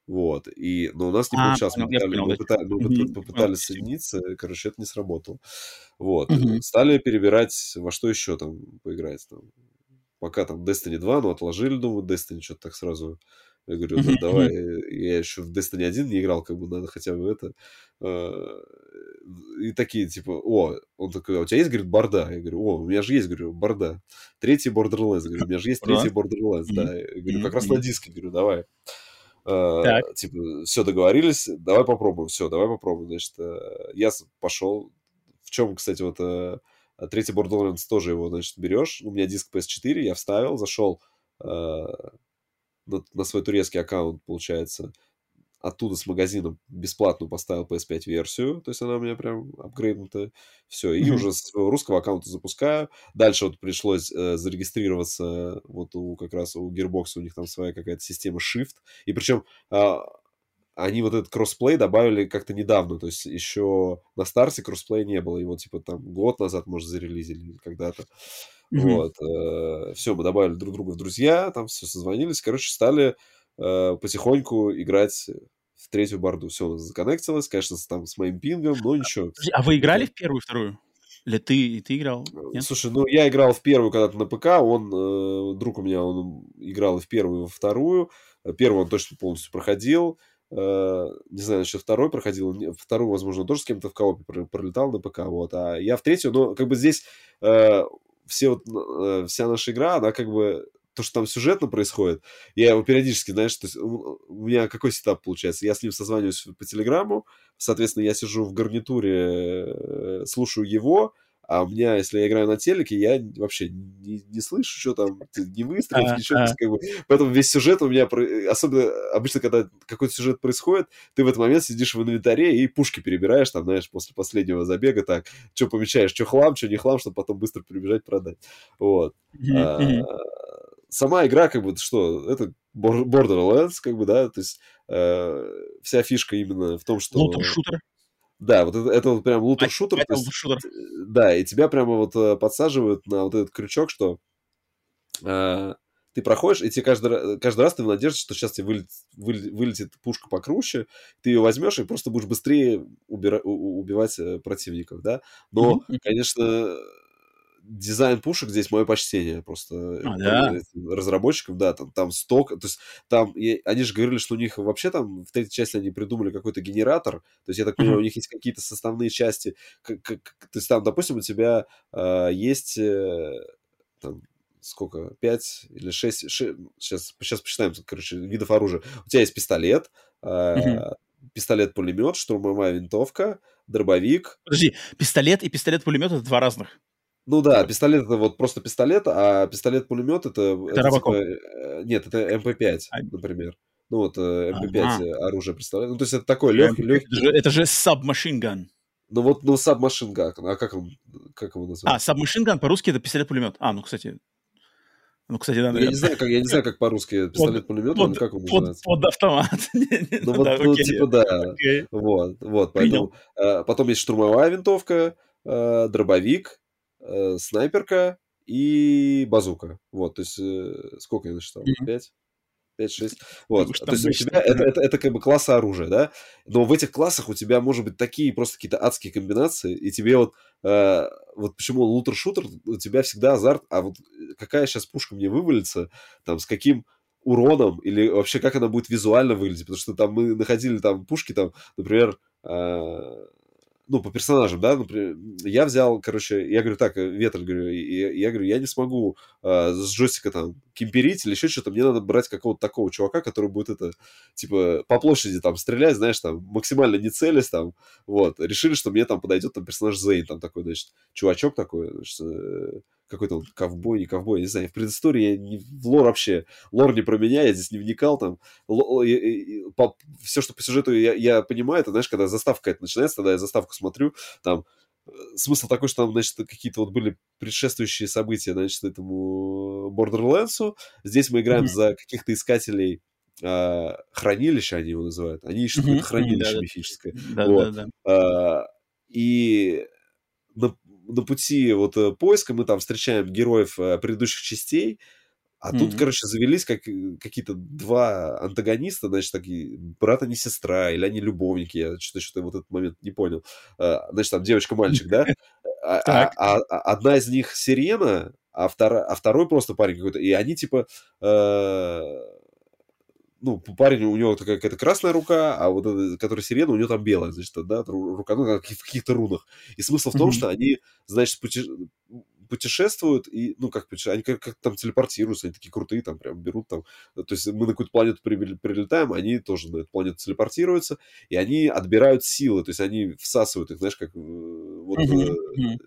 Вот. И, но у нас не А, получалось. Мы, понял, я пытали- мы да. пыта- мы понял, попытались соединиться, короче, это не сработало. Вот. Мгм. Стали перебирать, во что еще там поиграть. Там. Пока там Destiny 2, ну, отложили, думаю, Destiny что-то так сразу. Я говорю, да, давай, я еще в Destiny 1 не играл, как бы надо хотя бы это. Э, И такие, типа, о, он такой, а у тебя есть, говорит, борда? Я говорю, о, у меня же есть, говорю, борда. Третий Borderlands, говорю, у меня же есть третий Borderlands, да. Я говорю, как раз на диске, говорю, давай. Э, Так. Типа, все, договорились, давай попробуем, все, давай попробуем. Значит, э, я пошел, в чем, кстати, вот э, третий Borderlands тоже его, значит, берешь. У меня диск PS4, я вставил, зашел э, на, на свой турецкий аккаунт, получается, оттуда с магазином бесплатно поставил PS5 версию, то есть она у меня прям апгрейднута, все, и уже с русского аккаунта запускаю. Дальше вот пришлось э, зарегистрироваться вот у как раз у Gearbox, у них там своя какая-то система Shift, и причем а, они вот этот кроссплей добавили как-то недавно, то есть еще на старте кроссплея не было, его типа там год назад, может, зарелизили или когда-то. Мгм. Вот. все, мы добавили друг друга в друзья, там все созвонились, короче, стали э, потихоньку играть в третью борду. Все, законнектилось, конечно, там с моим пингом, но ничего. А вы играли в первую и вторую? Или ты, и ты играл? Нет? Слушай, ну я играл в первую когда-то на ПК, он, э, друг у меня, он играл и в первую, и во вторую. Э, Первую он точно полностью проходил. Э, не знаю, насчет второй проходил. Вторую, возможно, тоже с кем-то в коопе про- пролетал на ПК. Вот. А я в третью, но как бы здесь э, все вот, э, вся наша игра, она как бы то, что там сюжетно происходит, я его периодически, знаешь, то есть у меня какой сетап получается? Я с ним созваниваюсь по телеграмму, соответственно, я сижу в гарнитуре, э, слушаю его, а у меня, если я играю на телеке, я вообще не, не слышу, что там, не выстрелов, А, ничего. а. как бы, поэтому весь сюжет у меня, особенно обычно, когда какой-то сюжет происходит, ты в этот момент сидишь в инвентаре и пушки перебираешь, там, знаешь, после последнего забега, так, что помечаешь, что хлам, что не хлам, чтобы потом быстро прибежать продать. Вот. Мгм, А. Сама игра, как бы, что, это Bor- Borderlands, как бы, да, то есть э, вся фишка именно в том, что... Лутер-шутер. Да, вот это, это вот прям лутер-шутер. То есть, шутер. э, да, и тебя прямо вот э, подсаживают на вот этот крючок, что э, ты проходишь, и тебе каждый, каждый раз ты в надежде, что сейчас тебе вылет- выле- вылетит пушка покруче, ты ее возьмешь и просто будешь быстрее убира- убивать э, противников, да. Но, мгм. конечно, дизайн пушек здесь мое почтение просто А, да? этим разработчикам, да, там, там сток, то есть там, и они же говорили, что у них вообще там в третьей части они придумали какой-то генератор, то есть я так понимаю, Мгм. у них есть какие-то составные части, как, как- то есть там, допустим, у тебя э, есть э, там сколько, 5 или 6, сейчас, сейчас посчитаем, короче, видов оружия. У тебя есть пистолет, э, Мгм. пистолет-пулемет, штурмовая винтовка, дробовик, Подожди, пистолет и пистолет-пулемет это два разных. Ну да, пистолет это вот просто пистолет, а пистолет-пулемет это, это Робокоп. типа, э, нет, это МП5, А. например. Ну вот э, МП5 Ага. оружие представляет. Ну то есть это такой лег, Это легкий. же, это же submachine gun. Ну вот, ну сабмашин ган, а как он, как его А, называется? submachine gun по-русски это пистолет-пулемет. А, ну, кстати. Ну, кстати, да, Ну, я не знаю, как, я не знаю, как по-русски пистолет-пулемет, он как он Под, называется? под автомат. Ну ну вот, да, ну, окей, типа да, окей. вот, вот, поэтому э, потом есть штурмовая винтовка, э, дробовик, э, снайперка и базука. Вот, то есть э, сколько я насчитал? Пять? 5-6. Вот. уж То есть у тебя это, это, это как бы классы оружия, да? Но в этих классах у тебя может быть такие просто какие-то адские комбинации, и тебе вот, э, вот почему лутер-шутер, у тебя всегда азарт, а вот какая сейчас пушка мне вывалится, там, с каким уроном, или вообще как она будет визуально выглядеть, потому что там мы находили там пушки, там, например, э, ну, по персонажам, да, например, я взял, короче, я говорю, так, э, ветер, говорю, и я говорю, я не смогу э, с джойстика там кемперить или еще что-то, мне надо брать какого-то такого чувака, который будет это, типа, по площади там стрелять, знаешь, там, максимально не целясь там, вот, решили, что мне там подойдет там персонаж Зейн, там такой, значит, чувачок такой, значит, э, какой-то он ковбой, не ковбой, не знаю, в предыстории я не, в лор вообще, лор не про меня, я здесь не вникал там, все, что по сюжету я, я понимаю, это, знаешь, когда заставка это начинается, тогда я заставку смотрю, там, э, смысл такой, что там, значит, какие-то вот были предшествующие события, значит, этому Borderlands. Здесь мы играем Мгм. за каких-то искателей хранилища, они его называют. Они ищут какое-то хранилище да-да. мифическое. Да, Вот. да, да. А, и на- на пути вот э, поиска мы там встречаем героев э, предыдущих частей, а mm-hmm. тут, короче, завелись как, какие-то два антагониста, значит, такие, брат, а не сестра, или они любовники, я что-то, что-то в этот момент не понял. Значит, там девочка-мальчик, да? А, а, а, а одна из них Сирена, а, втора, а второй просто парень какой-то. И они, типа, э, ну, парень, у него такая какая-то красная рука, а вот эта, которая сирена, у него там белая, значит, да, рука, ну, в каких-то рунах. И смысл в том, mm-hmm. что они, значит, пути путешествуют, и, ну, как они как, как там телепортируются, они такие крутые, там прям берут там, то есть мы на какую-то планету прилетаем, они тоже на эту планету телепортируются, и они отбирают силы, то есть они всасывают их, знаешь, как э, вот mm-hmm.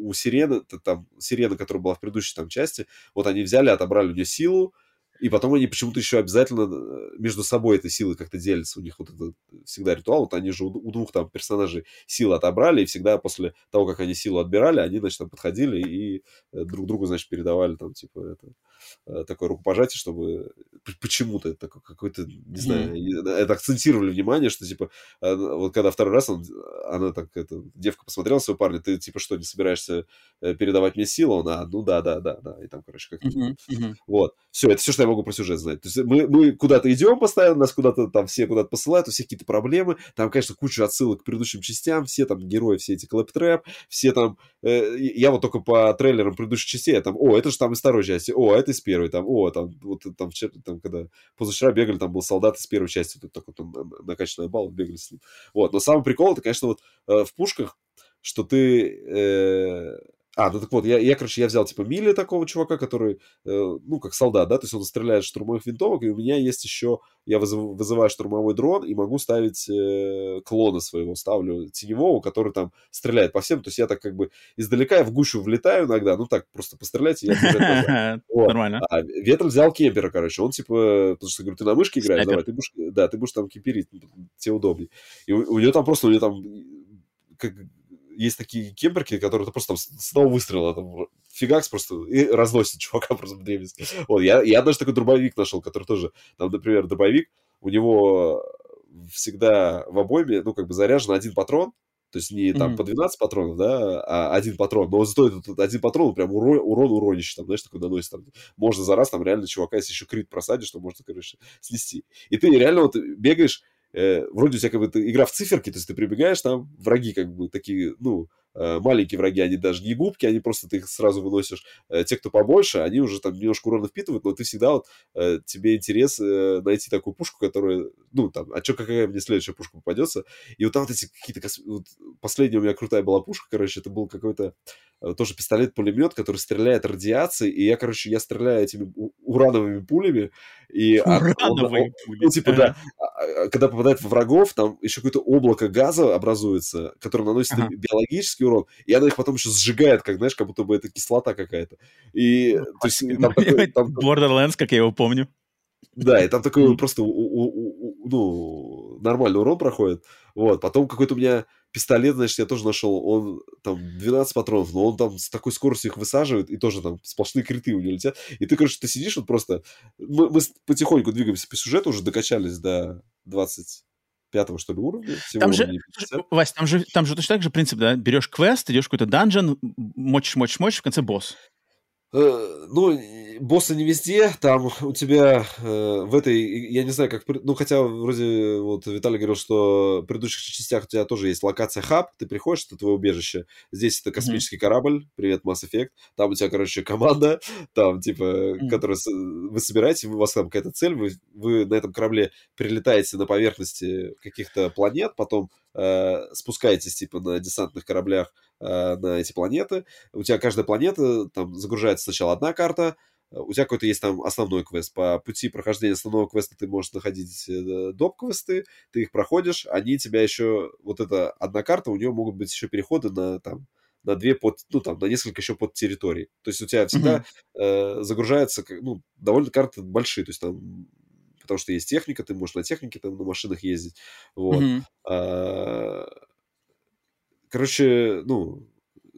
у Сирены, там, Сирена, которая была в предыдущей там части, вот они взяли, отобрали у нее силу, и потом они почему-то еще обязательно э, между собой этой силой как-то делятся. У них вот это всегда ритуал. Вот они же у, двух там персонажей силы отобрали, и всегда после того, как они силу отбирали, они, значит, там подходили и э, друг другу, значит, передавали там, типа, это, такое рукопожатие, чтобы почему-то это какой-то, не знаю, mm. это акцентировали внимание, что, типа, вот когда второй раз он, она так, это, девка посмотрела своего парня, ты, типа, что, не собираешься передавать мне силу? Он, а, ну да, да, да, да. И там, короче, как-то... Mm-hmm. Mm-hmm. Вот. Все, это все, что я могу про сюжет знать. То есть мы, мы куда-то идем постоянно, нас куда-то там все куда-то посылают, у всех какие-то проблемы. Там, конечно, куча отсылок к предыдущим частям, все там герои, все эти клэптрэп, все там... Э, я вот только по трейлерам предыдущих частей, я там, о, это же там из второй части, о, это из первой, там, о, там, вот там вчера, там, когда позавчера бегали, там был солдат из первой части, вот такой там накачанный балл, бегали с ним. Вот, но самый прикол, это, конечно, вот э, в пушках, что ты... Э, а, ну так вот, я, я, короче, я взял, типа, Милли такого чувака, который, э, ну, как солдат, да, то есть он стреляет штурмовых винтовок, и у меня есть еще, я вызыв, вызываю штурмовой дрон и могу ставить э, клона своего, ставлю теневого, который там стреляет по всем, то есть я так как бы издалека я в гущу влетаю иногда, ну так, просто пострелять, и я Нормально. А Ветер взял кемпера, короче, он, типа, потому что, говорю, ты на мышке играешь, давай, ты будешь, да, ты будешь там кемперить, тебе удобнее. И у, у нее там просто, у нее там как есть такие кемперки, которые ты просто там с одного выстрела там фигакс просто и разносит чувака просто в древности. Вот, я, я даже такой дробовик нашел, который тоже, там, например, дробовик, у него всегда в обойме, ну, как бы заряжен один патрон, то есть не там mm-hmm. по 12 патронов, да, а один патрон. Но зато этот один патрон прям урон, урон уронище, там, знаешь, такой наносит. Там, можно за раз там реально чувака, если еще крит просадишь, что можно, короче, снести. И ты реально вот бегаешь, э, вроде у тебя как бы игра в циферки, то есть ты прибегаешь, там враги как бы такие, ну, маленькие враги, они даже не губки, они просто ты их сразу выносишь. Э, те, кто побольше, они уже там немножко урона впитывают, но ты всегда вот, э, тебе интерес найти такую пушку, которая, ну, там, а что, какая мне следующая пушка попадется? И вот там вот эти какие-то... Вот, последняя у меня крутая была пушка, короче, это был какой-то тоже пистолет-пулемет, который стреляет радиацией, и я, короче, я стреляю этими урановыми пулями, и... Урановые он, пули. Ну, типа, да, а, а, когда попадает в врагов, там еще какое-то облако газа образуется, которое наносит ага. Биологический урон, и она их потом еще сжигает, как, знаешь, как будто бы это кислота какая-то. И, ну, то есть, там, такой, там... Borderlands, как я его помню. Да, и там такой просто, ну, нормальный урон проходит. Вот, потом какой-то у меня пистолет, значит, я тоже нашел, он там 12 патронов, но он там с такой скоростью их высаживает, и тоже там сплошные криты у него летят. И ты, короче, ты сидишь вот просто... Мы, мы потихоньку двигаемся по сюжету, уже докачались до 20 пятого, что ли, уровня. Там же, Вась, там же, там же точно так же принцип, да? Берешь квест, идешь в какой-то данжен, мочишь, мочишь, мочишь, в конце босс. Э, ну, боссы не везде, там у тебя э, в этой, я не знаю, как, ну, хотя вроде вот Виталий говорил, что в предыдущих частях у тебя тоже есть локация хаб, ты приходишь, это твое убежище, здесь это космический mm-hmm. корабль, привет, Mass Effect, там у тебя, короче, команда, там, типа, mm-hmm. которая, вы собираете, у вас там какая-то цель, вы, вы на этом корабле прилетаете на поверхности каких-то планет, потом э, спускаетесь, типа, на десантных кораблях э, на эти планеты. У тебя каждая планета, там, загружается сначала одна карта, у тебя какой-то есть там основной квест. По пути прохождения основного квеста ты можешь находить э, доп-квесты, ты их проходишь, они тебя еще... Вот эта одна карта, у нее могут быть еще переходы на там на две под, ну там, на несколько еще под территорий. То есть у тебя всегда mm-hmm. э, загружается, ну, довольно карты большие, то есть там потому что есть техника, ты можешь на технике, там, на машинах ездить. Вот. Mm-hmm. А, короче, ну,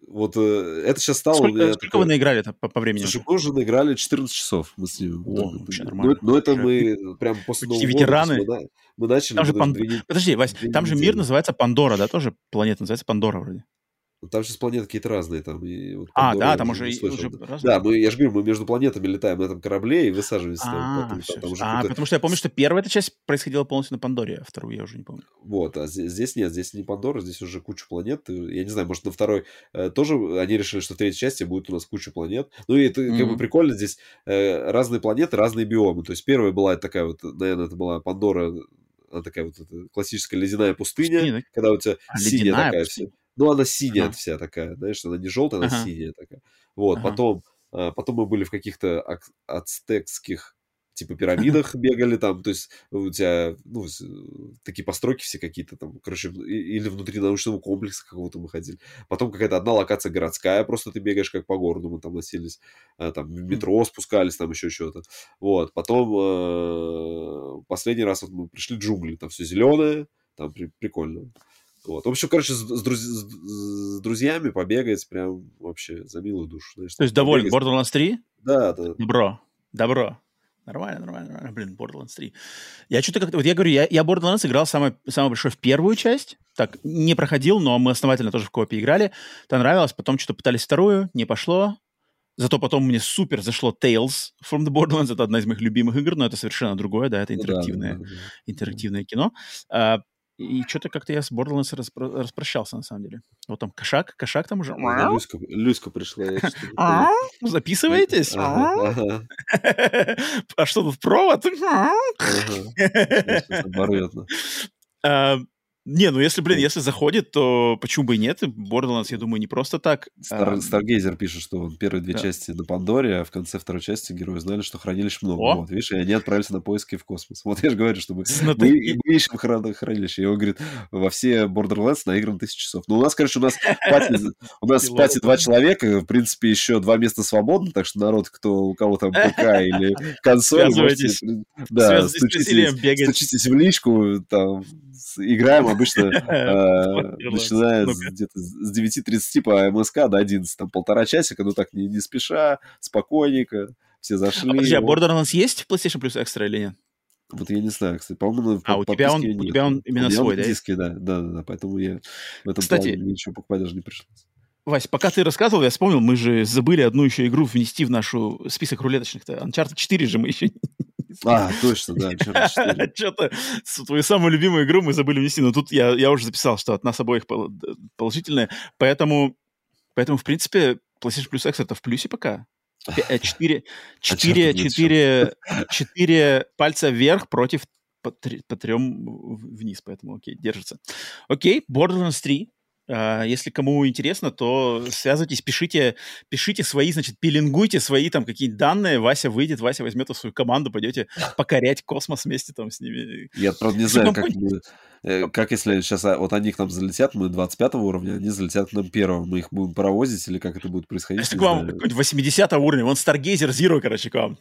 вот э, это сейчас стало... Сколько, сколько такое... вы наиграли по, по времени? Слушай, мы уже наиграли 14 часов. Мы с ним. О, да, вообще нормально. Но, но это мы прям после Нового ветераны. года... Мы, мы начали... Там же пан... Подожди, Вась, там же мир называется Пандора, да, тоже планета называется Пандора вроде. Там сейчас планеты какие-то разные. Там, и вот А, Пандора да, там уже уже. Да, мы, я же говорю, мы между планетами летаем на этом корабле и высаживаемся там. А, потом, всё, там уже. А, потому что я помню, что первая эта часть происходила полностью на Пандоре, а вторую я уже не помню. Вот, а здесь, здесь нет, здесь не Пандора, здесь уже куча планет. Я не знаю, может, на второй э, тоже они решили, что в третьей части будет у нас куча планет. Ну, и это как бы прикольно, здесь э, разные планеты, разные биомы. То есть первая была такая вот, наверное, это была Пандора, она такая вот классическая ледяная пустыня, Пустыня, да? когда у тебя А, синяя такая пустыня. вся. Ну, она синяя Ага. вся такая, знаешь, она не желтая, она Ага. синяя такая. Вот, Ага. потом, а, потом мы были в каких-то ак- ацтекских типа пирамидах бегали там, то есть у тебя, ну, такие постройки все какие-то там, короче, или внутри научного комплекса какого-то мы ходили. Потом какая-то одна локация городская, просто ты бегаешь как по городу, мы там носились, а, там в метро спускались, там еще что-то. Вот, потом э, последний раз вот мы пришли в джунгли, там все зеленое, там при- прикольно. Вот. В общем, короче, с, с друз- с- друзьями побегать прям вообще за милую душу. знаешь, То есть доволен. Borderlands 3? Да, да. Добро. Добро. Нормально, нормально, нормально. Блин, Borderlands 3. Я что-то как-то... Вот я говорю, я, я Borderlands играл самое, самое большое в первую часть. Так, не проходил, но мы основательно тоже в коопе играли. Это нравилось. Потом что-то пытались вторую, не пошло. Зато потом мне супер зашло Tales from the Borderlands. Это одна из моих любимых игр, но это совершенно другое, да, это Ну интерактивное, да, да, да. интерактивное кино. А, и что-то как-то я с Borderlands распро- распрощался, на самом деле. Вот там кошак, кошак там уже... Да, Люська, Люська пришла. А, понял. Записываетесь? А что тут провод? ага. Не, ну если, блин, если заходит, то почему бы и нет? Borderlands, я думаю, не просто так. Стар- А, Старгейзер пишет, что первые две Да. части на Пандоре, а в конце второй части герои знали, что хранилищ много. О! Вот, видишь, и они отправились на поиски в космос. Вот я же говорю, что мы, мы, мы ищем хран- хранилище. И он говорит, во все Borderlands наигран тысяч часов. Ну, у нас, короче, у нас пати, у нас пати два человека, в принципе, еще два места свободны, так что народ, кто, у кого там ПК или консоль, можете, да, стучитесь, стучитесь в личку, там, играем обычно э, начиная где-то с 9.30 по МСК до 11, там полтора часика, ну так не, спеша, спокойненько, все зашли. Подожди, а. Borderlands есть в PlayStation Plus Extra или нет? Вот я не знаю, кстати, по-моему, А, у тебя он- у тебя он именно У меня свой, на да, диске, да, да, да, да, поэтому я в этом Кстати- плане ничего покупать даже не пришлось. Вась, пока ты рассказывал, я вспомнил, мы же забыли одну еще игру внести в нашу список рулеточных-то. Uncharted 4 же мы еще А, точно, да, 4. Что-то твою самую любимую игру мы забыли внести, но тут я, я уже записал, что от нас обоих положительное, поэтому, поэтому, в принципе, PlayStation Plus X это в плюсе пока. Пе- э, Четыре, четыре, Uncharted нет четыре, четыре пальца вверх против по, три- по трем вниз, поэтому окей, держится. Окей, Borderlands 3. А, Если кому интересно, то связывайтесь, пишите, пишите свои, значит, пилингуйте свои там какие-нибудь данные. Вася выйдет, Вася возьмет свою команду, пойдете покорять космос вместе там с ними. Я, правда, не знаю, как, мы, как если сейчас а, вот они к нам залетят, мы 25 уровня, они залетят к нам первого, мы их будем паровозить или как это будет происходить, Если к вам знаю. какой-нибудь 80 уровня, вон Stargazer Zero, короче, к вам.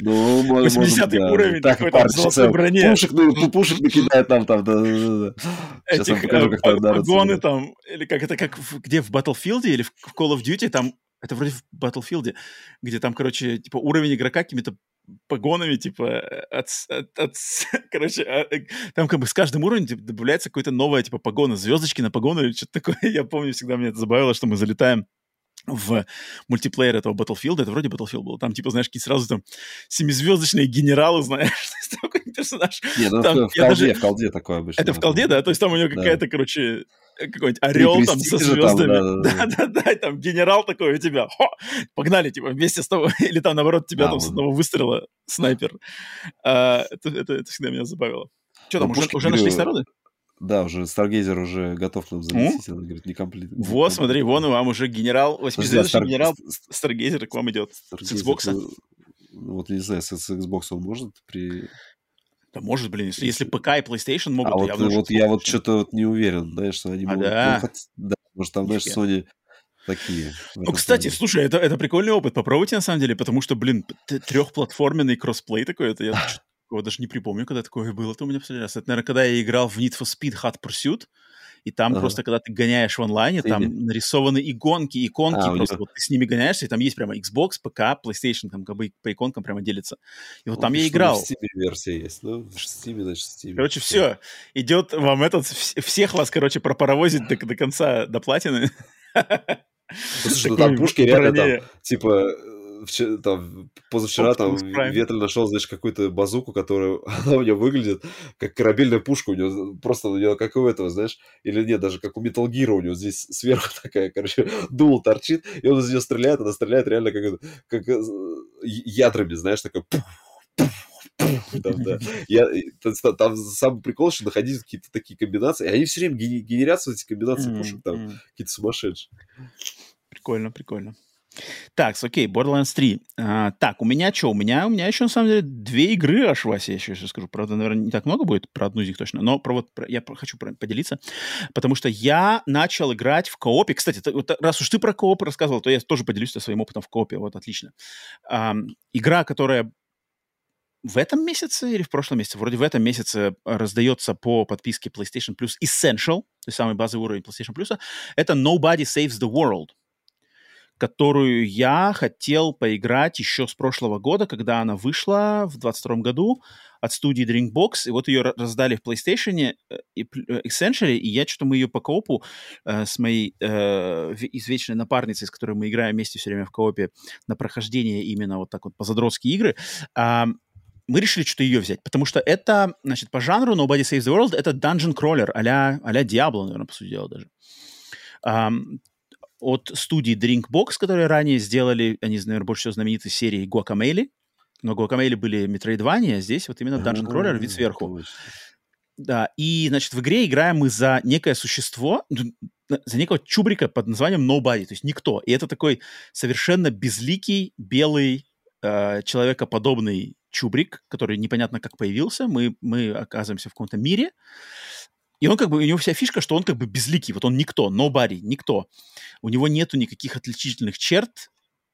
Ну, мо- может 80 быть, да. уровень Так, такой, там, золотой броне. Пушек, ну, пу- пушек накидает там, там, да, да, да. Сейчас Этих покажу, э, как там погоны там, или как это, как где в Battlefield или в в Call of Duty, там, это вроде в Battlefield, где там, короче, типа уровень игрока какими-то погонами, типа, э, от, от- от короче, а, э, там как бы с каждым уровнем типа, добавляется какое-то новое, типа, погона, звездочки на погону или что-то такое. Я помню, всегда меня это забавило, что мы залетаем в мультиплеер этого Battlefield, это вроде Battlefield был, там, типа, знаешь, какие сразу там семизвездочные генералы, знаешь, такой персонаж. Нет, ну, там, в, колде, даже- в колде такое обычно. Это в колде, да? То есть там у него Да. какая-то, короче, э, какой-нибудь орел там со звездами. да-да-да. И там генерал такой у тебя. Хо! Погнали, типа, вместе с тобой. Или там, наоборот, тебя Да, там с одного выстрела снайпер. А, это, это, это всегда меня забавило. Что там, Ну, уже, уже нашлись народы? Да, уже Stargazer уже готов нам залететь, он говорит, не комплит. Вот, смотри, вон и вам уже генерал, а восьмизвездочный генерал Ст- Старгейзер к вам идет. С Xbox. Вот не знаю, с, с Xbox он может при... Да может, блин, если, если ПК и PlayStation могут, а вот, явно вот я вот что-то вот не уверен, знаешь, что они А, могут... да? ну, да, может, там, знаешь. Sony такие. Ну, кстати, плане. слушай, это, это прикольный опыт. Попробуйте, на самом деле, потому что, блин, трехплатформенный кроссплей такой, это я такого даже не припомню, когда такое было-то у меня в последний раз. Это, наверное, когда я играл в Need for Speed Hot Pursuit, и там Ага. просто, когда ты гоняешь в онлайне, там нарисованы иконки, иконки А, просто, вот ты с ними гоняешься, и там есть прямо Xbox, ПК, PlayStation, там как бы по иконкам прямо делится. И вот Он там я играл. В Steam версия есть. Ну, в Steam, значит, в Steam. Короче, все, идет вам этот, вс- всех вас, короче, пропаровозить до, до конца, до платины. Слушай, ну там пушки реально там, типа, вчера, там, позавчера там Ветры нашел, знаешь, какую-то базуку, которая, она у него выглядит как корабельная пушка, у него просто у него как у этого, знаешь, или нет, даже как у Metal Gear у него здесь сверху такая, короче, дул торчит, и он из нее стреляет, она стреляет реально как, как э, ядрами, знаешь, такой пух, там, да. Я, там, там самый прикол, что находить какие-то такие комбинации, и они все время генерятся, эти комбинации пушек, там, какие-то сумасшедшие. Прикольно, прикольно. Так, окей, Borderlands 3. А, так, у меня что? У меня, у меня еще, на самом деле, две игры аж, Вася, я еще сейчас скажу. Правда, наверное, не так много будет, про одну из них точно, но про вот про, я хочу про, поделиться, потому что я начал играть в коопе. Кстати, ты, вот, раз уж ты про кооп рассказывал, то я тоже поделюсь своим опытом в коопе, вот, отлично. А, игра, которая в этом месяце или в прошлом месяце, вроде в этом месяце раздается по подписке PlayStation Plus Essential, то есть самый базовый уровень PlayStation Plus, это Nobody Saves the World которую я хотел поиграть еще с прошлого года, когда она вышла в 22 году от студии Drinkbox, и вот ее раздали в PlayStation э, и э, Essentially, и я что-то мы ее по коопу э, с моей э, извечной напарницей, с которой мы играем вместе все время в коопе на прохождение именно вот так вот по задротские игры, э, мы решили что-то ее взять, потому что это, значит, по жанру Nobody Saves the World это dungeon crawler а-ля, а Diablo, наверное, по сути дела даже. Um, от студии Drinkbox, которые ранее сделали, они, наверное, больше всего знамениты серией Guacamele. Но Guacamele были Metroidvania, а здесь вот именно Dungeon Crawler, вид сверху. Да, и, значит, в игре играем мы за некое существо, за некого чубрика под названием Nobody, то есть никто. И это такой совершенно безликий, белый, э, человекоподобный чубрик, который непонятно как появился. Мы, мы оказываемся в каком-то мире, и он как бы, у него вся фишка, что он как бы безликий, вот он никто, nobody, никто. У него нету никаких отличительных черт,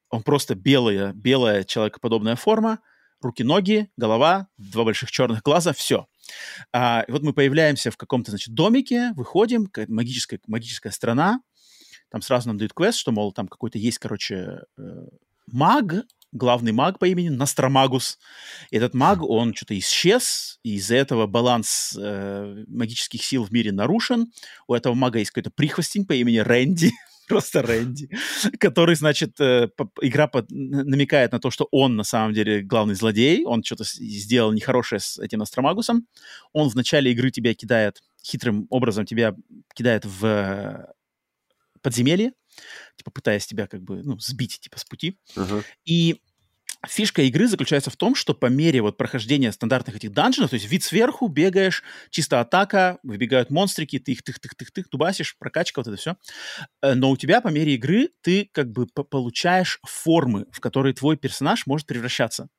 он просто белая, белая человекоподобная форма, руки-ноги, голова, два больших черных глаза, все. А, и вот мы появляемся в каком-то, значит, домике, выходим, магическая, магическая страна, там сразу нам дают квест, что, мол, там какой-то есть, короче, э, маг, главный маг по имени Настромагус. Этот маг, он что-то исчез, и из-за этого баланс э, магических сил в мире нарушен. У этого мага есть какой-то прихвостень по имени Рэнди, просто Рэнди, который, значит, э, игра под, намекает на то, что он на самом деле главный злодей, он что-то сделал нехорошее с этим Астромагусом. Он в начале игры тебя кидает, хитрым образом тебя кидает в подземелье, типа пытаясь тебя как бы, ну, сбить, типа, с пути. Uh-huh. И фишка игры заключается в том, что по мере вот прохождения стандартных этих данженов, то есть вид сверху, бегаешь, чисто атака, выбегают монстрики, ты их тых-тых-тых-тых дубасишь, прокачка, вот это все. Э, но у тебя по мере игры ты как бы получаешь формы, в которые твой персонаж может превращаться.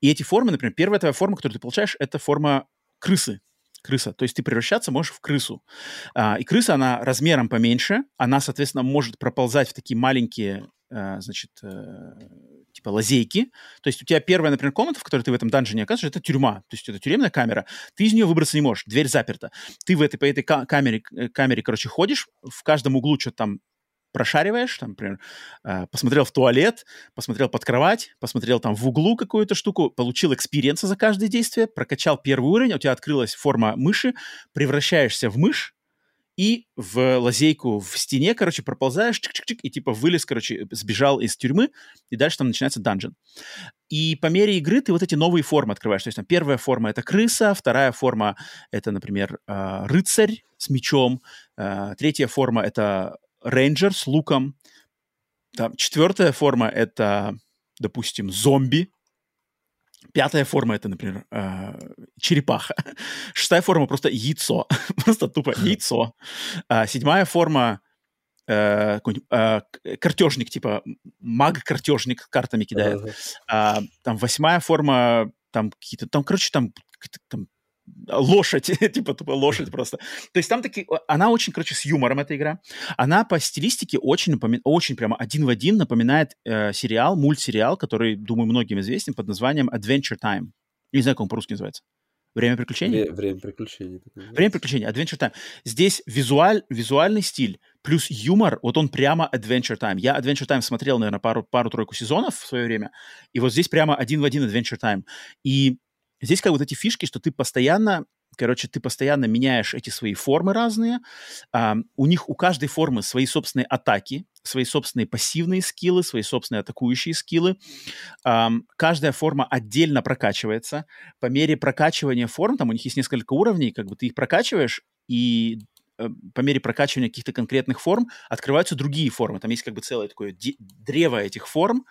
И эти формы, например, первая твоя форма, которую ты получаешь, это форма крысы крыса. То есть ты превращаться можешь в крысу. А, и крыса, она размером поменьше, она, соответственно, может проползать в такие маленькие, а, значит, а, типа лазейки. То есть у тебя первая, например, комната, в которой ты в этом данжине оказываешься, это тюрьма. То есть это тюремная камера. Ты из нее выбраться не можешь, дверь заперта. Ты в этой, по этой камере, э, камере, короче, ходишь, в каждом углу что-то там прошариваешь, там, например, э, посмотрел в туалет, посмотрел под кровать, посмотрел там в углу какую-то штуку, получил экспириенса за каждое действие, прокачал первый уровень, у тебя открылась форма мыши, превращаешься в мышь, и в лазейку в стене, короче, проползаешь, чик-чик-чик, и типа вылез, короче, сбежал из тюрьмы, и дальше там начинается данжен. И по мере игры ты вот эти новые формы открываешь. То есть там первая форма — это крыса, вторая форма — это, например, э, рыцарь с мечом, э, третья форма — это рейнджер с луком. Там, четвертая форма — это, допустим, зомби. Пятая форма — это, например, э, черепаха. Шестая форма — просто яйцо. просто тупо яйцо. А, седьмая форма э, э, картежник, типа маг-картежник картами кидает. Uh-huh. А, там восьмая форма, там какие-то, там, короче, там, там лошадь, типа тупо лошадь просто. То есть там такие, она очень, короче, с юмором эта игра. Она по стилистике очень напоминает, очень прямо один в один напоминает э, сериал, мультсериал, который, думаю, многим известен под названием Adventure Time. Не знаю, как он по-русски называется. Время приключений? Время приключений. Время приключений, Adventure Time. Здесь визуаль, визуальный стиль плюс юмор, вот он прямо Adventure Time. Я Adventure Time смотрел, наверное, пару, пару-тройку сезонов в свое время, и вот здесь прямо один в один Adventure Time. И Здесь как вот эти фишки, что ты постоянно короче, ты постоянно меняешь эти свои формы разные. А, у них у каждой формы свои собственные атаки, свои собственные пассивные скиллы, свои собственные атакующие скиллы. А, каждая форма отдельно прокачивается. По мере прокачивания форм, там у них есть несколько уровней, как бы ты их прокачиваешь, и по мере прокачивания каких-то конкретных форм открываются другие формы. Там есть как бы целое такое древо этих форм,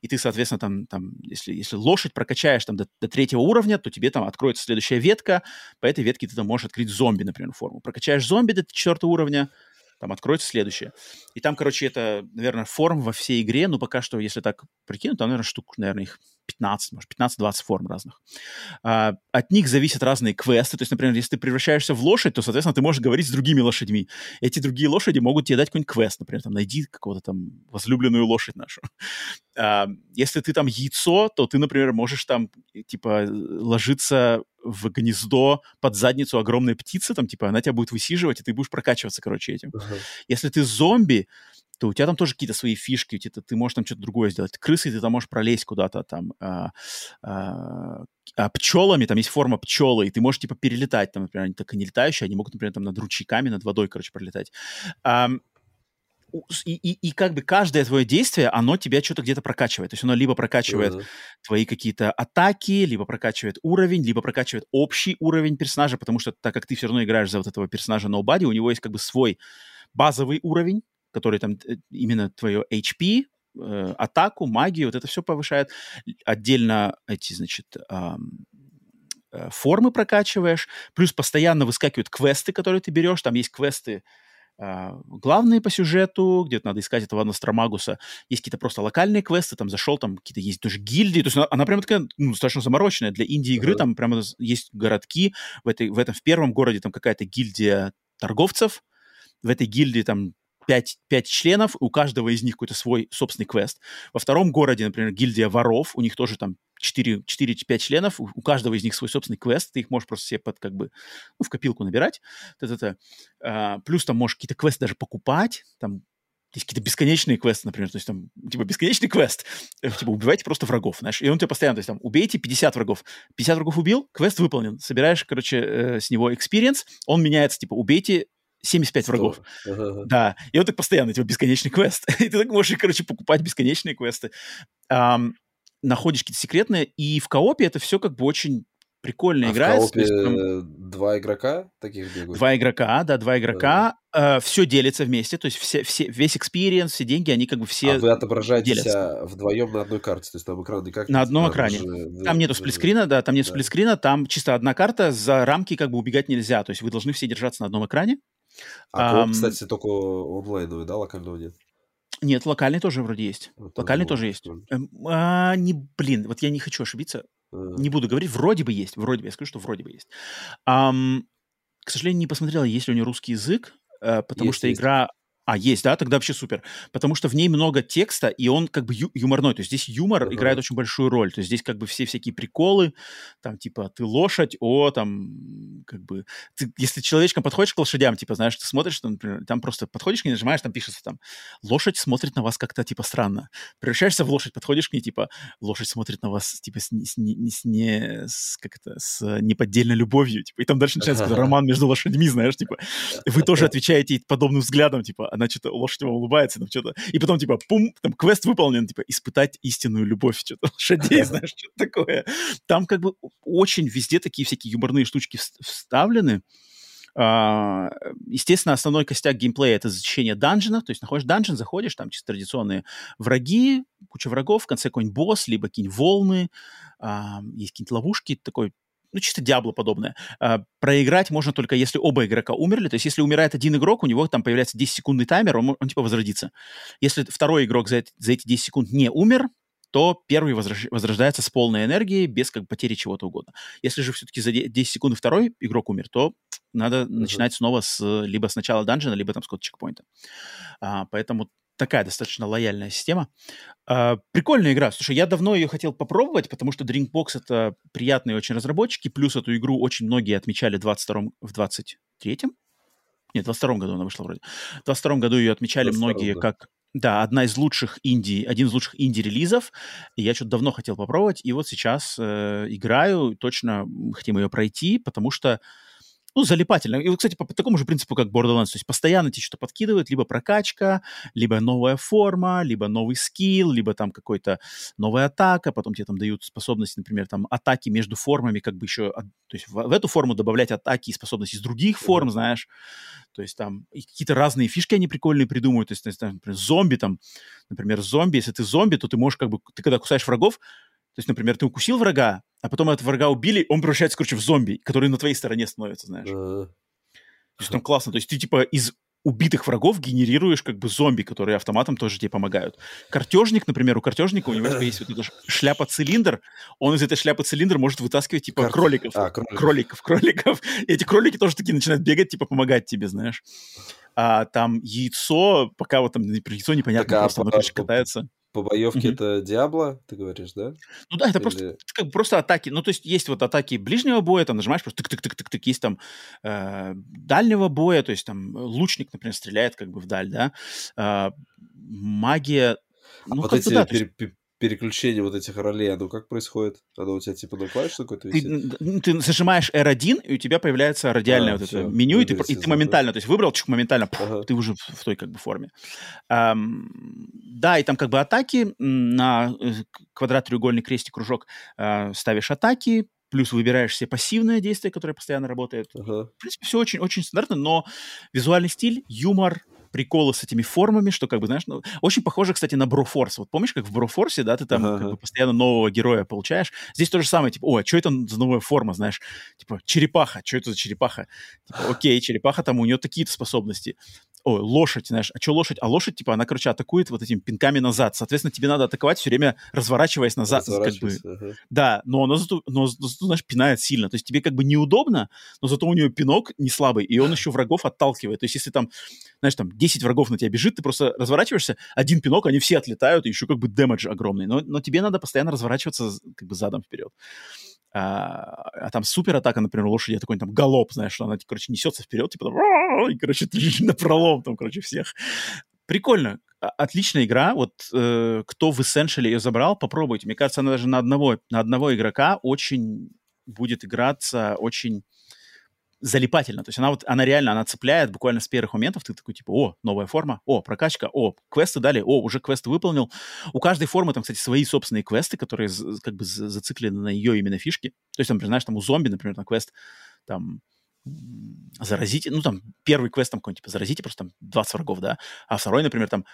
и ты, соответственно, там, там если, если лошадь прокачаешь там до, до третьего уровня, то тебе там откроется следующая ветка, по этой ветке ты там можешь открыть зомби, например, форму. Прокачаешь зомби до четвертого уровня, там откроется следующее. И там, короче, это, наверное, форм во всей игре, но пока что, если так прикинуть, там, наверное, штук, наверное, их 15, может, 15-20 форм разных. А, от них зависят разные квесты. То есть, например, если ты превращаешься в лошадь, то, соответственно, ты можешь говорить с другими лошадьми. Эти другие лошади могут тебе дать какой-нибудь квест. Например, там, найди какого-то там возлюбленную лошадь нашу. А, если ты там яйцо, то ты, например, можешь там, типа, ложиться в гнездо под задницу огромной птицы, там, типа, она тебя будет высиживать, и ты будешь прокачиваться, короче, этим. Uh-huh. Если ты зомби, то у тебя там тоже какие-то свои фишки, у тебя, ты можешь там что-то другое сделать. Крысы ты там можешь пролезть куда-то там. А, а, а пчелами, там есть форма пчелы, и ты можешь типа перелетать, там, например, они так и не летающие, они могут, например, там над ручейками, над водой, короче, пролетать. А, и, и, и как бы каждое твое действие, оно тебя что-то где-то прокачивает. То есть оно либо прокачивает uh-huh. твои какие-то атаки, либо прокачивает уровень, либо прокачивает общий уровень персонажа, потому что так как ты все равно играешь за вот этого персонажа Nobody, у него есть как бы свой базовый уровень, который там э, именно твое HP, э, атаку, магию, вот это все повышает. Отдельно эти, значит, э, формы прокачиваешь, плюс постоянно выскакивают квесты, которые ты берешь, там есть квесты, главные по сюжету, где-то надо искать этого Ностромагуса. Есть какие-то просто локальные квесты, там зашел, там какие-то есть тоже гильдии. То есть она, она прямо такая, ну, достаточно замороченная. Для инди-игры там прямо есть городки. В, этой, в этом, в первом городе там какая-то гильдия торговцев. В этой гильдии там пять, пять членов, у каждого из них какой-то свой собственный квест. Во втором городе, например, гильдия воров, у них тоже там 4-5 членов, у, у каждого из них свой собственный квест, ты их можешь просто себе под, как бы, ну, в копилку набирать. Т-т-т. А, плюс там можешь какие-то квесты даже покупать, там есть какие-то бесконечные квесты, например, то есть там, типа, бесконечный квест, э, типа, убивайте просто врагов, знаешь, и он тебе постоянно, то есть там, убейте 50 врагов, 50 врагов убил, квест выполнен, собираешь, короче, э, с него experience, он меняется, типа, убейте 75 100. врагов. Uh-huh. Да. И он так постоянно, типа, бесконечный квест. и ты так можешь, короче, покупать бесконечные квесты. Um, находишь какие-то секретные, и в коопе это все как бы очень прикольно а играется. В коопе есть, там... два игрока таких бегают? Два игрока, да, два игрока. Uh-huh. Э, все делится вместе, то есть все, все, весь экспириенс, все деньги, они как бы все А вы отображаете себя вдвоем на одной карте, то есть там экран никак... На одном экране. Же... Там нету сплитскрина, да, там нет да. сплитскрина, там чисто одна карта, за рамки как бы убегать нельзя, то есть вы должны все держаться на одном экране. А um, кстати, только онлайновый, да, локального нет? Нет, локальный тоже вроде есть. Вот локальный тоже есть. Эм, а, не, блин, вот я не хочу ошибиться. А. Не буду говорить, вроде бы есть. Вроде бы, я скажу, что вроде бы есть. Um, к сожалению, не посмотрел, есть ли у него русский язык, э, потому есть, что есть. игра а, есть, да? Тогда вообще супер. Потому что в ней много текста, и он как бы ю- юморной. То есть здесь юмор uh-huh. играет очень большую роль. То есть здесь как бы все всякие приколы, там типа ты лошадь, о, там как бы... Ты, если человечком подходишь к лошадям, типа, знаешь, ты смотришь, там, например, там просто подходишь к ней, нажимаешь, там пишется там, лошадь смотрит на вас как-то типа странно. Превращаешься в лошадь, подходишь к ней, типа, лошадь смотрит на вас типа с, с, с, не, с, как это, с неподдельной любовью, типа, и там дальше начинается uh-huh. роман между лошадьми, знаешь, типа, вы тоже отвечаете подобным взглядом, типа, она что-то, лошадь вам улыбается, там что-то, и потом, типа, пум, там квест выполнен, типа, испытать истинную любовь, что-то, лошадей, знаешь, что-то такое. Там как бы очень везде такие всякие юморные штучки вставлены. Uh, естественно, основной костяк геймплея — это зачищение данжена, то есть находишь данжен, заходишь, там чисто традиционные враги, куча врагов, в конце какой-нибудь босс, либо какие-нибудь волны, uh, есть какие-нибудь ловушки, такой ну, чисто Диабло подобное. А, проиграть можно только если оба игрока умерли. То есть, если умирает один игрок, у него там появляется 10-секундный таймер, он, он типа возродится. Если второй игрок за, за эти 10 секунд не умер, то первый возрож... возрождается с полной энергией, без как потери чего-то угодно. Если же все-таки за 10 секунд второй игрок умер, то надо uh-huh. начинать снова с либо с начала данжена, либо там с какого-то чекпоинта. А, поэтому такая достаточно лояльная система. Uh, прикольная игра. Слушай, я давно ее хотел попробовать, потому что Drinkbox — это приятные очень разработчики, плюс эту игру очень многие отмечали в 22 в 23-м? Нет, в 22 году она вышла вроде. В 22 году ее отмечали многие да. как да, одна из лучших инди, один из лучших инди-релизов. И я что-то давно хотел попробовать, и вот сейчас э, играю, точно хотим ее пройти, потому что ну, залипательно. И, кстати, по, по такому же принципу, как Borderlands, то есть постоянно тебе что-то подкидывают, либо прокачка, либо новая форма, либо новый скилл, либо там какой-то новая атака, потом тебе там дают способности, например, там атаки между формами, как бы еще, то есть в, в эту форму добавлять атаки и способности из других форм, знаешь, то есть там какие-то разные фишки они прикольные придумывают, то есть, там, например, зомби там, например, зомби, если ты зомби, то ты можешь как бы, ты когда кусаешь врагов, то есть, например, ты укусил врага, а потом этого врага убили, он превращается, короче, в зомби, который на твоей стороне становится, знаешь. Uh-huh. То есть там классно. То есть ты, типа, из убитых врагов генерируешь как бы зомби, которые автоматом тоже тебе помогают. Картежник, например, у картежника у него типа, есть вот эта шляпа-цилиндр, он из этой шляпы-цилиндр может вытаскивать типа Кар... кроликов, а, кроликов. кроликов, кроликов. И эти кролики тоже такие начинают бегать, типа помогать тебе, знаешь. А там яйцо, пока вот там яйцо непонятно, так, а просто оно, катается. По боевке mm-hmm. это Диабло, ты говоришь, да? Ну да, это Или... просто как просто атаки. Ну то есть есть вот атаки ближнего боя, там нажимаешь просто тык-тык-тык-тык, есть там э, дальнего боя, то есть там лучник, например, стреляет как бы вдаль, да. Э, магия. А ну, вот эти да, пер- есть переключение вот этих ролей, оно как происходит? Оно у тебя типа на клавише какой-то висит? Ты, ты зажимаешь R1, и у тебя появляется радиальное а, вот все, это меню, и ты, и ты моментально, то есть выбрал, чуть моментально, ага. ты уже в той как бы форме. Um, да, и там как бы атаки на э, квадрат, треугольник, крестик, кружок uh, ставишь атаки, плюс выбираешь все пассивные действия, которые постоянно работают. Ага. В принципе, все очень, очень стандартно, но визуальный стиль, юмор, приколы с этими формами, что как бы, знаешь, ну, очень похоже, кстати, на Брофорс. Вот помнишь, как в Брофорсе, да, ты там uh-huh. как бы постоянно нового героя получаешь? Здесь то же самое, типа, о, а что это за новая форма, знаешь? Типа, черепаха, что это за черепаха? Типа, окей, черепаха, там у нее такие-то способности ой, лошадь, знаешь, а что лошадь? А лошадь, типа, она, короче, атакует вот этими пинками назад. Соответственно, тебе надо атаковать все время, разворачиваясь назад. Как бы. ага. Да, но она зато, но, зато, знаешь, пинает сильно. То есть тебе как бы неудобно, но зато у нее пинок не слабый, и он еще врагов отталкивает. То есть если там, знаешь, там 10 врагов на тебя бежит, ты просто разворачиваешься, один пинок, они все отлетают, и еще как бы дэмэдж огромный. Но, но тебе надо постоянно разворачиваться как бы задом вперед. А, а там супер атака, например, лошади такой там галоп, знаешь, что она, короче, несется вперед, типа, там, и, короче, на пролом там, короче, всех. Прикольно. Отличная игра. Вот э, кто в Essential ее забрал, попробуйте. Мне кажется, она даже на одного, на одного игрока очень будет играться очень залипательно. То есть она вот, она реально, она цепляет буквально с первых моментов. Ты такой, типа, о, новая форма, о, прокачка, о, квесты дали, о, уже квест выполнил. У каждой формы там, кстати, свои собственные квесты, которые как бы зациклены на ее именно фишки. То есть, там, знаешь, там у зомби, например, на квест там заразите, ну, там, первый квест там какой-нибудь, типа, заразите просто там 20 врагов, да, а второй, например, там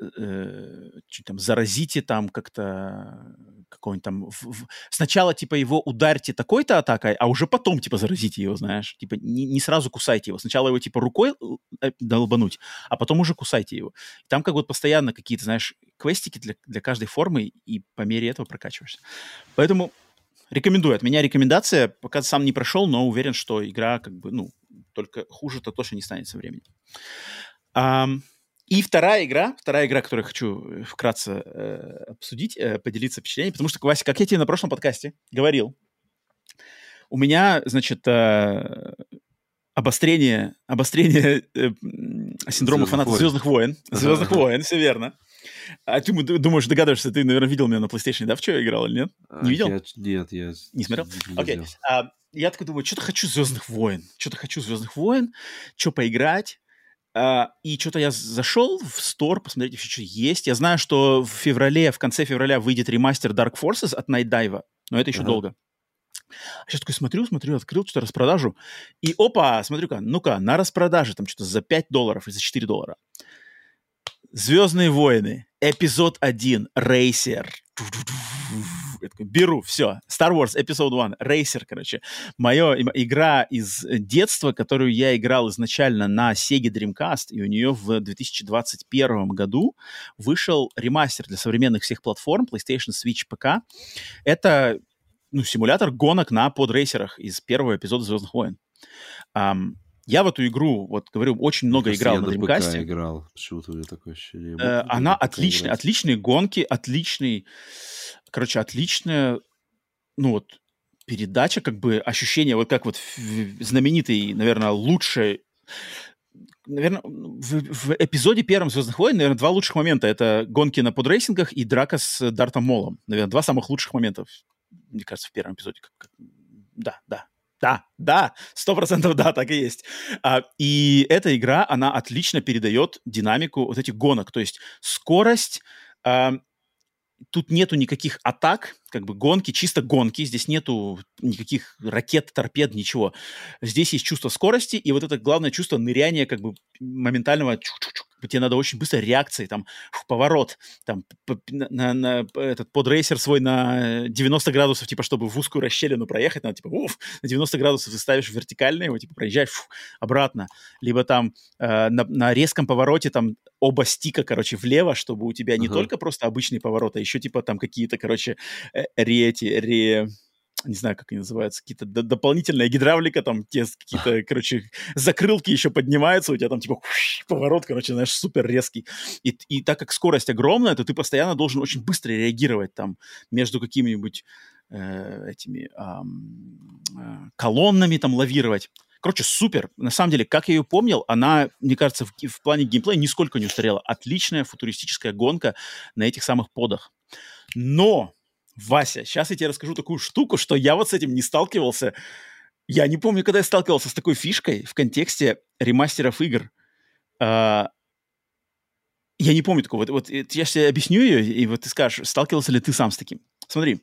э, чуть там заразите там как-то какой-нибудь там... В, в... Сначала, типа, его ударьте такой-то атакой, а уже потом, типа, заразите его, знаешь. Типа, не, не сразу кусайте его. Сначала его, типа, рукой э, долбануть, а потом уже кусайте его. Там как бы постоянно какие-то, знаешь, квестики для, для каждой формы, и по мере этого прокачиваешься. Поэтому рекомендую. От меня рекомендация. Пока сам не прошел, но уверен, что игра как бы, ну, только хуже-то точно не станет со временем. Um, и вторая игра, вторая игра, которую хочу э, вкратце э, обсудить, э, поделиться впечатлениями, потому что, Вася, как я тебе на прошлом подкасте говорил, у меня, значит, э, обострение, обострение э, синдрома фаната войн. Звездных войн. Звездных войн, все верно. А ты думаешь, догадываешься, ты, наверное, видел меня на PlayStation, да, в что я играл или нет? Не видел? Я, нет, я... Не смотрел? Окей. Okay. А, я такой думаю, что-то хочу Звездных войн, что-то хочу Звездных войн, что поиграть. Uh, и что-то я зашел в стор, посмотреть, еще что есть. Я знаю, что в феврале, в конце февраля выйдет ремастер Dark Forces от Night Dive, но это еще uh-huh. долго. А сейчас такой смотрю, смотрю, открыл что-то распродажу, и опа, смотрю-ка, ну-ка, на распродаже там что-то за 5 долларов или за 4 доллара. Звездные войны, эпизод 1, Рейсер. Я такой, беру, все. Star Wars Episode 1, Racer, короче. Моя игра из детства, которую я играл изначально на Sega Dreamcast, и у нее в 2021 году вышел ремастер для современных всех платформ, PlayStation, Switch, ПК. Это ну, симулятор гонок на подрейсерах из первого эпизода «Звездных войн». Um, я в эту игру, вот говорю, очень много Мне играл на Dreamcast. играл. Почему-то у меня такое ощущение. Э, она отличная, отличные гонки, отличный, короче, отличная, ну вот, передача, как бы ощущение, вот как вот знаменитый, наверное, лучший наверное, в, в эпизоде первом «Звездных войн», наверное, два лучших момента. Это гонки на подрейсингах и драка с Дартом Молом. Наверное, два самых лучших моментов, мне кажется, в первом эпизоде. Да, да, Да, да, сто процентов да, так и есть. А, и эта игра, она отлично передает динамику вот этих гонок, то есть скорость, а, тут нету никаких атак, как бы гонки, чисто гонки, здесь нету никаких ракет, торпед, ничего. Здесь есть чувство скорости, и вот это главное чувство ныряния, как бы моментального тебе надо очень быстро реакции, там, поворот, там, на, на, этот подрейсер свой на 90 градусов, типа, чтобы в узкую расщелину проехать, надо, типа, уф, на 90 градусов ты ставишь вертикально его, типа, проезжаешь фу, обратно. Либо там э, на, на резком повороте там оба стика, короче, влево, чтобы у тебя не uh-huh. только просто обычный поворот, а еще, типа, там какие-то, короче, э, ре, эти, ре, не знаю, как они называются, какие-то дополнительная гидравлика, там те какие-то, короче, закрылки еще поднимаются, у тебя там типа поворот, короче, знаешь, супер резкий. И, и так как скорость огромная, то ты постоянно должен очень быстро реагировать там между какими-нибудь э, этими э, колоннами там лавировать. Короче, супер. На самом деле, как я ее помнил, она, мне кажется, в, в плане геймплея нисколько не устарела. Отличная футуристическая гонка на этих самых подах. Но Вася, сейчас я тебе расскажу такую штуку, что я вот с этим не сталкивался. Я не помню, когда я сталкивался с такой фишкой в контексте ремастеров игр. А, я не помню такого. Вот, вот я тебе объясню ее, и вот ты скажешь, сталкивался ли ты сам с таким. Смотри,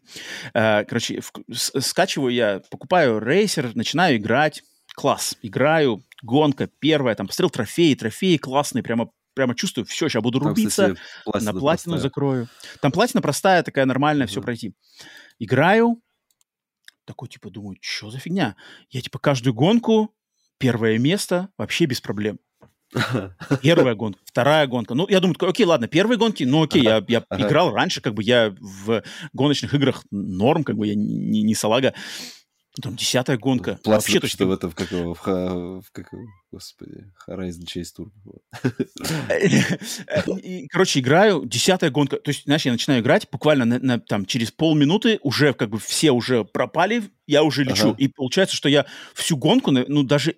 а, короче, в, с, скачиваю я, покупаю рейсер, начинаю играть. Класс, играю, гонка первая, там, посмотрел трофеи, трофеи классные, прямо прямо чувствую, все, сейчас буду рубиться, Там, на платину простая. закрою. Там платина простая, такая нормальная, uh-huh. все пройти. Играю, такой, типа, думаю, что за фигня? Я, типа, каждую гонку, первое место, вообще без проблем. Первая гонка, вторая гонка. Ну, я думаю, окей, ладно, первые гонки, ну, окей, я, я играл раньше, как бы я в гоночных играх норм, как бы я не, не салага. Там десятая гонка. Пласт Вообще, что в этом, как, в, в, в как, господи, Horizon Chase Tour. Короче, играю, десятая гонка. То есть, знаешь, я начинаю играть, буквально на, на, там, через полминуты уже как бы все уже пропали, я уже лечу. Ага. И получается, что я всю гонку, ну, даже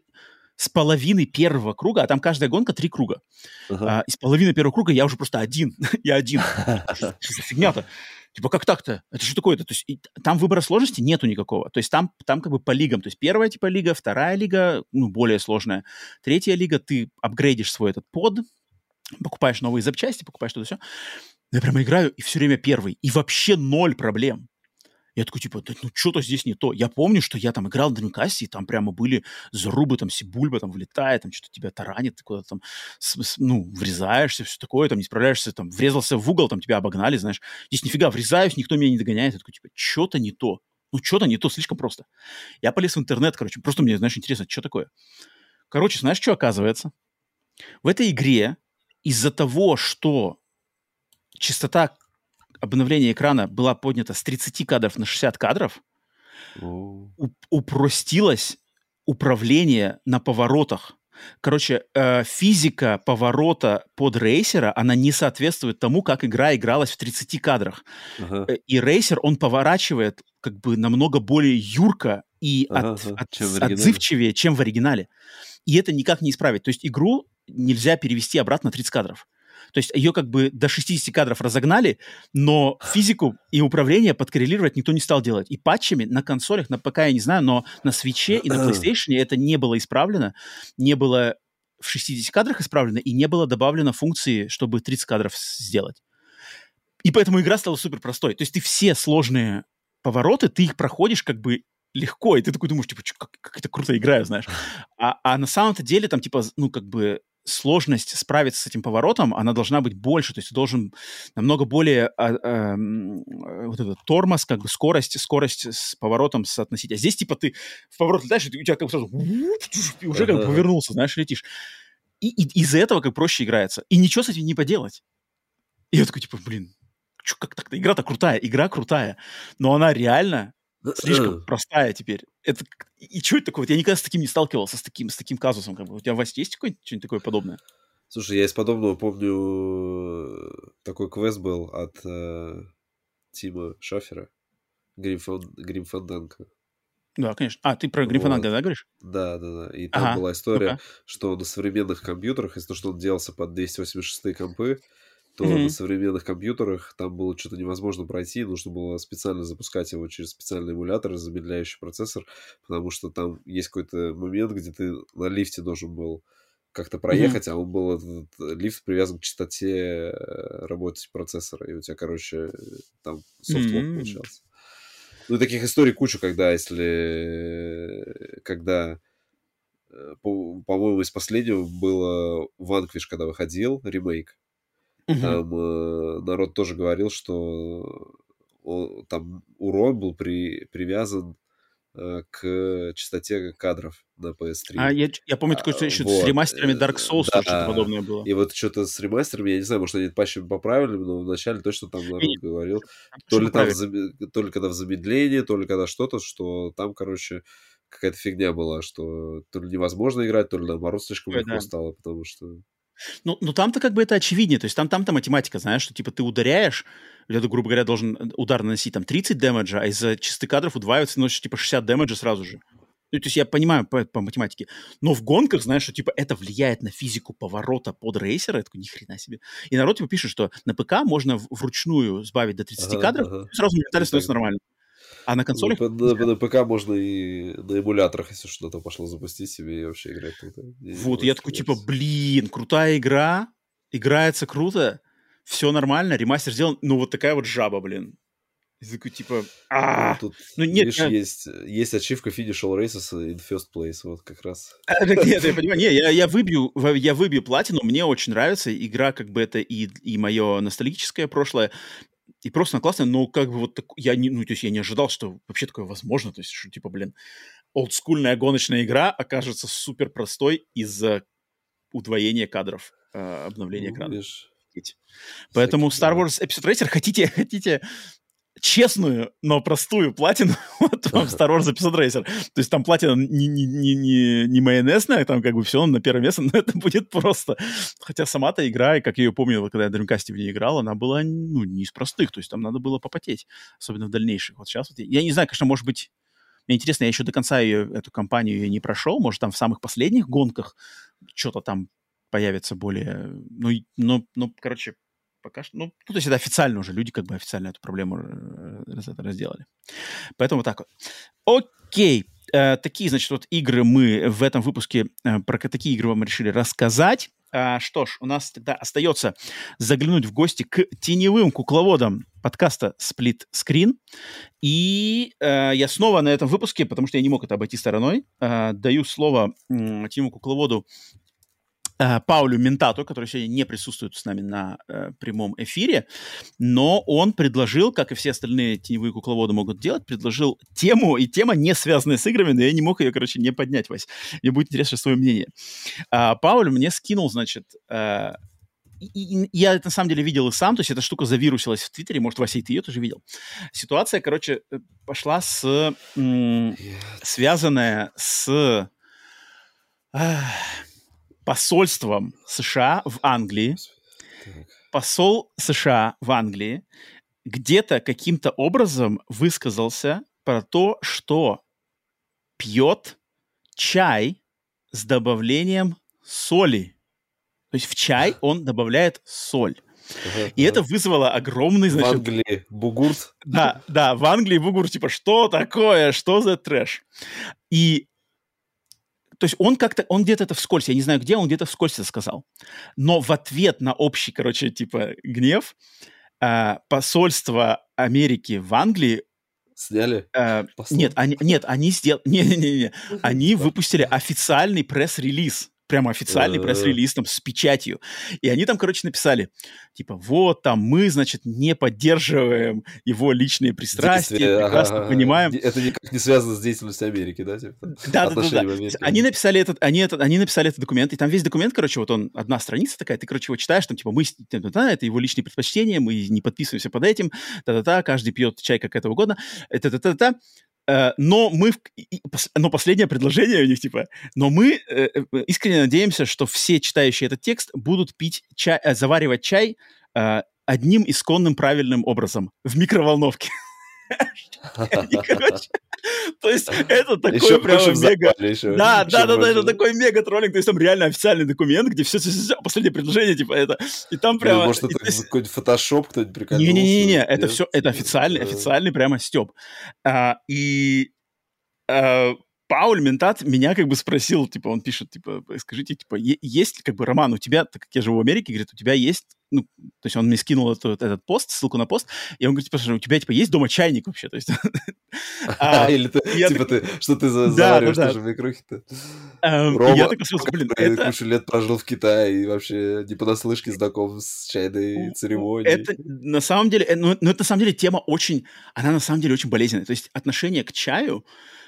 с половины первого круга, а там каждая гонка три круга. Uh-huh. А, из половины первого круга я уже просто один. я один. Что за фигня-то? Типа, как так-то? Это что такое-то? То есть и, там выбора сложности нету никакого. То есть там, там как бы по лигам. То есть первая типа лига, вторая лига, ну, более сложная. Третья лига, ты апгрейдишь свой этот под, покупаешь новые запчасти, покупаешь что-то все. Я прямо играю, и все время первый. И вообще ноль проблем. Я такой, типа, да, ну что-то здесь не то. Я помню, что я там играл на Dreamcast, и там прямо были зарубы, там Сибульба там влетает, там что-то тебя таранит, ты куда-то там, с, с, ну, врезаешься, все такое, там не справляешься, там врезался в угол, там тебя обогнали, знаешь. Здесь нифига, врезаюсь, никто меня не догоняет. Я такой, типа, что-то не то. Ну, что-то не то, слишком просто. Я полез в интернет, короче, просто мне, знаешь, интересно, что такое. Короче, знаешь, что оказывается? В этой игре из-за того, что частота обновление экрана была поднята с 30 кадров на 60 кадров, упростилось управление на поворотах. Короче, э, физика поворота под рейсера, она не соответствует тому, как игра игралась в 30 кадрах. Ага. Э, и рейсер, он поворачивает как бы намного более юрко и ага, от, ага. От, чем отзывчивее, чем в оригинале. И это никак не исправить. То есть игру нельзя перевести обратно на 30 кадров. То есть ее как бы до 60 кадров разогнали, но физику и управление подкоррелировать никто не стал делать. И патчами на консолях, на ПК я не знаю, но на свече и на PlayStation это не было исправлено, не было в 60 кадрах исправлено и не было добавлено функции, чтобы 30 кадров сделать. И поэтому игра стала супер простой. То есть ты все сложные повороты, ты их проходишь как бы легко, и ты такой думаешь, типа, как, как это круто играю, знаешь. А, а на самом-то деле там, типа, ну, как бы сложность справиться с этим поворотом, она должна быть больше, то есть ты должен намного более а, а, вот этот тормоз, как бы скорость, скорость с поворотом соотносить. А здесь типа ты в поворот летаешь, и у тебя как бы сразу уже как бы повернулся, знаешь, летишь. И, и из-за этого как проще играется. И ничего с этим не поделать. И я такой, типа, блин, чё, как так-то? Игра-то крутая, игра крутая. Но она реально слишком простая теперь. Это, и что это такое? Вот я никогда с таким не сталкивался, с таким, с таким казусом. Как бы. У тебя, Вася, есть что-нибудь такое подобное? Слушай, я из подобного помню такой квест был от э, Тима Шофера, Грим, Фанданка. Да, конечно. А, ты про Грим вот. да, говоришь? Да, да, да. И там ага. была история, ну что на современных компьютерах, из-за того, что он делался под 286 компы, то mm-hmm. на современных компьютерах там было что-то невозможно пройти, нужно было специально запускать его через специальный эмулятор, замедляющий процессор, потому что там есть какой-то момент, где ты на лифте должен был как-то проехать, mm-hmm. а он был этот лифт привязан к частоте э, работы процессора, и у тебя, короче, там софтлок mm-hmm. получался. Ну, таких историй кучу, когда, если... Когда, э, по- по-моему, из последнего было Vanquish, когда выходил, ремейк. Угу. Там э, народ тоже говорил, что он, там урон был при, привязан э, к частоте кадров на PS3. А я, я помню, такое а, еще вот. с ремастерами Dark Souls да. что-то подобное было. И вот что-то с ремастерами, я не знаю, может, они патчи поправили, но вначале точно там народ и, говорил, то ли, там в, то ли когда в замедлении, то ли когда что-то, что там, короче, какая-то фигня была, что то ли невозможно играть, то ли наоборот слишком легко да. стало, потому что... Ну, ну там-то как бы это очевиднее, то есть там, там-то математика, знаешь, что типа ты ударяешь, это, грубо говоря, должен удар наносить там 30 дэмэджа, а из-за чистых кадров удваивается, носишь типа 60 дэмэджа сразу же. Ну, то есть я понимаю по, по математике, но в гонках, знаешь, что типа это влияет на физику поворота под рейсера, это ни хрена себе. И народ типа пишет, что на ПК можно вручную сбавить до 30 ага, кадров, ага. сразу моментально становится нормально. А на консолях? На, на, на ПК можно и на эмуляторах, если что-то пошло запустить себе и вообще играть круто. Вот, я такой, типа, блин, крутая игра, играется круто, все нормально, ремастер сделан, ну вот такая вот жаба, блин. Такой, типа, а ну, тут, ну нет, видишь, я... есть, есть ачивка Finish All Races in First Place, вот как раз. Нет, я понимаю, не, я, я выбью, я выбью платину, мне очень нравится, игра как бы это и, и мое ностальгическое прошлое, и просто она классная, но как бы вот так, я не, ну, то есть я не ожидал, что вообще такое возможно, то есть, что, типа, блин, олдскульная гоночная игра окажется супер простой из-за удвоения кадров, э, обновления ну, экрана. Поэтому Star Wars Episode Racer хотите, хотите честную, но простую платину, вот вам Star Wars Episode Racer. То есть там платина не, не, не, не, не майонезная, там как бы все на первое место, но это будет просто. Хотя сама-то игра, и как я ее помню, когда я в Dreamcast в ней играл, она была ну, не из простых, то есть там надо было попотеть, особенно в дальнейших. Вот сейчас вот я, я не знаю, конечно, может быть, мне интересно, я еще до конца ее, эту кампанию не прошел, может, там в самых последних гонках что-то там появится более... Ну, ну, ну, короче, пока что, ну, ну, то есть это официально уже, люди как бы официально эту проблему э, разделали. Поэтому так вот. Окей, э, такие, значит, вот игры мы в этом выпуске, э, про такие игры вам решили рассказать. А, что ж, у нас тогда остается заглянуть в гости к теневым кукловодам подкаста Split Screen. И э, я снова на этом выпуске, потому что я не мог это обойти стороной, э, даю слово э, теневому кукловоду Паулю Ментату, который сегодня не присутствует с нами на э, прямом эфире, но он предложил, как и все остальные теневые кукловоды могут делать, предложил тему, и тема не связанная с играми, но я не мог ее, короче, не поднять, Вась. Мне будет интересно свое мнение. А, Пауль мне скинул, значит, э, и, и, я это на самом деле видел и сам, то есть эта штука завирусилась в Твиттере, может, Вася, и ты ее тоже видел. Ситуация, короче, э, пошла с... М, связанная с... Э, посольством США в Англии. Посол США в Англии где-то каким-то образом высказался про то, что пьет чай с добавлением соли. То есть в чай он добавляет соль. и это вызвало огромный, значит... В Англии бугурт. Да, да, в Англии бугурт, типа, что такое, что за трэш? И то есть он как-то, он где-то это вскользь, я не знаю где, он где-то вскользь это сказал. Но в ответ на общий, короче, типа, гнев, э, посольство Америки в Англии Сняли? Э, нет, они, нет, они сделали... Не-не-не, они выпустили официальный пресс-релиз прямо официальный пресс-релиз там с печатью. И они там, короче, написали, типа, вот там мы, значит, не поддерживаем его личные пристрастия, прекрасно ага, понимаем. Это никак не связано с деятельностью Америки, да? Типа, да, да, да, да. Они написали этот, они этот, они написали этот документ, и там весь документ, короче, вот он, одна страница такая, ты, короче, его читаешь, там, типа, мы, да, это его личные предпочтения, мы не подписываемся под этим, та-та-та, каждый пьет чай как это угодно, та-та-та-та. Э, но мы, но последнее предложение у них типа, но мы э, э, искренне надеемся, что все читающие этот текст будут пить чай, заваривать чай одним исконным правильным образом в микроволновке. Короче, то есть это такой прям мега... Да, да, да, да, это такой мега троллинг, то есть там реально официальный документ, где все, последнее предложение, типа это, и там прямо... Может, это какой-нибудь фотошоп кто-нибудь прикольный? Не-не-не, это все, это официальный, официальный прямо степ. А, и а, Пауль Ментат меня как бы спросил, типа, он пишет, типа, скажите, типа, есть как бы, Роман, у тебя, так как я живу в Америке, говорит, у тебя есть, ну, то есть он мне скинул этот, этот пост, ссылку на пост, и он говорит, типа, у тебя, типа, есть дома чайник вообще, то есть... А, Или ты, типа, ты, что ты завариваешь тоже в микрухе-то? Рома, я такой сразу, блин, это... кучу лет прожил в Китае и вообще не понаслышке знаком с чайной церемонией. Это на самом деле, э, ну, ну, это на самом деле тема очень, она на самом деле очень болезненная. То есть отношение к чаю,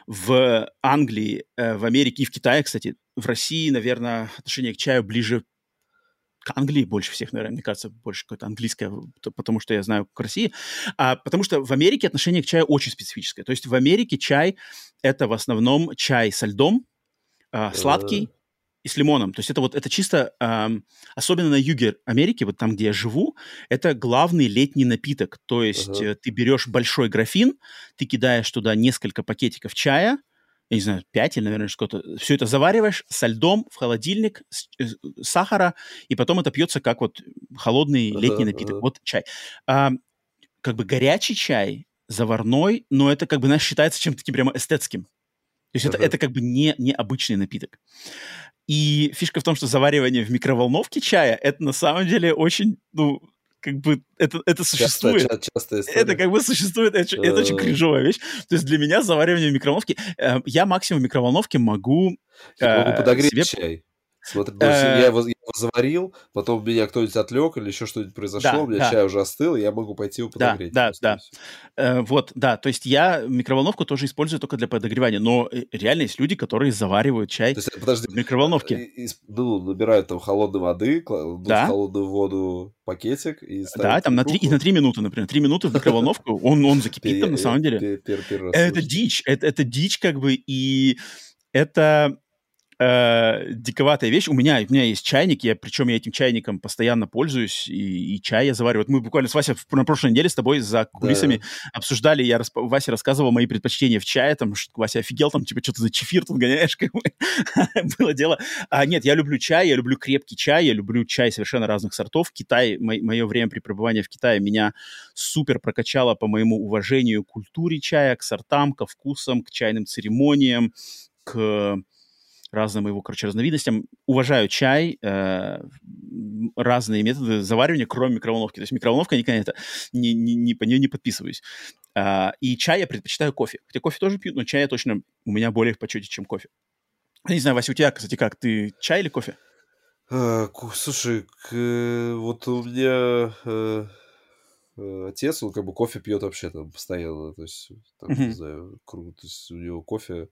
в Англии, э, в Америке и в Китае, кстати, в России, наверное, отношение к чаю ближе к Англии больше всех, наверное, мне кажется, больше какое-то английское, потому что я знаю к России. А, потому что в Америке отношение к чаю очень специфическое. То есть в Америке чай — это в основном чай со льдом, а, сладкий, и с лимоном. То есть это вот это чисто, эм, особенно на юге Америки, вот там, где я живу, это главный летний напиток. То есть uh-huh. э, ты берешь большой графин, ты кидаешь туда несколько пакетиков чая, я не знаю, 5 или, наверное, что-то. Все это завариваешь со льдом в холодильник, с, э, сахара, и потом это пьется как вот холодный летний напиток. Вот чай. А, как бы горячий чай, заварной, но это как бы, знаешь, считается чем-то таким прямо эстетским. То есть uh-huh. это, это как бы не, не обычный напиток. И фишка в том, что заваривание в микроволновке чая, это на самом деле очень, ну, как бы это, это существует. Часто, часто это как бы существует, это, это очень кринжовая вещь. То есть для меня заваривание в микроволновке, э, я максимум в микроволновке могу... Э, могу подогреть себе... чай. Смотри, я его, заварил, потом меня кто-нибудь отвлек или еще что-нибудь произошло, да, у меня да. чай уже остыл, и я могу пойти его подогреть. Да, да, да. Э, вот, да, то есть я микроволновку тоже использую только для подогревания, но э, реально есть люди, которые заваривают чай то есть, подожди, в микроволновке. И, ну, набирают там холодной воды, кладут да. холодную воду пакетик и Да, там на 3, и на 3 минуты, например, 3 минуты в микроволновку, он, он закипит там на самом деле. Это дичь, это дичь как бы, и это э, диковатая вещь. У меня, у меня есть чайник, я, причем я этим чайником постоянно пользуюсь, и, и чай я завариваю. Вот мы буквально с Васей на прошлой неделе с тобой за кулисами да. обсуждали, я расп... Вася рассказывал мои предпочтения в чае, там, что Вася офигел, там, типа, что-то за чефир тут гоняешь, как бы. было дело. А нет, я люблю чай, я люблю крепкий чай, я люблю чай совершенно разных сортов. Китай, мо- мое время при пребывании в Китае меня супер прокачало по моему уважению к культуре чая, к сортам, ко вкусам, к чайным церемониям, к разным его, короче, разновидностям. Уважаю чай, э, разные методы заваривания, кроме микроволновки. То есть микроволновка никогда это не, не, не, по нее не подписываюсь. Э, и чай я предпочитаю кофе. Хотя кофе тоже пью, но чай я точно у меня более в почете, чем кофе. Я не знаю, Вася, у тебя, кстати, как? Ты чай или кофе? А, слушай, к, вот у меня э, э, отец, он как бы кофе пьет вообще там постоянно. То есть, там, mm-hmm. не знаю, круто. То есть у него кофе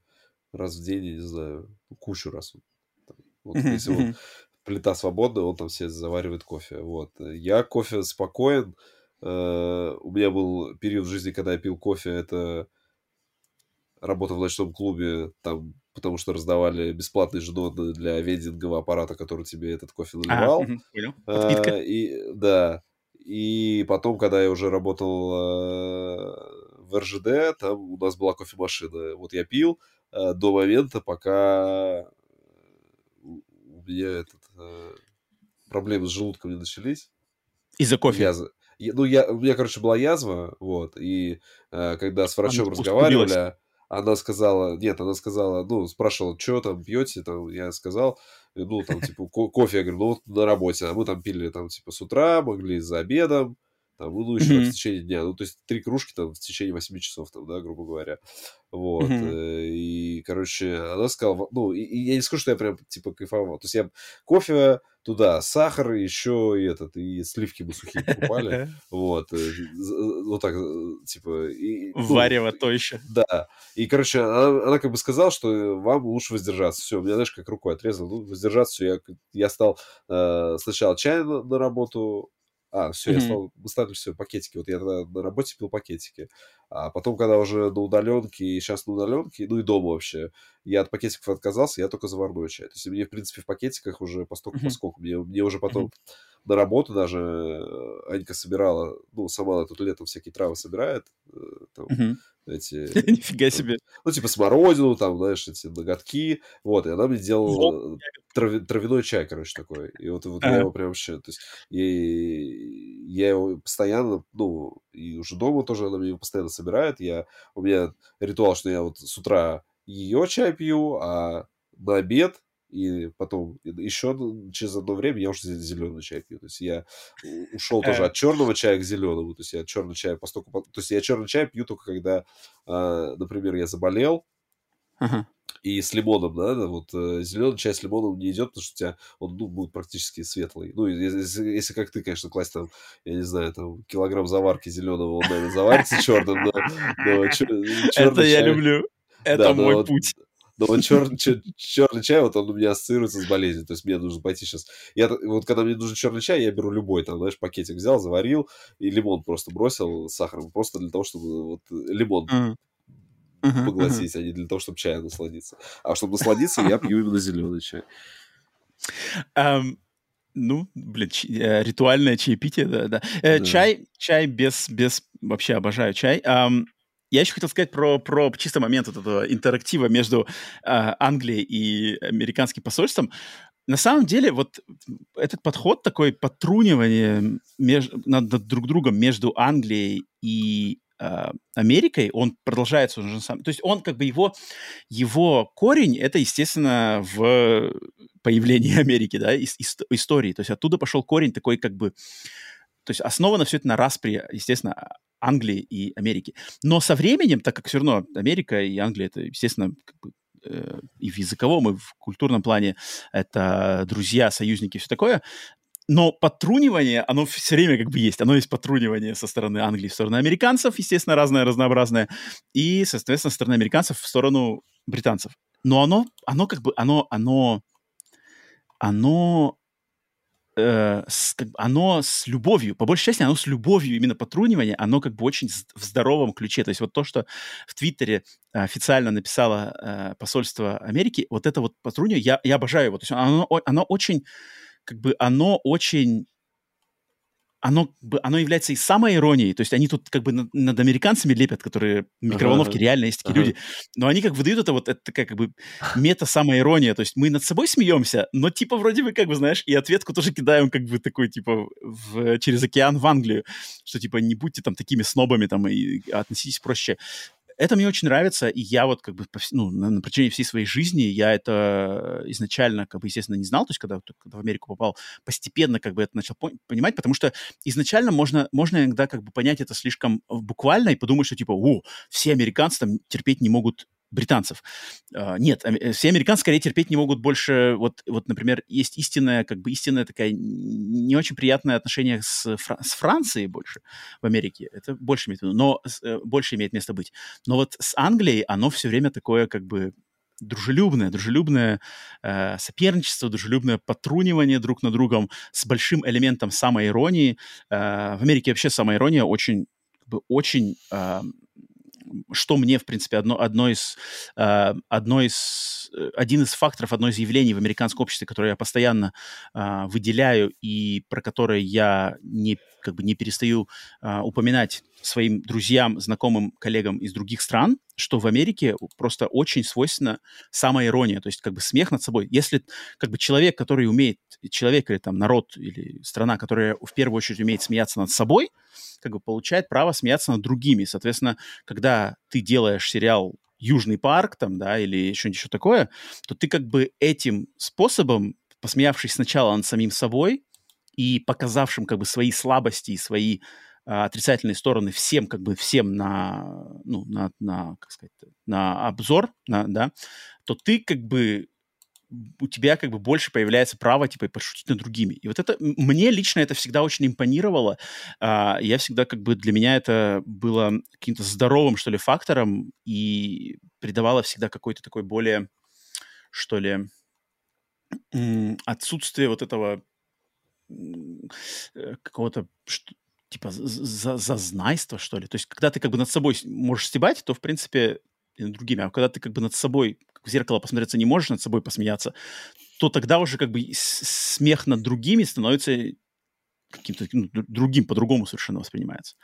раз в день, я не знаю, кучу раз. Вот, если вот плита свободная, он там все заваривает кофе. Вот. Я кофе спокоен. Uh, у меня был период в жизни, когда я пил кофе, это работа в ночном клубе, там, потому что раздавали бесплатные жетоны для вендингового аппарата, который тебе этот кофе наливал. А, uh, и, да. И потом, когда я уже работал uh, в РЖД, там у нас была кофемашина. Вот я пил, Э, до момента, пока у меня этот, э, проблемы с желудком не начались. Из-за кофе? Язва. Ну, я, у меня, короче, была язва, вот, и э, когда с врачом она разговаривали, она сказала, нет, она сказала, ну, спрашивала, что там пьете, там, я сказал, ну, там, типа, кофе, я говорю, ну, вот на работе, а мы там пили, там, типа, с утра, могли за обедом, там, ну, еще mm-hmm. в течение дня, ну, то есть три кружки там в течение восьми часов, там, да, грубо говоря, вот, mm-hmm. и, короче, она сказала, ну, и, и я не скажу, что я прям, типа, кайфовал, то есть я кофе туда, сахар, еще и этот, и сливки мы сухие покупали, вот, э, вот так, э, типа... И, ну, Варево то еще. Да, и, короче, она, как бы сказала, что вам лучше воздержаться, все, у меня, знаешь, как рукой отрезал, ну, воздержаться, я, стал сначала чай на работу а, все, mm-hmm. я стал, стали все, пакетики. Вот я тогда на работе пил пакетики. А потом, когда уже на удаленке, и сейчас на удаленке, ну и дома вообще, я от пакетиков отказался, я только заварной чай. То есть мне, в принципе, в пакетиках уже постольку mm-hmm. поскольку. Мне, мне уже потом, mm-hmm. На работу даже Анька собирала, ну, сама тут летом всякие травы собирает, там, Мгм. эти... Нифига себе. Ну, типа смородину, там, знаешь, эти ноготки. Вот, и она мне делала трави- травяной чай, короче, такой. И вот, вот я его прям вообще... То есть, и я его постоянно, ну, и уже дома тоже она мне его постоянно собирает. Я, у меня ритуал, что я вот с утра ее чай пью, а на обед и потом еще через одно время я уже зеленый чай пью. То есть я ушел тоже Э. от черного чая к зеленому. То есть я черный чай постольку... по- То есть я черный чай пью только когда, а, например, я заболел, и с лимоном, да, вот зеленый чай с лимоном не идет, потому что у тебя он ну, будет практически светлый. Ну, если, если как ты, конечно, класть там, я не знаю, там килограмм заварки зеленого, он, наверное, заварится черным, но, но чер- Это черный я чай- люблю. Это Да, но мой вот- путь. Но вот черный, черный чай, вот он у меня ассоциируется с болезнью. То есть мне нужно пойти сейчас... Я, вот когда мне нужен черный чай, я беру любой, там, знаешь, пакетик взял, заварил, и лимон просто бросил с сахаром, просто для того, чтобы вот лимон Ага. Ага, ага. поглотить, а не для того, чтобы чаем насладиться. А чтобы насладиться, я пью именно зеленый чай. Ам, ну, блин, ч- э, ритуальное чаепитие, да, да. Э, Да. Чай, чай без, без, вообще обожаю чай. Ам, я еще хотел сказать про, про чисто момент вот этого интерактива между а, Англией и американским посольством. На самом деле, вот этот подход такой подтрунивание меж- над, над друг другом между Англией и а, Америкой, он продолжается уже сам. То есть он как бы его, его корень, это, естественно, в появлении Америки, да, ис- ис- истории. То есть оттуда пошел корень такой как бы... То есть основано все это на распре, естественно, Англии и Америки. Но со временем, так как все равно Америка и Англия, это, естественно, как бы, э, и в языковом, и в культурном плане это друзья, союзники, все такое, но подтрунивание, оно все время как бы есть. Оно есть подтрунивание со стороны Англии в сторону американцев, естественно, разное, разнообразное, и, соответственно, со стороны американцев в сторону британцев. Но оно, оно как бы, оно, оно, оно, э, с, как оно с любовью, по большей части оно с любовью, именно подтрунивание, оно как бы очень в здоровом ключе. То есть вот то, что в Твиттере э, официально написало э, посольство Америки, вот это вот подтрунивание, я, я обожаю его. То есть оно, оно очень как бы оно очень оно, оно является и самой иронией, то есть они тут как бы над, над американцами лепят, которые микроволновки, ага. реально есть такие Ага. люди, но они как выдают это вот, это такая как бы мета-самоирония, то есть мы над собой смеемся, но типа вроде бы как бы, знаешь, и ответку тоже кидаем как бы такой типа в, через океан в Англию, что типа не будьте там такими снобами там и относитесь проще. Это мне очень нравится, и я вот как бы ну, на, на протяжении всей своей жизни я это изначально, как бы, естественно, не знал, то есть когда, когда в Америку попал, постепенно как бы это начал пон- понимать, потому что изначально можно, можно иногда как бы понять это слишком э, буквально и подумать, что типа, о, все американцы там терпеть не могут британцев. А, нет, э, все американцы скорее терпеть не могут больше, вот, вот, например, есть истинная, как бы истинная такая не очень приятное отношение с, Фра- с Францией больше в Америке. Это больше имеет но э, больше имеет место быть. Но вот с Англией оно все время такое как бы дружелюбное, дружелюбное э, соперничество, дружелюбное потрунивание друг на другом с большим элементом самоиронии. Э, в Америке вообще самоирония очень, как бы, очень э, что мне, в принципе, одно, одно из, э, одно из, э, один из факторов, одно из явлений в американском обществе, которое я постоянно э, выделяю и про которое я не, как бы не перестаю э, упоминать своим друзьям, знакомым, коллегам из других стран, что в Америке просто очень свойственно самоирония, то есть как бы смех над собой. Если как бы человек, который умеет, человек или там народ или страна, которая в первую очередь умеет смеяться над собой, как бы получает право смеяться над другими. Соответственно, когда ты делаешь сериал Южный парк, там, да, или что-нибудь еще такое, то ты как бы этим способом, посмеявшись сначала над самим собой и показавшим как бы свои слабости и свои а, отрицательные стороны всем, как бы всем на, ну, на, на, как сказать, на обзор, на, да, то ты как бы у тебя как бы больше появляется право, типа, пошутить над другими. И вот это, мне лично это всегда очень импонировало. А, я всегда как бы, для меня это было каким-то здоровым, что ли, фактором и придавало всегда какой-то такой более, что ли, отсутствие вот этого какого-то что- типа за- зазнайства, что ли. То есть, когда ты как бы над собой можешь стебать, то, в принципе, и над другими. А когда ты как бы над собой в зеркало посмотреться не можешь, над собой посмеяться, то тогда уже как бы смех над другими становится каким-то ну, другим, по-другому совершенно воспринимается.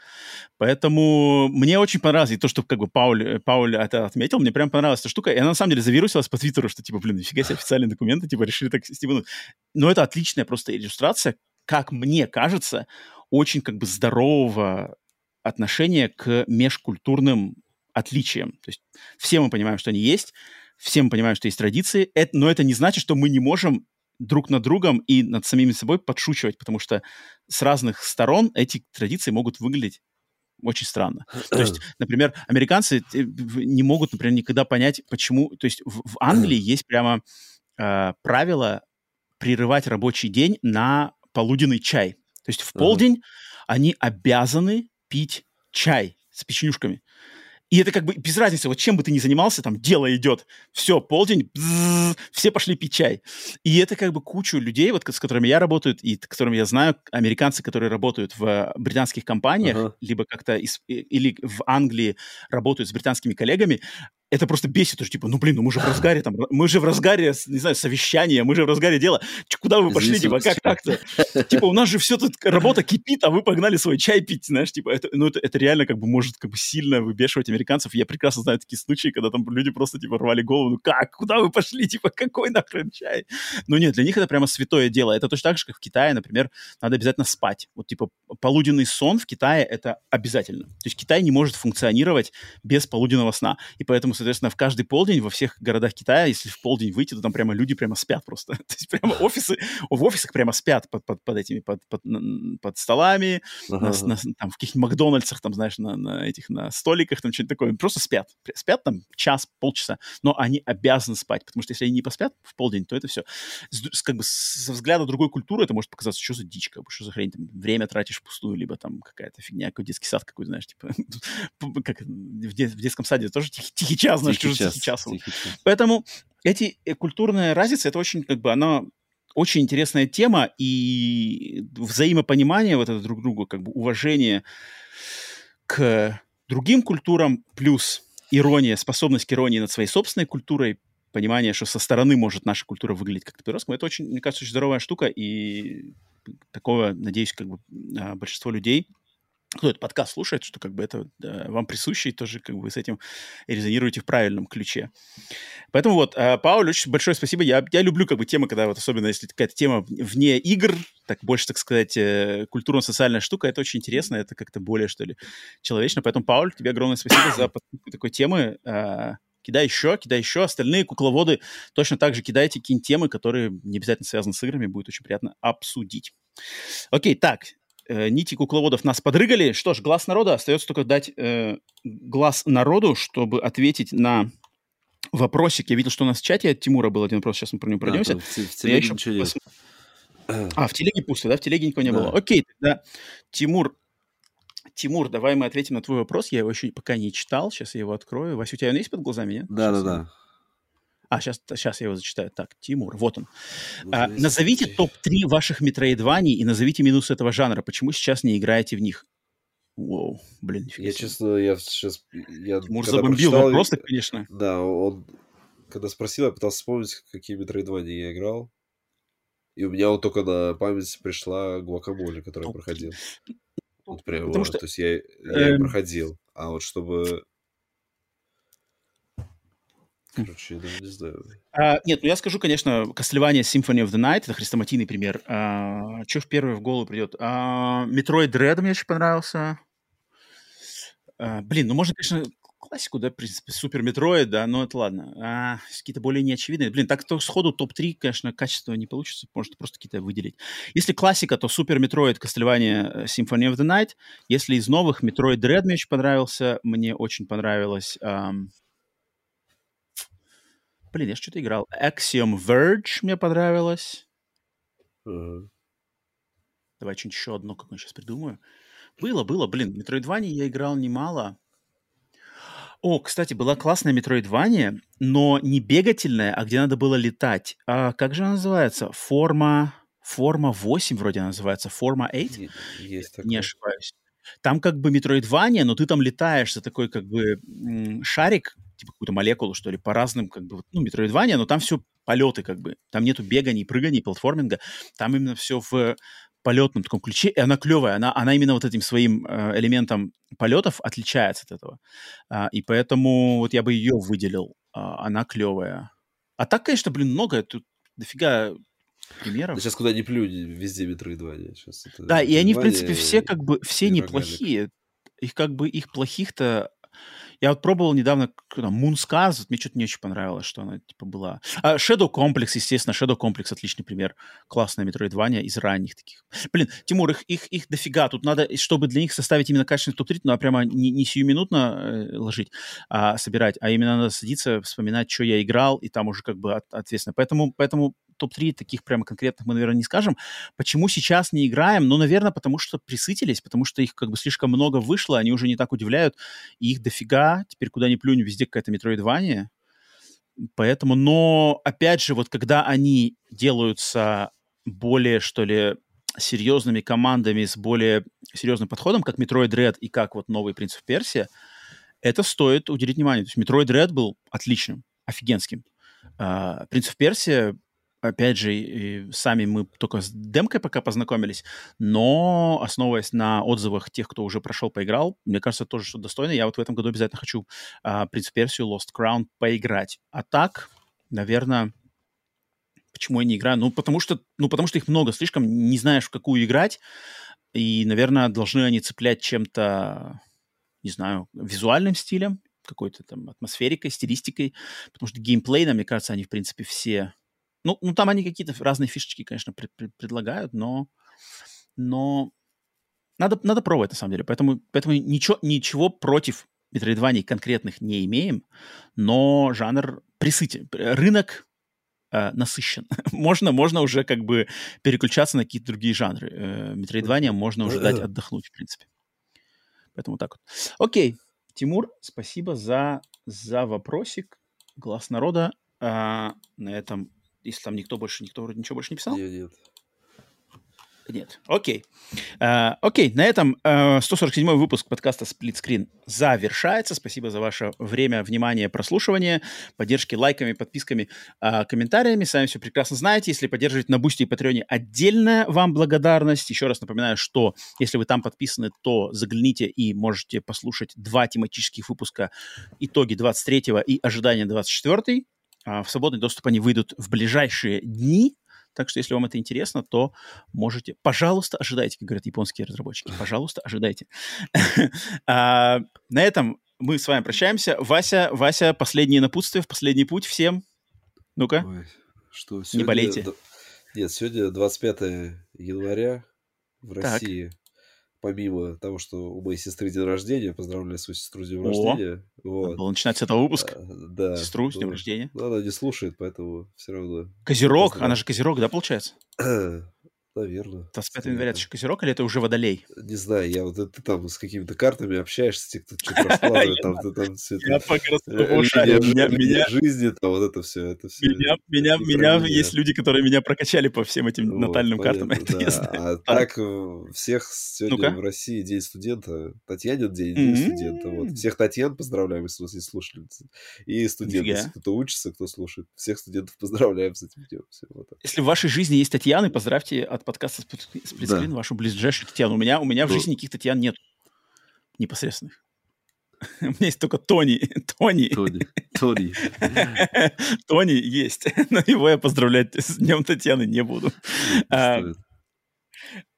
Поэтому мне очень понравилось, и то, что как бы Пауль, Пауль это отметил, мне прям понравилась эта штука, и она на самом деле завирусилась по Твиттеру, что типа, блин, нифига себе официальные документы, типа, решили так стебануть. Но это отличная просто иллюстрация, как мне кажется, очень как бы здорового отношения к межкультурным отличиям. То есть все мы понимаем, что они есть, все мы понимаем, что есть традиции, это, но это не значит, что мы не можем друг над другом и над самими собой подшучивать, потому что с разных сторон эти традиции могут выглядеть очень странно. То есть, например, американцы э, не могут, например, никогда понять, почему... То есть в, в Англии есть прямо э, правило прерывать рабочий день на полуденный чай. То есть в полдень они обязаны пить чай с печенюшками. И это как бы без разницы, вот чем бы ты ни занимался, там дело идет. Все, полдень, бзз, все пошли пить чай. И это как бы кучу людей, вот с которыми я работаю, и которыми я знаю, американцы, которые работают в британских компаниях, uh-huh. либо как-то из, или в Англии работают с британскими коллегами, это просто бесит, уже типа, ну блин, ну мы же в разгаре там, мы же в разгаре, не знаю, совещания, мы же в разгаре дела. Ч, куда вы пошли, типа, как так-то? Типа, у нас же все тут, работа кипит, а вы погнали свой чай пить, знаешь, типа, это, ну это, это реально как бы может как бы сильно выбешивать американцев. Я прекрасно знаю такие случаи, когда там люди просто типа рвали голову, ну как, куда вы пошли, типа, какой нахрен чай? Ну нет, для них это прямо святое дело. Это точно так же, как в Китае, например, надо обязательно спать. Вот типа полуденный сон в Китае это обязательно. То есть Китай не может функционировать без полуденного сна. И поэтому соответственно, в каждый полдень во всех городах Китая, если в полдень выйти, то там прямо люди прямо спят просто. То есть прямо офисы, в офисах прямо спят под, под, под этими, под, под, под столами, ага. на, на, там в каких-нибудь Макдональдсах, там, знаешь, на, на этих, на столиках, там что-нибудь такое. Просто спят. Спят там час, полчаса, но они обязаны спать, потому что если они не поспят в полдень, то это все. С, как бы со взгляда другой культуры это может показаться, что за дичь, как бы, что за хрень, там, время тратишь пустую, либо там какая-то фигня, какой детский сад какой-то, знаешь, типа, как в, дет, в детском саде тоже тихий, тихий час, знаешь, тихий час, час. Поэтому эти э, культурная разница, это очень, как бы, она очень интересная тема, и взаимопонимание вот это друг другу, как бы уважение к другим культурам, плюс ирония, способность к иронии над своей собственной культурой, понимание, что со стороны может наша культура выглядеть как-то по-русскому, это очень, мне кажется, очень здоровая штука, и такого, надеюсь, как бы а, большинство людей кто этот подкаст слушает, что как бы это да, вам присуще, и тоже как бы с этим резонируете в правильном ключе. Поэтому вот, э, Пауль, очень большое спасибо. Я, я люблю как бы темы, когда вот особенно если какая-то тема вне игр, так больше, так сказать, э, культурно-социальная штука, это очень интересно, это как-то более, что ли, человечно. Поэтому, Пауль, тебе огромное спасибо за такой темы. Э, кидай еще, кидай еще. Остальные кукловоды точно так же кидайте какие-нибудь темы, которые не обязательно связаны с играми, будет очень приятно обсудить. Окей, так, э, нити кукловодов нас подрыгали. Что ж, глаз народа. Остается только дать э, глаз народу, чтобы ответить на вопросик. Я видел, что у нас в чате от Тимура был один вопрос. Сейчас мы про него пройдемся. Да, в, в телеге ничего нет. А, в телеге пусто, да? В телеге никого не да. было. Окей, тогда, Тимур, Тимур, давай мы ответим на твой вопрос. Я его еще пока не читал. Сейчас я его открою. Вася, у тебя он есть под глазами, нет? Да, да, да. А, сейчас, сейчас я его зачитаю. Так, Тимур, вот он. а, назовите топ-3 ваших метроидваний и назовите минусы этого жанра. Почему сейчас не играете в них? Воу, блин, нифига Я, честно, я сейчас... Я, Тимур забомбил прочитал, вопрос, конечно. Да, он... Когда спросил, я пытался вспомнить, какие метроидвания я играл. И у меня вот только на память пришла Гуакамоле, которую я проходил. Вот прям, Потому что... То есть я, я эм... проходил. А вот чтобы Короче, я даже не знаю. А, нет, ну я скажу, конечно, Castlevania Symphony of the Night, это хрестоматийный пример. А, что в первое в голову придет? А, Metroid Dread мне очень понравился. А, блин, ну можно, конечно, классику, да, в принципе, Super Metroid, да, но это ладно. А, какие-то более неочевидные. Блин, так то сходу топ-3, конечно, качество не получится, может просто какие-то выделить. Если классика, то Super Metroid, Castlevania Symphony of the Night. Если из новых, Metroid Dread мне очень понравился, мне очень понравилось... Блин, я что-то играл. Axiom Verge мне понравилось. Uh-huh. Давай что-нибудь еще одно, как я сейчас придумаю. Было, было, блин, Метроидване я играл немало. О, кстати, была классная Метроидвания, но не бегательная, а где надо было летать. А как же она называется? Форма... Форма 8 вроде она называется. Форма 8? Есть такое. Не ошибаюсь. Там как бы Метроидвания, но ты там летаешь за такой как бы шарик, типа какую-то молекулу, что ли, по разным, как бы, ну, метроидвания, но там все полеты, как бы. Там нету беганий, прыганий, платформинга. Там именно все в полетном таком ключе, и она клевая, она, она именно вот этим своим э, элементом полетов отличается от этого. А, и поэтому вот я бы ее выделил. А, она клевая. А так, конечно, блин, много. Тут дофига примеров. Да сейчас куда ни плюнь, везде Metroidvania. Сейчас это да, и они, в принципе, все как бы, все неплохие. Их как бы, их плохих-то я вот пробовал недавно Moonscars, мне что-то не очень понравилось, что она типа была. А Shadow Complex, естественно, Shadow Complex отличный пример. Классная Metroidvania из ранних таких. Блин, Тимур, их, их, их дофига. Тут надо, чтобы для них составить именно качественный топ-3, надо прямо не, не сиюминутно э, ложить, а собирать, а именно надо садиться, вспоминать, что я играл, и там уже как бы от, ответственно. Поэтому, поэтому топ-3 таких прямо конкретных мы, наверное, не скажем. Почему сейчас не играем? Ну, наверное, потому что присытились, потому что их как бы слишком много вышло, они уже не так удивляют, и их дофига, теперь куда ни плюнь, везде какая-то метроидвания. Поэтому, но, опять же, вот когда они делаются более, что ли, серьезными командами с более серьезным подходом, как Metroid Dread и как вот новый Принц of Персия, это стоит уделить внимание. То есть Metroid Dread был отличным, офигенским. Uh, of Персия опять же, сами мы только с демкой пока познакомились, но основываясь на отзывах тех, кто уже прошел, поиграл, мне кажется, тоже что достойно. Я вот в этом году обязательно хочу а, Принц Персию Lost Crown поиграть. А так, наверное, почему я не играю? Ну, потому что, ну, потому что их много слишком, не знаешь, в какую играть, и, наверное, должны они цеплять чем-то, не знаю, визуальным стилем, какой-то там атмосферикой, стилистикой, потому что геймплейно, мне кажется, они, в принципе, все ну, ну там они какие-то разные фишечки, конечно, пред, пред, предлагают, но, но надо, надо пробовать, на самом деле. Поэтому, поэтому ничего, ничего против метроидваний конкретных не имеем, но жанр присытен. Рынок э, насыщен. можно, можно уже как бы переключаться на какие-то другие жанры. Э, метроидвания можно уже дать отдохнуть, в принципе. Поэтому так вот. Окей. Тимур, спасибо за, за вопросик. Глаз народа. А, на этом если там никто больше, никто вроде ничего больше не писал? Нет, нет. Нет. Окей. Uh, окей, на этом э, 147 выпуск подкаста Split Screen завершается. Спасибо за ваше время, внимание, прослушивание, поддержки лайками, подписками, uh, комментариями. Сами все прекрасно знаете. Если поддерживаете на Boosty и Патреоне, отдельная вам благодарность. Еще раз напоминаю, что если вы там подписаны, то загляните и можете послушать два тематических выпуска «Итоги 23 и ожидания 24 а, в свободный доступ они выйдут в ближайшие дни. Так что, если вам это интересно, то можете... Пожалуйста, ожидайте, как говорят японские разработчики. Пожалуйста, ожидайте. А, на этом мы с вами прощаемся. Вася, Вася, последнее напутствие в последний путь всем. Ну-ка. Что, сегодня... Не болейте. Нет, сегодня 25 января в России помимо того, что у моей сестры день рождения, поздравляю свою сестру с днем О, рождения. Вот. Было начинать с этого выпуска. А, да. Сестру с днем рождения. Ну, она не слушает, поэтому все равно. Козерог, она же Козерог, да, получается? Наверное. 25 января это еще Козерог или это уже Водолей? Не знаю, я вот ты там с какими-то картами общаешься, те, кто что-то раскладывает, там ты там все это... Меня жизни, там вот это все, это все. Меня, меня, есть люди, которые меня прокачали по всем этим натальным картам. А так всех сегодня в России День студента, Татьянин день, День студента. Вот. Всех Татьян поздравляем, если у есть слушательницы. И студенты, кто учится, кто слушает. Всех студентов поздравляем с этим днем. Если в вашей жизни есть Татьяны, поздравьте от подкаста Сплитскрин, да. вашу ближайшую Татьяну. У меня, у меня в жизни никаких Татьян нет непосредственных. У меня есть только Тони. Тони. Тони. Тони. Тони есть. Но его я поздравлять с Днем Татьяны не буду. А,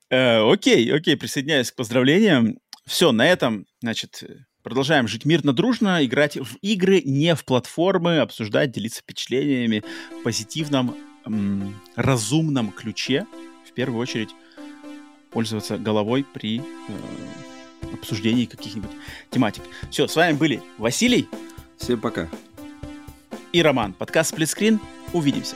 э, окей, окей, присоединяюсь к поздравлениям. Все, на этом, значит, продолжаем жить мирно, дружно, играть в игры, не в платформы, обсуждать, делиться впечатлениями в позитивном, разумном ключе в первую очередь пользоваться головой при э, обсуждении каких-нибудь тематик. Все, с вами были Василий. Всем пока. И Роман. Подкаст «Сплитскрин». Увидимся.